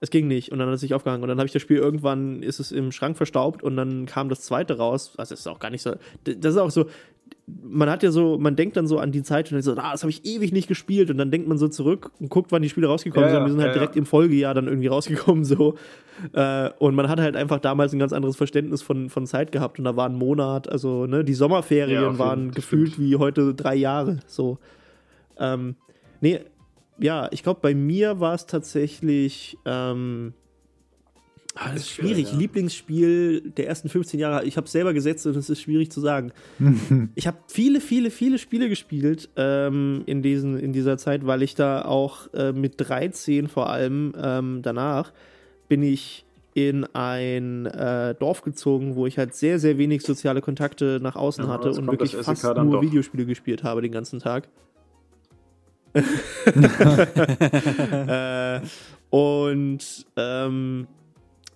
Es ging nicht und dann hat es sich aufgehangen und dann habe ich das Spiel irgendwann ist es im Schrank verstaubt und dann kam das zweite raus. Also das ist auch gar nicht so. Das ist auch so. Man hat ja so, man denkt dann so an die Zeit und dann so, ah, das habe ich ewig nicht gespielt und dann denkt man so zurück und guckt, wann die Spiele rausgekommen Ja, sind. ja, Wir sind halt ja, direkt ja. im Folgejahr dann irgendwie rausgekommen so. Äh, und man hat halt einfach damals ein ganz anderes Verständnis von, von Zeit gehabt und da war ein Monat, also ne, die Sommerferien waren gefühlt stimmt. wie heute drei Jahre. So. Ähm, nee, ja, ich glaube, bei mir war es tatsächlich. Ähm, das ist schwierig, ja. Lieblingsspiel der ersten 15 Jahre. Ich habe es selber gesetzt und es ist schwierig zu sagen. Ich habe viele, viele, viele Spiele gespielt ähm, in, diesen, in dieser Zeit, weil ich da auch äh, mit 13 vor allem ähm, danach bin ich in ein äh, Dorf gezogen, wo ich halt sehr, sehr wenig soziale Kontakte nach außen Ja, hatte und wirklich fast nur doch. Videospiele gespielt habe den ganzen Tag. äh, und ähm,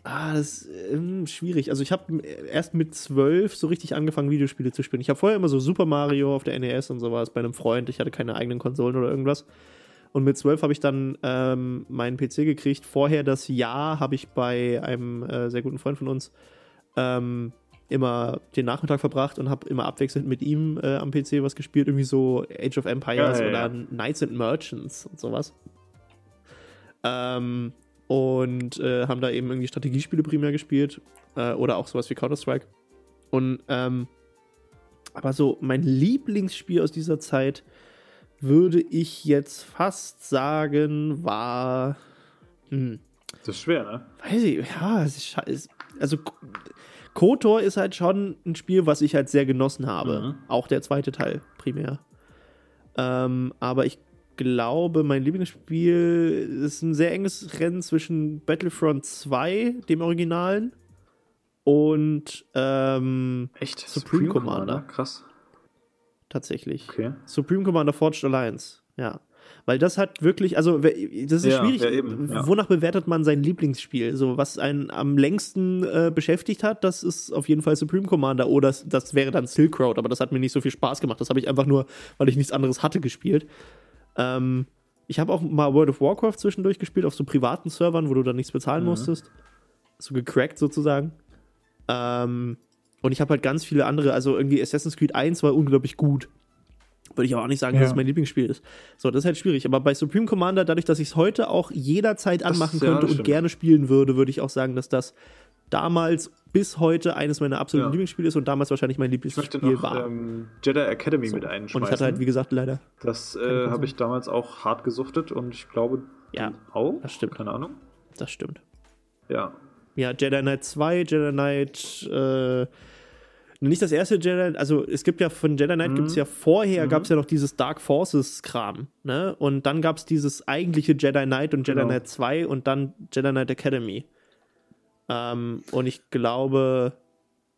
ah, das ist ähm, schwierig. Also ich habe erst mit zwölf so richtig angefangen, Videospiele zu spielen. Ich habe vorher immer so Super Mario auf der NES und sowas bei einem Freund. Ich hatte keine eigenen Konsolen oder irgendwas. Und mit zwölf habe ich dann ähm, meinen PC gekriegt. Vorher das Jahr habe ich bei einem äh, sehr guten Freund von uns ähm, immer den Nachmittag verbracht und habe immer abwechselnd mit ihm äh, am PC was gespielt. Irgendwie so Age of Empires Ja, ja, oder ja. Knights and Merchants und sowas. Ähm, und äh, haben da eben irgendwie Strategiespiele primär gespielt. Äh, oder auch sowas wie Counter-Strike. Und ähm, aber so mein Lieblingsspiel aus dieser Zeit würde ich jetzt fast sagen, war. Hm, Das ist schwer, ne? weiß ich, ja, es ist, es, also KOTOR ist halt schon ein Spiel, was ich halt sehr genossen habe. Mhm. Auch der zweite Teil primär. Ähm, aber ich glaube, mein Lieblingsspiel ist ein sehr enges Rennen zwischen Battlefront 2, dem Originalen, und ähm, Echt? Supreme Commander. Krass. tatsächlich. Okay. Supreme Commander Forged Alliance, ja. Weil das hat wirklich, also das ist Ja, schwierig. ja, eben, ja. Wonach bewertet man sein Lieblingsspiel? So, was einen am längsten äh, beschäftigt hat, das ist auf jeden Fall Supreme Commander. Oder das, das wäre dann Silk Road, aber das hat mir nicht so viel Spaß gemacht. Das habe ich einfach nur, weil ich nichts anderes hatte, gespielt. Ähm, ich habe auch mal World of Warcraft zwischendurch gespielt, auf so privaten Servern, wo du dann nichts bezahlen Mhm. musstest. So gecrackt sozusagen. Ähm, und ich habe halt ganz viele andere, also irgendwie Assassin's Creed 1 war unglaublich gut. würde ich aber auch nicht sagen, ja. dass es mein Lieblingsspiel ist. So, das ist halt schwierig. Aber bei Supreme Commander, dadurch, dass ich es heute auch jederzeit anmachen das, könnte ja, und gerne spielen würde, würde ich auch sagen, dass das damals bis heute eines meiner absoluten ja. Lieblingsspiele ist und damals wahrscheinlich mein Lieblingsspiel noch, war. Ähm, Jedi Academy so. mit einschmeißen. Und ich hatte halt, wie gesagt, leider. Das äh, habe ich damals auch hart gesuchtet und ich glaube, ja, auch. Das stimmt. Keine Ahnung. Das stimmt. Ja. Ja, Jedi Knight 2, Jedi Knight, äh, nicht das erste Jedi, also es gibt ja von Jedi Knight mhm. gibt es ja vorher, mhm. gab es ja noch dieses Dark Forces-Kram, ne? Und dann gab es dieses eigentliche Jedi Knight und Jedi genau. Knight 2 und dann Jedi Knight Academy. Ähm, und ich glaube,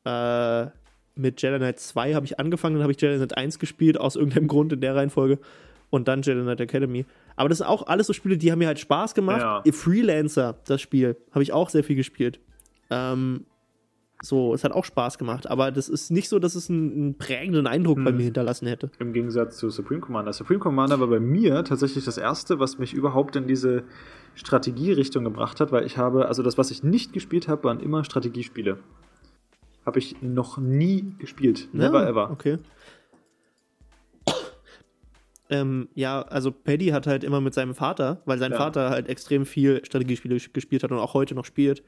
äh, mit Jedi Knight 2 habe ich angefangen, dann habe ich Jedi Knight 1 gespielt, aus irgendeinem Grund in der Reihenfolge. Und dann Jedi Knight Academy. Aber das sind auch alles so Spiele, die haben mir halt Spaß gemacht. Ja. Freelancer, das Spiel, habe ich auch sehr viel gespielt. Ähm, so, es hat auch Spaß gemacht, aber das ist nicht so, dass es einen, einen prägenden Eindruck hm. bei mir hinterlassen hätte. Im Gegensatz zu Supreme Commander. Supreme Commander war bei mir tatsächlich das erste, was mich überhaupt in diese Strategierichtung gebracht hat, weil ich habe, also das, was ich nicht gespielt habe, waren immer Strategiespiele. Habe ich noch nie gespielt. Never ja, ever. Okay. Ähm, ja, also Paddy hat halt immer mit seinem Vater, weil sein ja. Vater halt extrem viel Strategiespiele gespielt hat und auch heute noch spielt,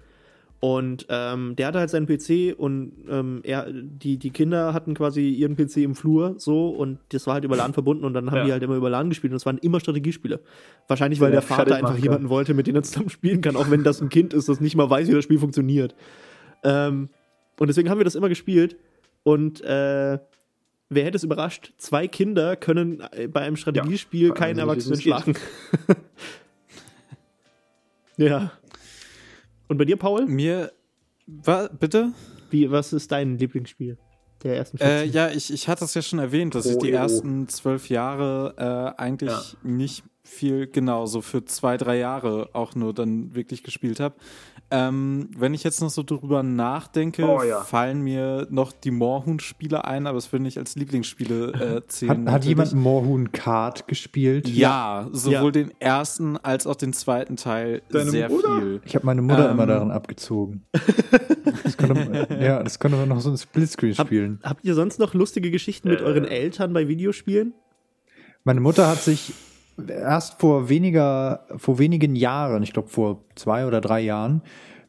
und ähm, der hatte halt seinen PC und ähm, er, die, die Kinder hatten quasi ihren PC im Flur so und das war halt über LAN verbunden und dann haben ja. die halt immer über LAN gespielt und es waren immer Strategiespiele. Wahrscheinlich, weil der, der Vater einfach jemanden wollte, mit dem er zusammen spielen kann, auch wenn das ein Kind ist, das nicht mal weiß, wie das Spiel funktioniert. Ähm, und deswegen haben wir das immer gespielt und äh, wer hätte es überrascht, zwei Kinder können äh, bei einem Strategiespiel ja, keinen Erwachsenen schlagen. ja. Und bei dir, Paul? Mir. Wa, bitte? Wie, was ist dein Lieblingsspiel? Der ersten äh, ja, ich, ich hatte es ja schon erwähnt, dass oh, ich die ersten zwölf Jahre äh, eigentlich ja. nicht viel, genau, so für zwei, drei Jahre auch nur dann wirklich gespielt habe. Ähm, wenn ich jetzt noch so drüber nachdenke, oh, ja. fallen mir noch die Moorhuhn-Spiele ein, aber es würde nicht als Lieblingsspiele äh, zählen. Hat, hat jemand Moorhuhn Kart gespielt? Ja, sowohl ja. den ersten als auch den zweiten Teil Deine sehr Mutter? viel. Ich habe meine Mutter ähm, immer daran abgezogen. das konnte, ja, das konnte man noch so ein Splitscreen spielen. Hab, habt ihr sonst noch lustige Geschichten mit äh. euren Eltern bei Videospielen? Meine Mutter hat sich erst vor weniger, vor wenigen Jahren, ich glaube vor zwei oder drei Jahren,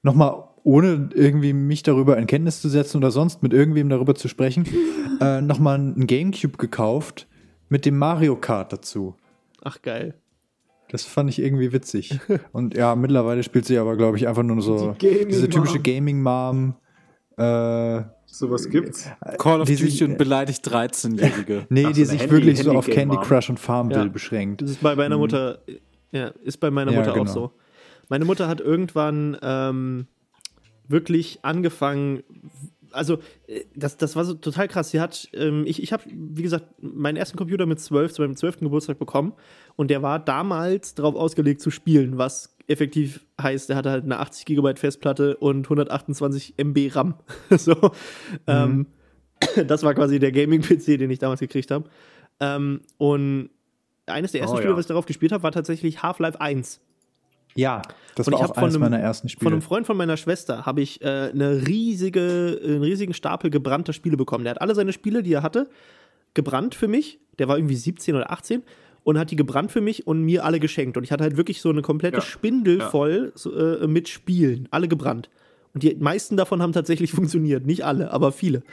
nochmal ohne irgendwie mich darüber in Kenntnis zu setzen oder sonst mit irgendwem darüber zu sprechen, äh, nochmal ein Gamecube gekauft mit dem Mario Kart dazu. Ach geil. Das fand ich irgendwie witzig. Und ja, mittlerweile spielt sie aber, glaube ich, einfach nur so die diese typische Gaming-Mom. Äh, Sowas gibt's. Call of Duty und beleidigt 13-Jährige. nee, Ach, die sich Handy, wirklich Handy so auf Candy Crush und Farmville ja. beschränkt. Das ist bei meiner mhm. Mutter, ja, ist bei meiner Mutter ja, genau. auch so. Meine Mutter hat irgendwann ähm, wirklich angefangen, also äh, das, das war so total krass. Sie hat, ähm, ich, ich habe, wie gesagt, meinen ersten Computer mit 12 zu meinem 12. Geburtstag bekommen und der war damals darauf ausgelegt zu spielen, was effektiv heißt, er hatte halt eine 80 GB Festplatte und 128 MB RAM. so, ähm, mhm. ähm, das war quasi der Gaming-PC, den ich damals gekriegt habe. Ähm, und eines der ersten oh, Spiele, ja. was ich darauf gespielt habe, war tatsächlich Half-Life 1. Ja, das und war auch eines einem, meiner ersten Spiele. Von einem Freund von meiner Schwester habe ich äh, eine riesige, einen riesigen Stapel gebrannter Spiele bekommen. Der hat alle seine Spiele, die er hatte, gebrannt für mich. Der war irgendwie 17 oder 18 und hat die gebrannt für mich und mir alle geschenkt. Und ich hatte halt wirklich so eine komplette ja. Spindel ja. voll so, äh, mit Spielen, alle gebrannt. Und die meisten davon haben tatsächlich funktioniert. Nicht alle, aber viele.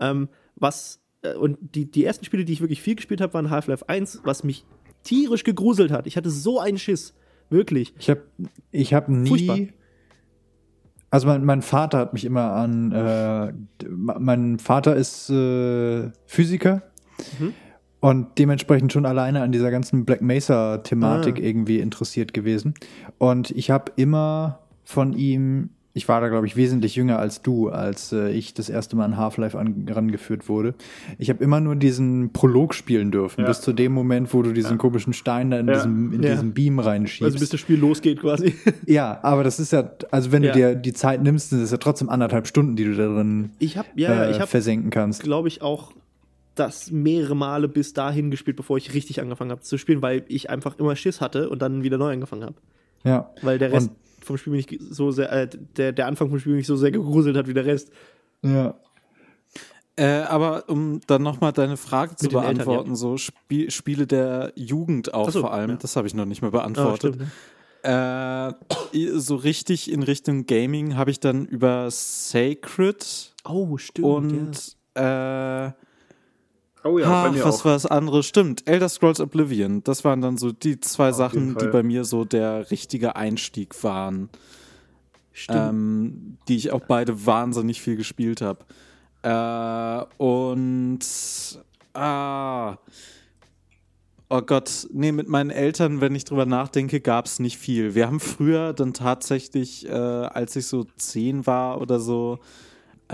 Ähm, was, äh, und die, die ersten Spiele, die ich wirklich viel gespielt habe, waren Half-Life 1, was mich tierisch gegruselt hat. Ich hatte so einen Schiss. Wirklich. Ich habe ich hab nie. Furchtbar. Also mein, mein Vater hat mich immer an. Äh, mein Vater ist äh, Physiker. Mhm und dementsprechend schon alleine an dieser ganzen Black Mesa-Thematik ah. irgendwie interessiert gewesen. Und ich habe immer von ihm, ich war da glaube ich wesentlich jünger als du, als äh, ich das erste Mal an Half-Life rangeführt wurde. Ich habe immer nur diesen Prolog spielen dürfen, ja. bis zu dem Moment, wo du diesen ja. komischen Stein da in, ja. diesem, in diesen Beam reinschiebst. Also bis das Spiel losgeht quasi. ja, aber das ist ja, also wenn du dir die Zeit nimmst, sind es ja trotzdem anderthalb Stunden, die du da drin ich hab, ja, äh, ich hab, versenken kannst. Glaube ich auch das mehrere Male bis dahin gespielt, bevor ich richtig angefangen habe zu spielen, weil ich einfach immer Schiss hatte und dann wieder neu angefangen habe. Ja. Weil der Rest und vom Spiel mich so sehr, äh, der, der Anfang vom Spiel mich so sehr gegruselt hat wie der Rest. Ja. Äh, aber um dann nochmal deine Frage zu den Eltern, beantworten, ja. so Spie Spiele der Jugend auch so, vor allem, ja. das habe ich noch nicht mal Ah, beantwortet. stimmt, ne? äh, so richtig in Richtung Gaming habe ich dann über Sacred Oh, stimmt. und äh, Oh ja, bei ach, mir was auch. war das andere? Stimmt, Elder Scrolls Oblivion. Das waren dann so die zwei jeden Sachen, die bei mir so der richtige Einstieg waren. Stimmt. ähm, die ich auch beide wahnsinnig viel gespielt habe. Äh, und ah, oh Gott, nee, mit meinen Eltern, wenn ich drüber nachdenke, gab es nicht viel. Wir haben früher dann tatsächlich, äh, als ich so zehn war oder so,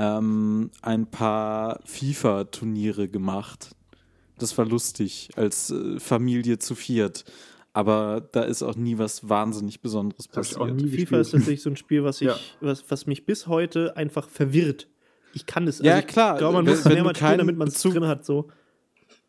ähm, ein paar FIFA-Turniere gemacht. Das war lustig, als äh, Familie zu viert. Aber da ist auch nie was wahnsinnig Besonderes ich passiert. auch nie FIFA gespielt. ist tatsächlich so ein Spiel, was, ich, Ja. was, was mich bis heute einfach verwirrt. Ich kann das. Ja, ich klar. glaube, man Wenn- muss wenn es mehrmals spielen, damit man es drin hat. So.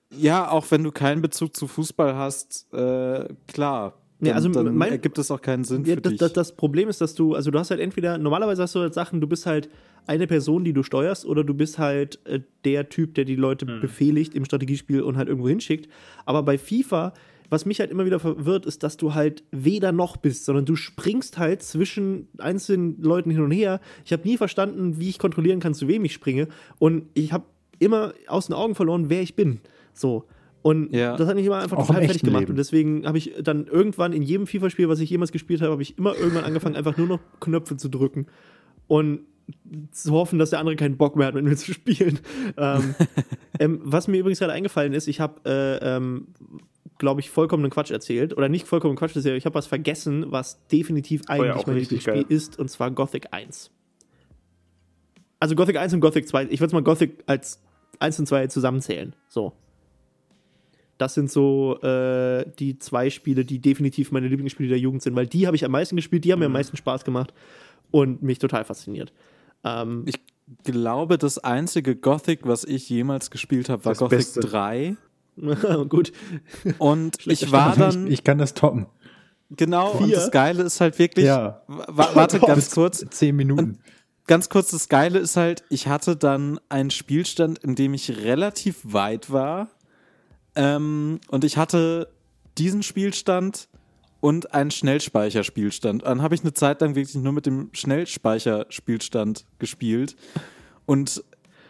Ja, auch wenn du keinen Bezug zu Fußball hast, äh, klar. Nee, Dann, also dann mein- ergibt es auch keinen Sinn Ja, für das, dich. das, das Problem ist, dass du, also du hast halt entweder, normalerweise hast du halt Sachen, du bist halt eine Person, die du steuerst, oder du bist halt äh, der Typ, der die Leute befehligt im Strategiespiel und halt irgendwo hinschickt. Aber bei FIFA, was mich halt immer wieder verwirrt, ist, dass du halt weder noch bist, sondern du springst halt zwischen einzelnen Leuten hin und her. Ich habe nie verstanden, wie ich kontrollieren kann, zu wem ich springe. Und ich habe immer aus den Augen verloren, wer ich bin. So. Und Ja. das hat mich immer einfach Auch total fertig gemacht. Leben. Und deswegen habe ich dann irgendwann in jedem FIFA-Spiel, was ich jemals gespielt habe, habe ich immer irgendwann angefangen, einfach nur noch Knöpfe zu drücken und zu hoffen, dass der andere keinen Bock mehr hat, mit mir zu spielen. ähm, ähm, was mir übrigens gerade eingefallen ist, ich habe, äh, ähm, glaube ich, vollkommenen Quatsch erzählt. Oder nicht vollkommen Quatsch, erzählt, ich habe was vergessen, was definitiv ja eigentlich auch mein richtig Lieblingsspiel ist, und zwar Gothic 1. Also Gothic 1 und Gothic 2. Ich würde es mal Gothic als 1 und 2 zusammenzählen. So. Das sind so äh, die zwei Spiele, die definitiv meine Lieblingsspiele der Jugend sind, weil die habe ich am meisten gespielt, die haben mir Mhm. am meisten Spaß gemacht und mich total fasziniert. Ähm, ich glaube, das einzige Gothic, was ich jemals gespielt habe, war Das Gothic Beste. 3. gut. Und ich war dann, ich, ich kann das toppen. genau, und Vier? das Geile ist halt wirklich, Ja. wa warte ganz kurz, Zehn Minuten. ganz kurz, das Geile ist halt, ich hatte dann einen Spielstand, in dem ich relativ weit war. Ähm, und ich hatte diesen Spielstand und einen Schnellspeicherspielstand. Dann habe ich eine Zeit lang wirklich nur mit dem Schnellspeicherspielstand gespielt und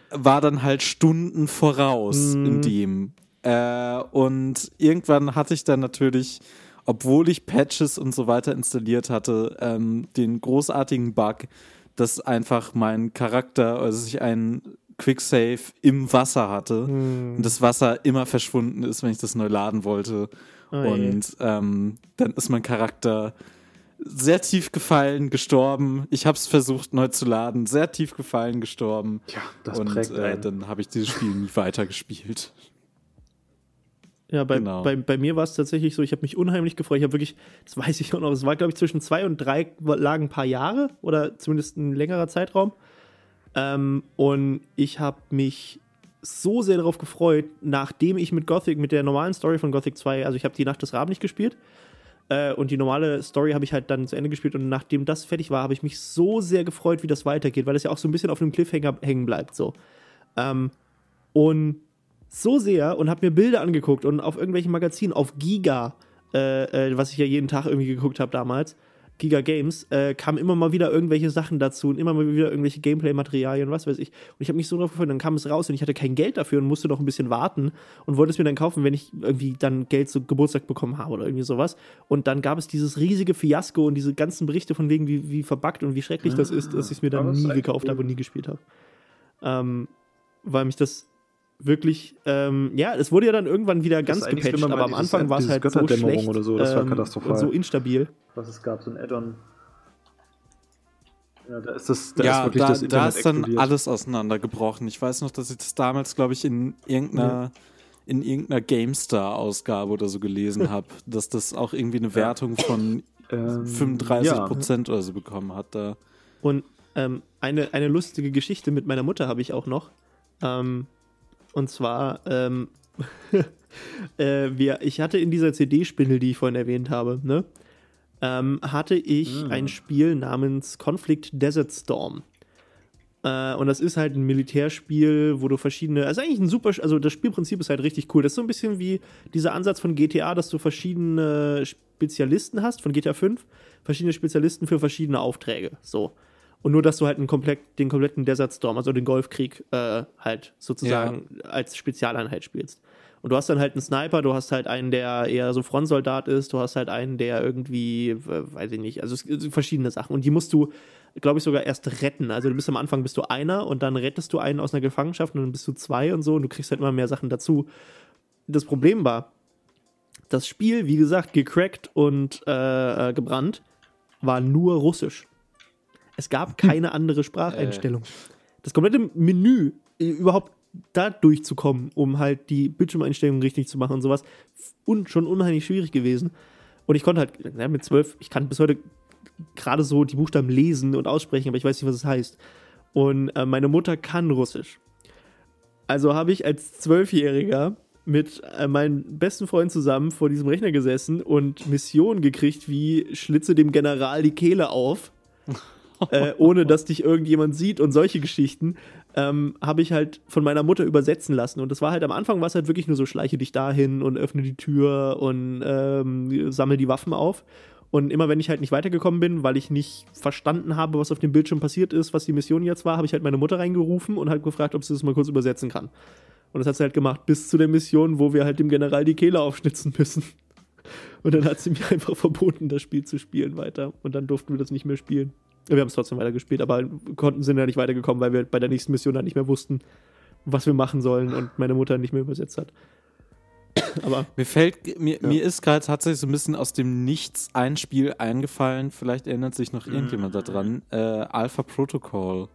war dann halt Stunden voraus in dem. Äh, und irgendwann hatte ich dann natürlich, obwohl ich Patches und so weiter installiert hatte, ähm, den großartigen Bug, dass einfach mein Charakter, also ich einen Quicksave im Wasser hatte und das Wasser immer verschwunden ist, wenn ich das neu laden wollte. Oh und ähm, dann ist mein Charakter sehr tief gefallen, gestorben. Ich habe es versucht neu zu laden, sehr tief gefallen, gestorben. Tja, das und prägt äh, dann habe ich dieses Spiel nie weitergespielt. Ja, bei, Genau. bei, bei mir war es tatsächlich so, ich habe mich unheimlich gefreut. Ich habe wirklich, das weiß ich auch noch, es war, glaube ich, zwischen zwei und drei lagen ein paar Jahre oder zumindest ein längerer Zeitraum. Ähm, und ich habe mich so sehr darauf gefreut, nachdem ich mit Gothic, mit der normalen Story von Gothic 2, also ich habe die Nacht des Raben nicht gespielt. Äh, und die normale Story habe ich halt dann zu Ende gespielt. Und nachdem das fertig war, habe ich mich so sehr gefreut, wie das weitergeht, weil es ja auch so ein bisschen auf einem Cliffhanger hängen bleibt. So. Ähm, und so sehr und habe mir Bilder angeguckt und auf irgendwelchen Magazinen, auf Giga, äh, äh, was ich ja jeden Tag irgendwie geguckt habe damals, Giga Games, äh, kamen immer mal wieder irgendwelche Sachen dazu und immer mal wieder irgendwelche Gameplay-Materialien, was weiß ich. Und ich habe mich so drauf gefreut, dann kam es raus und ich hatte kein Geld dafür und musste noch ein bisschen warten und wollte es mir dann kaufen, wenn ich irgendwie dann Geld zu Geburtstag bekommen habe oder irgendwie sowas. Und dann gab es dieses riesige Fiasko und diese ganzen Berichte von wegen, wie, wie verbuggt und wie schrecklich das ist, dass ich es mir dann nie gekauft cool. habe und nie gespielt habe. Ähm, weil mich das wirklich, ähm, ja, es wurde ja dann irgendwann wieder ganz ist eigentlich gepatcht, schlimmer, aber am Anfang war es halt so schlecht oder so, das war ähm, katastrophal. und so instabil. Was es gab, so ein Add-on. Ja, da ist das, da ja, ist wirklich da, das da Internet ist dann explodiert. alles auseinandergebrochen. Ich weiß noch, dass ich das damals, glaube ich, in irgendeiner, in irgendeiner GameStar-Ausgabe oder so gelesen habe, dass das auch irgendwie eine Wertung von Ähm, 35 ja. Prozent oder so bekommen hat. Da. Und ähm, eine, eine lustige Geschichte mit meiner Mutter habe ich auch noch. Ähm, und zwar, ähm, äh, wir, ich hatte in dieser CD-Spindel, die ich vorhin erwähnt habe, ne, ähm, hatte ich Mm. ein Spiel namens Conflict Desert Storm. Äh, und das ist halt ein Militärspiel, wo du verschiedene, also eigentlich ein super, also das Spielprinzip ist halt richtig cool. Das ist so ein bisschen wie dieser Ansatz von GTA, dass du verschiedene Spezialisten hast, von GTA 5, verschiedene Spezialisten für verschiedene Aufträge. So. Und nur, dass du halt einen komplett, den kompletten Desert Storm, also den Golfkrieg, äh, halt sozusagen ja. als Spezialeinheit spielst. Und du hast dann halt einen Sniper, du hast halt einen, der eher so Frontsoldat ist, du hast halt einen, der irgendwie, weiß ich nicht, also verschiedene Sachen. Und die musst du, glaube ich, sogar erst retten. Also du bist am Anfang bist du einer und dann rettest du einen aus einer Gefangenschaft und dann bist du zwei und so und du kriegst halt immer mehr Sachen dazu. Das Problem war, das Spiel, wie gesagt, gecrackt und äh, äh gebrannt, war nur Russisch. Es gab keine andere Spracheinstellung. Äh. Das komplette Menü überhaupt da durchzukommen, um halt die Bildschirmeinstellungen richtig zu machen und sowas, und schon unheimlich schwierig gewesen. Und ich konnte halt, ja, mit zwölf, ich kann bis heute gerade so die Buchstaben lesen und aussprechen, aber ich weiß nicht, was es heißt. Und äh, meine Mutter kann Russisch. Also habe ich als Zwölfjähriger mit äh, meinem besten Freund zusammen vor diesem Rechner gesessen und Missionen gekriegt, wie schlitze dem General die Kehle auf, äh, ohne dass dich irgendjemand sieht und solche Geschichten ähm, habe ich halt von meiner Mutter übersetzen lassen. Und das war halt am Anfang war es halt wirklich nur so, schleiche dich dahin und öffne die Tür und ähm, sammle die Waffen auf. Und immer wenn ich halt nicht weitergekommen bin, weil ich nicht verstanden habe, was auf dem Bildschirm passiert ist, was die Mission jetzt war, habe ich halt meine Mutter reingerufen und halt gefragt, ob sie das mal kurz übersetzen kann. Und das hat sie halt gemacht, bis zu der Mission, wo wir halt dem General die Kehle aufschnitzen müssen. Und dann hat sie mir einfach verboten, das Spiel zu spielen weiter. Und dann durften wir das nicht mehr spielen. Wir haben es trotzdem weitergespielt, aber konnten sind ja nicht weitergekommen, weil wir bei der nächsten Mission dann nicht mehr wussten, was wir machen sollen und meine Mutter nicht mehr übersetzt hat. aber mir fällt, mir, ja. mir ist gerade tatsächlich so ein bisschen aus dem Nichts ein Spiel eingefallen. Vielleicht erinnert sich noch irgendjemand daran. Äh, Alpha Protocol.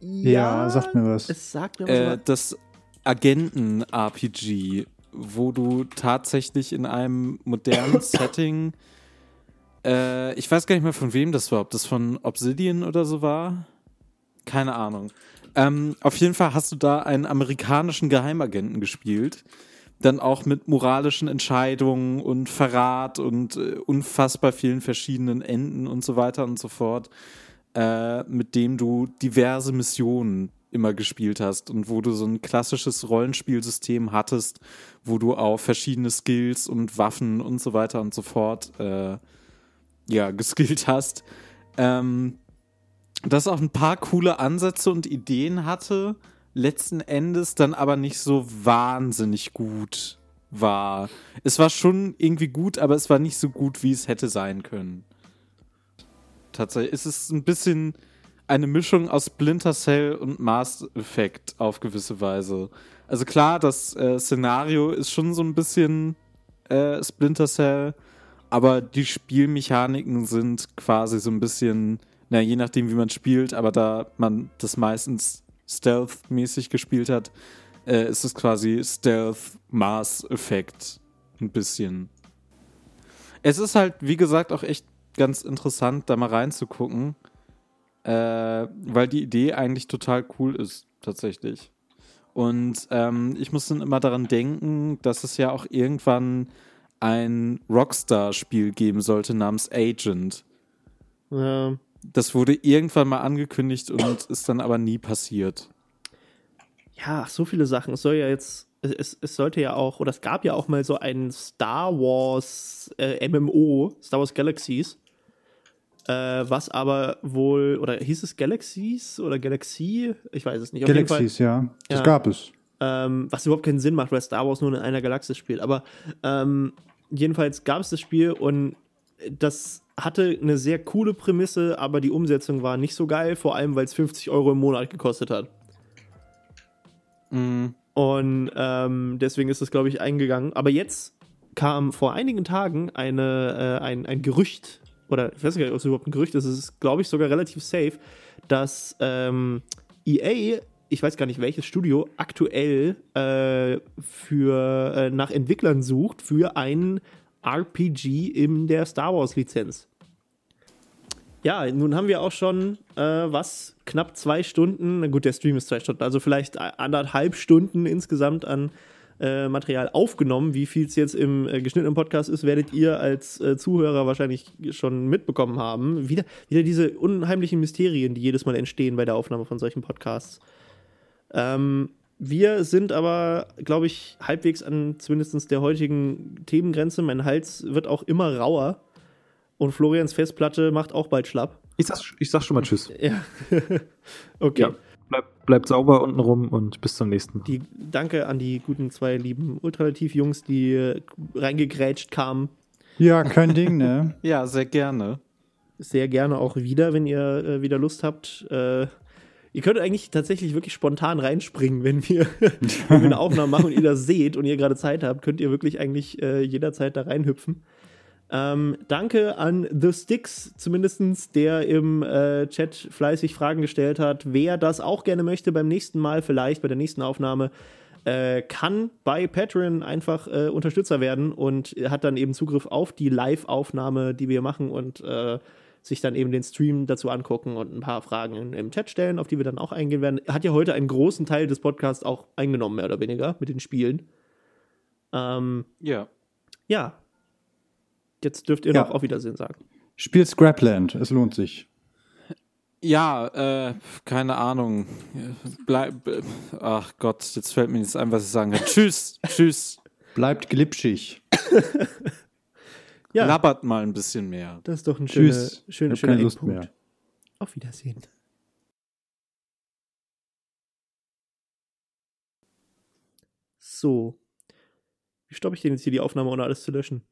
Ja, ja, sagt mir was. Es sagt mir was. Äh, das Agenten-RPG, wo du tatsächlich in einem modernen Setting äh, ich weiß gar nicht mehr von wem das war, ob das von Obsidian oder so war. Keine Ahnung. Ähm, auf jeden Fall hast du da einen amerikanischen Geheimagenten gespielt. Dann auch mit moralischen Entscheidungen und Verrat und äh, unfassbar vielen verschiedenen Enden und so weiter und so fort, äh, mit dem du diverse Missionen immer gespielt hast und wo du so ein klassisches Rollenspielsystem hattest, wo du auch verschiedene Skills und Waffen und so weiter und so fort äh, ja, geskillt hast. Ähm, das auch ein paar coole Ansätze und Ideen hatte, letzten Endes dann aber nicht so wahnsinnig gut war. Es war schon irgendwie gut, aber es war nicht so gut, wie es hätte sein können. Tatsächlich ist es ein bisschen eine Mischung aus Splinter Cell und Mass Effect auf gewisse Weise. Also klar, das äh, Szenario ist schon so ein bisschen äh, Splinter Cell, aber die Spielmechaniken sind quasi so ein bisschen, na, je nachdem, wie man spielt, aber da man das meistens Stealth-mäßig gespielt hat, äh, ist es quasi Stealth-Mass-Effekt. Ein bisschen. Es ist halt, wie gesagt, auch echt ganz interessant, da mal reinzugucken, äh, weil die Idee eigentlich total cool ist, tatsächlich. Und ähm, ich muss dann immer daran denken, dass es ja auch irgendwann ein Rockstar-Spiel geben sollte namens Agent. Ja. Das wurde irgendwann mal angekündigt und ist dann aber nie passiert. Ja, so viele Sachen. Es soll ja jetzt, es, es sollte ja auch, oder es gab ja auch mal so ein Star Wars äh, MMO, Star Wars Galaxies, äh, was aber wohl, oder hieß es Galaxies oder Galaxy? Ich weiß es nicht. Auf Galaxies, ja. Das ja. gab es. Ähm, was überhaupt keinen Sinn macht, weil Star Wars nur in einer Galaxis spielt. Aber ähm, jedenfalls gab es das Spiel und das hatte eine sehr coole Prämisse, aber die Umsetzung war nicht so geil, vor allem weil es 50 Euro im Monat gekostet hat. Mhm. Und ähm, deswegen ist das, glaube ich, eingegangen. Aber jetzt kam vor einigen Tagen eine, äh, ein, ein Gerücht, oder ich weiß nicht, ob es überhaupt ein Gerücht ist, es ist, glaube ich, sogar relativ safe, dass ähm, EA ich weiß gar nicht welches Studio aktuell äh, für äh, nach Entwicklern sucht für ein RPG in der Star Wars Lizenz. Ja, nun haben wir auch schon äh, was knapp zwei Stunden, na gut, der Stream ist zwei Stunden, also vielleicht anderthalb Stunden insgesamt an äh, Material aufgenommen. Wie viel es jetzt im äh, geschnittenen Podcast ist, werdet ihr als äh, Zuhörer wahrscheinlich schon mitbekommen haben. Wieder, wieder diese unheimlichen Mysterien, die jedes Mal entstehen bei der Aufnahme von solchen Podcasts. Ähm, wir sind aber, glaube ich, halbwegs an zumindest der heutigen Themengrenze. Mein Hals wird auch immer rauer. Und Florians Festplatte macht auch bald schlapp. Ich sag, ich sag schon mal Tschüss. Ja. okay. Ja. Bleib, bleibt sauber untenrum und bis zum nächsten Mal. Die, danke an die guten zwei lieben Ultralativ-Jungs, die äh, reingegrätscht kamen. Ja, kein Ding, ne? ja, sehr gerne. Sehr gerne auch wieder, wenn ihr äh, wieder Lust habt. Äh, ihr könnt eigentlich tatsächlich wirklich spontan reinspringen, wenn wir, wenn wir eine Aufnahme machen und ihr das seht und ihr gerade Zeit habt, könnt ihr wirklich eigentlich äh, jederzeit da reinhüpfen. Ähm, danke an The Sticks, zumindestens, der im äh, Chat fleißig Fragen gestellt hat. Wer das auch gerne möchte, beim nächsten Mal, vielleicht bei der nächsten Aufnahme, äh, kann bei Patreon einfach äh, Unterstützer werden und hat dann eben Zugriff auf die Live-Aufnahme, die wir machen und äh, sich dann eben den Stream dazu angucken und ein paar Fragen im Chat stellen, auf die wir dann auch eingehen werden. Hat ja heute einen großen Teil des Podcasts auch eingenommen, mehr oder weniger, mit den Spielen. Ähm, ja. Ja, Jetzt dürft ihr ja. noch auf Wiedersehen sagen. Spielt Scrapland, es lohnt sich. Ja, äh, keine Ahnung. Bleib, ach Gott, jetzt fällt mir nichts ein, was ich sagen kann. tschüss, tschüss. Bleibt glitschig. ja. Labbert mal ein bisschen mehr. Das ist doch ein schöner, schöner, schöner keine Lust mehr. Auf Wiedersehen. So. Wie stoppe ich denn jetzt hier die Aufnahme, ohne alles zu löschen?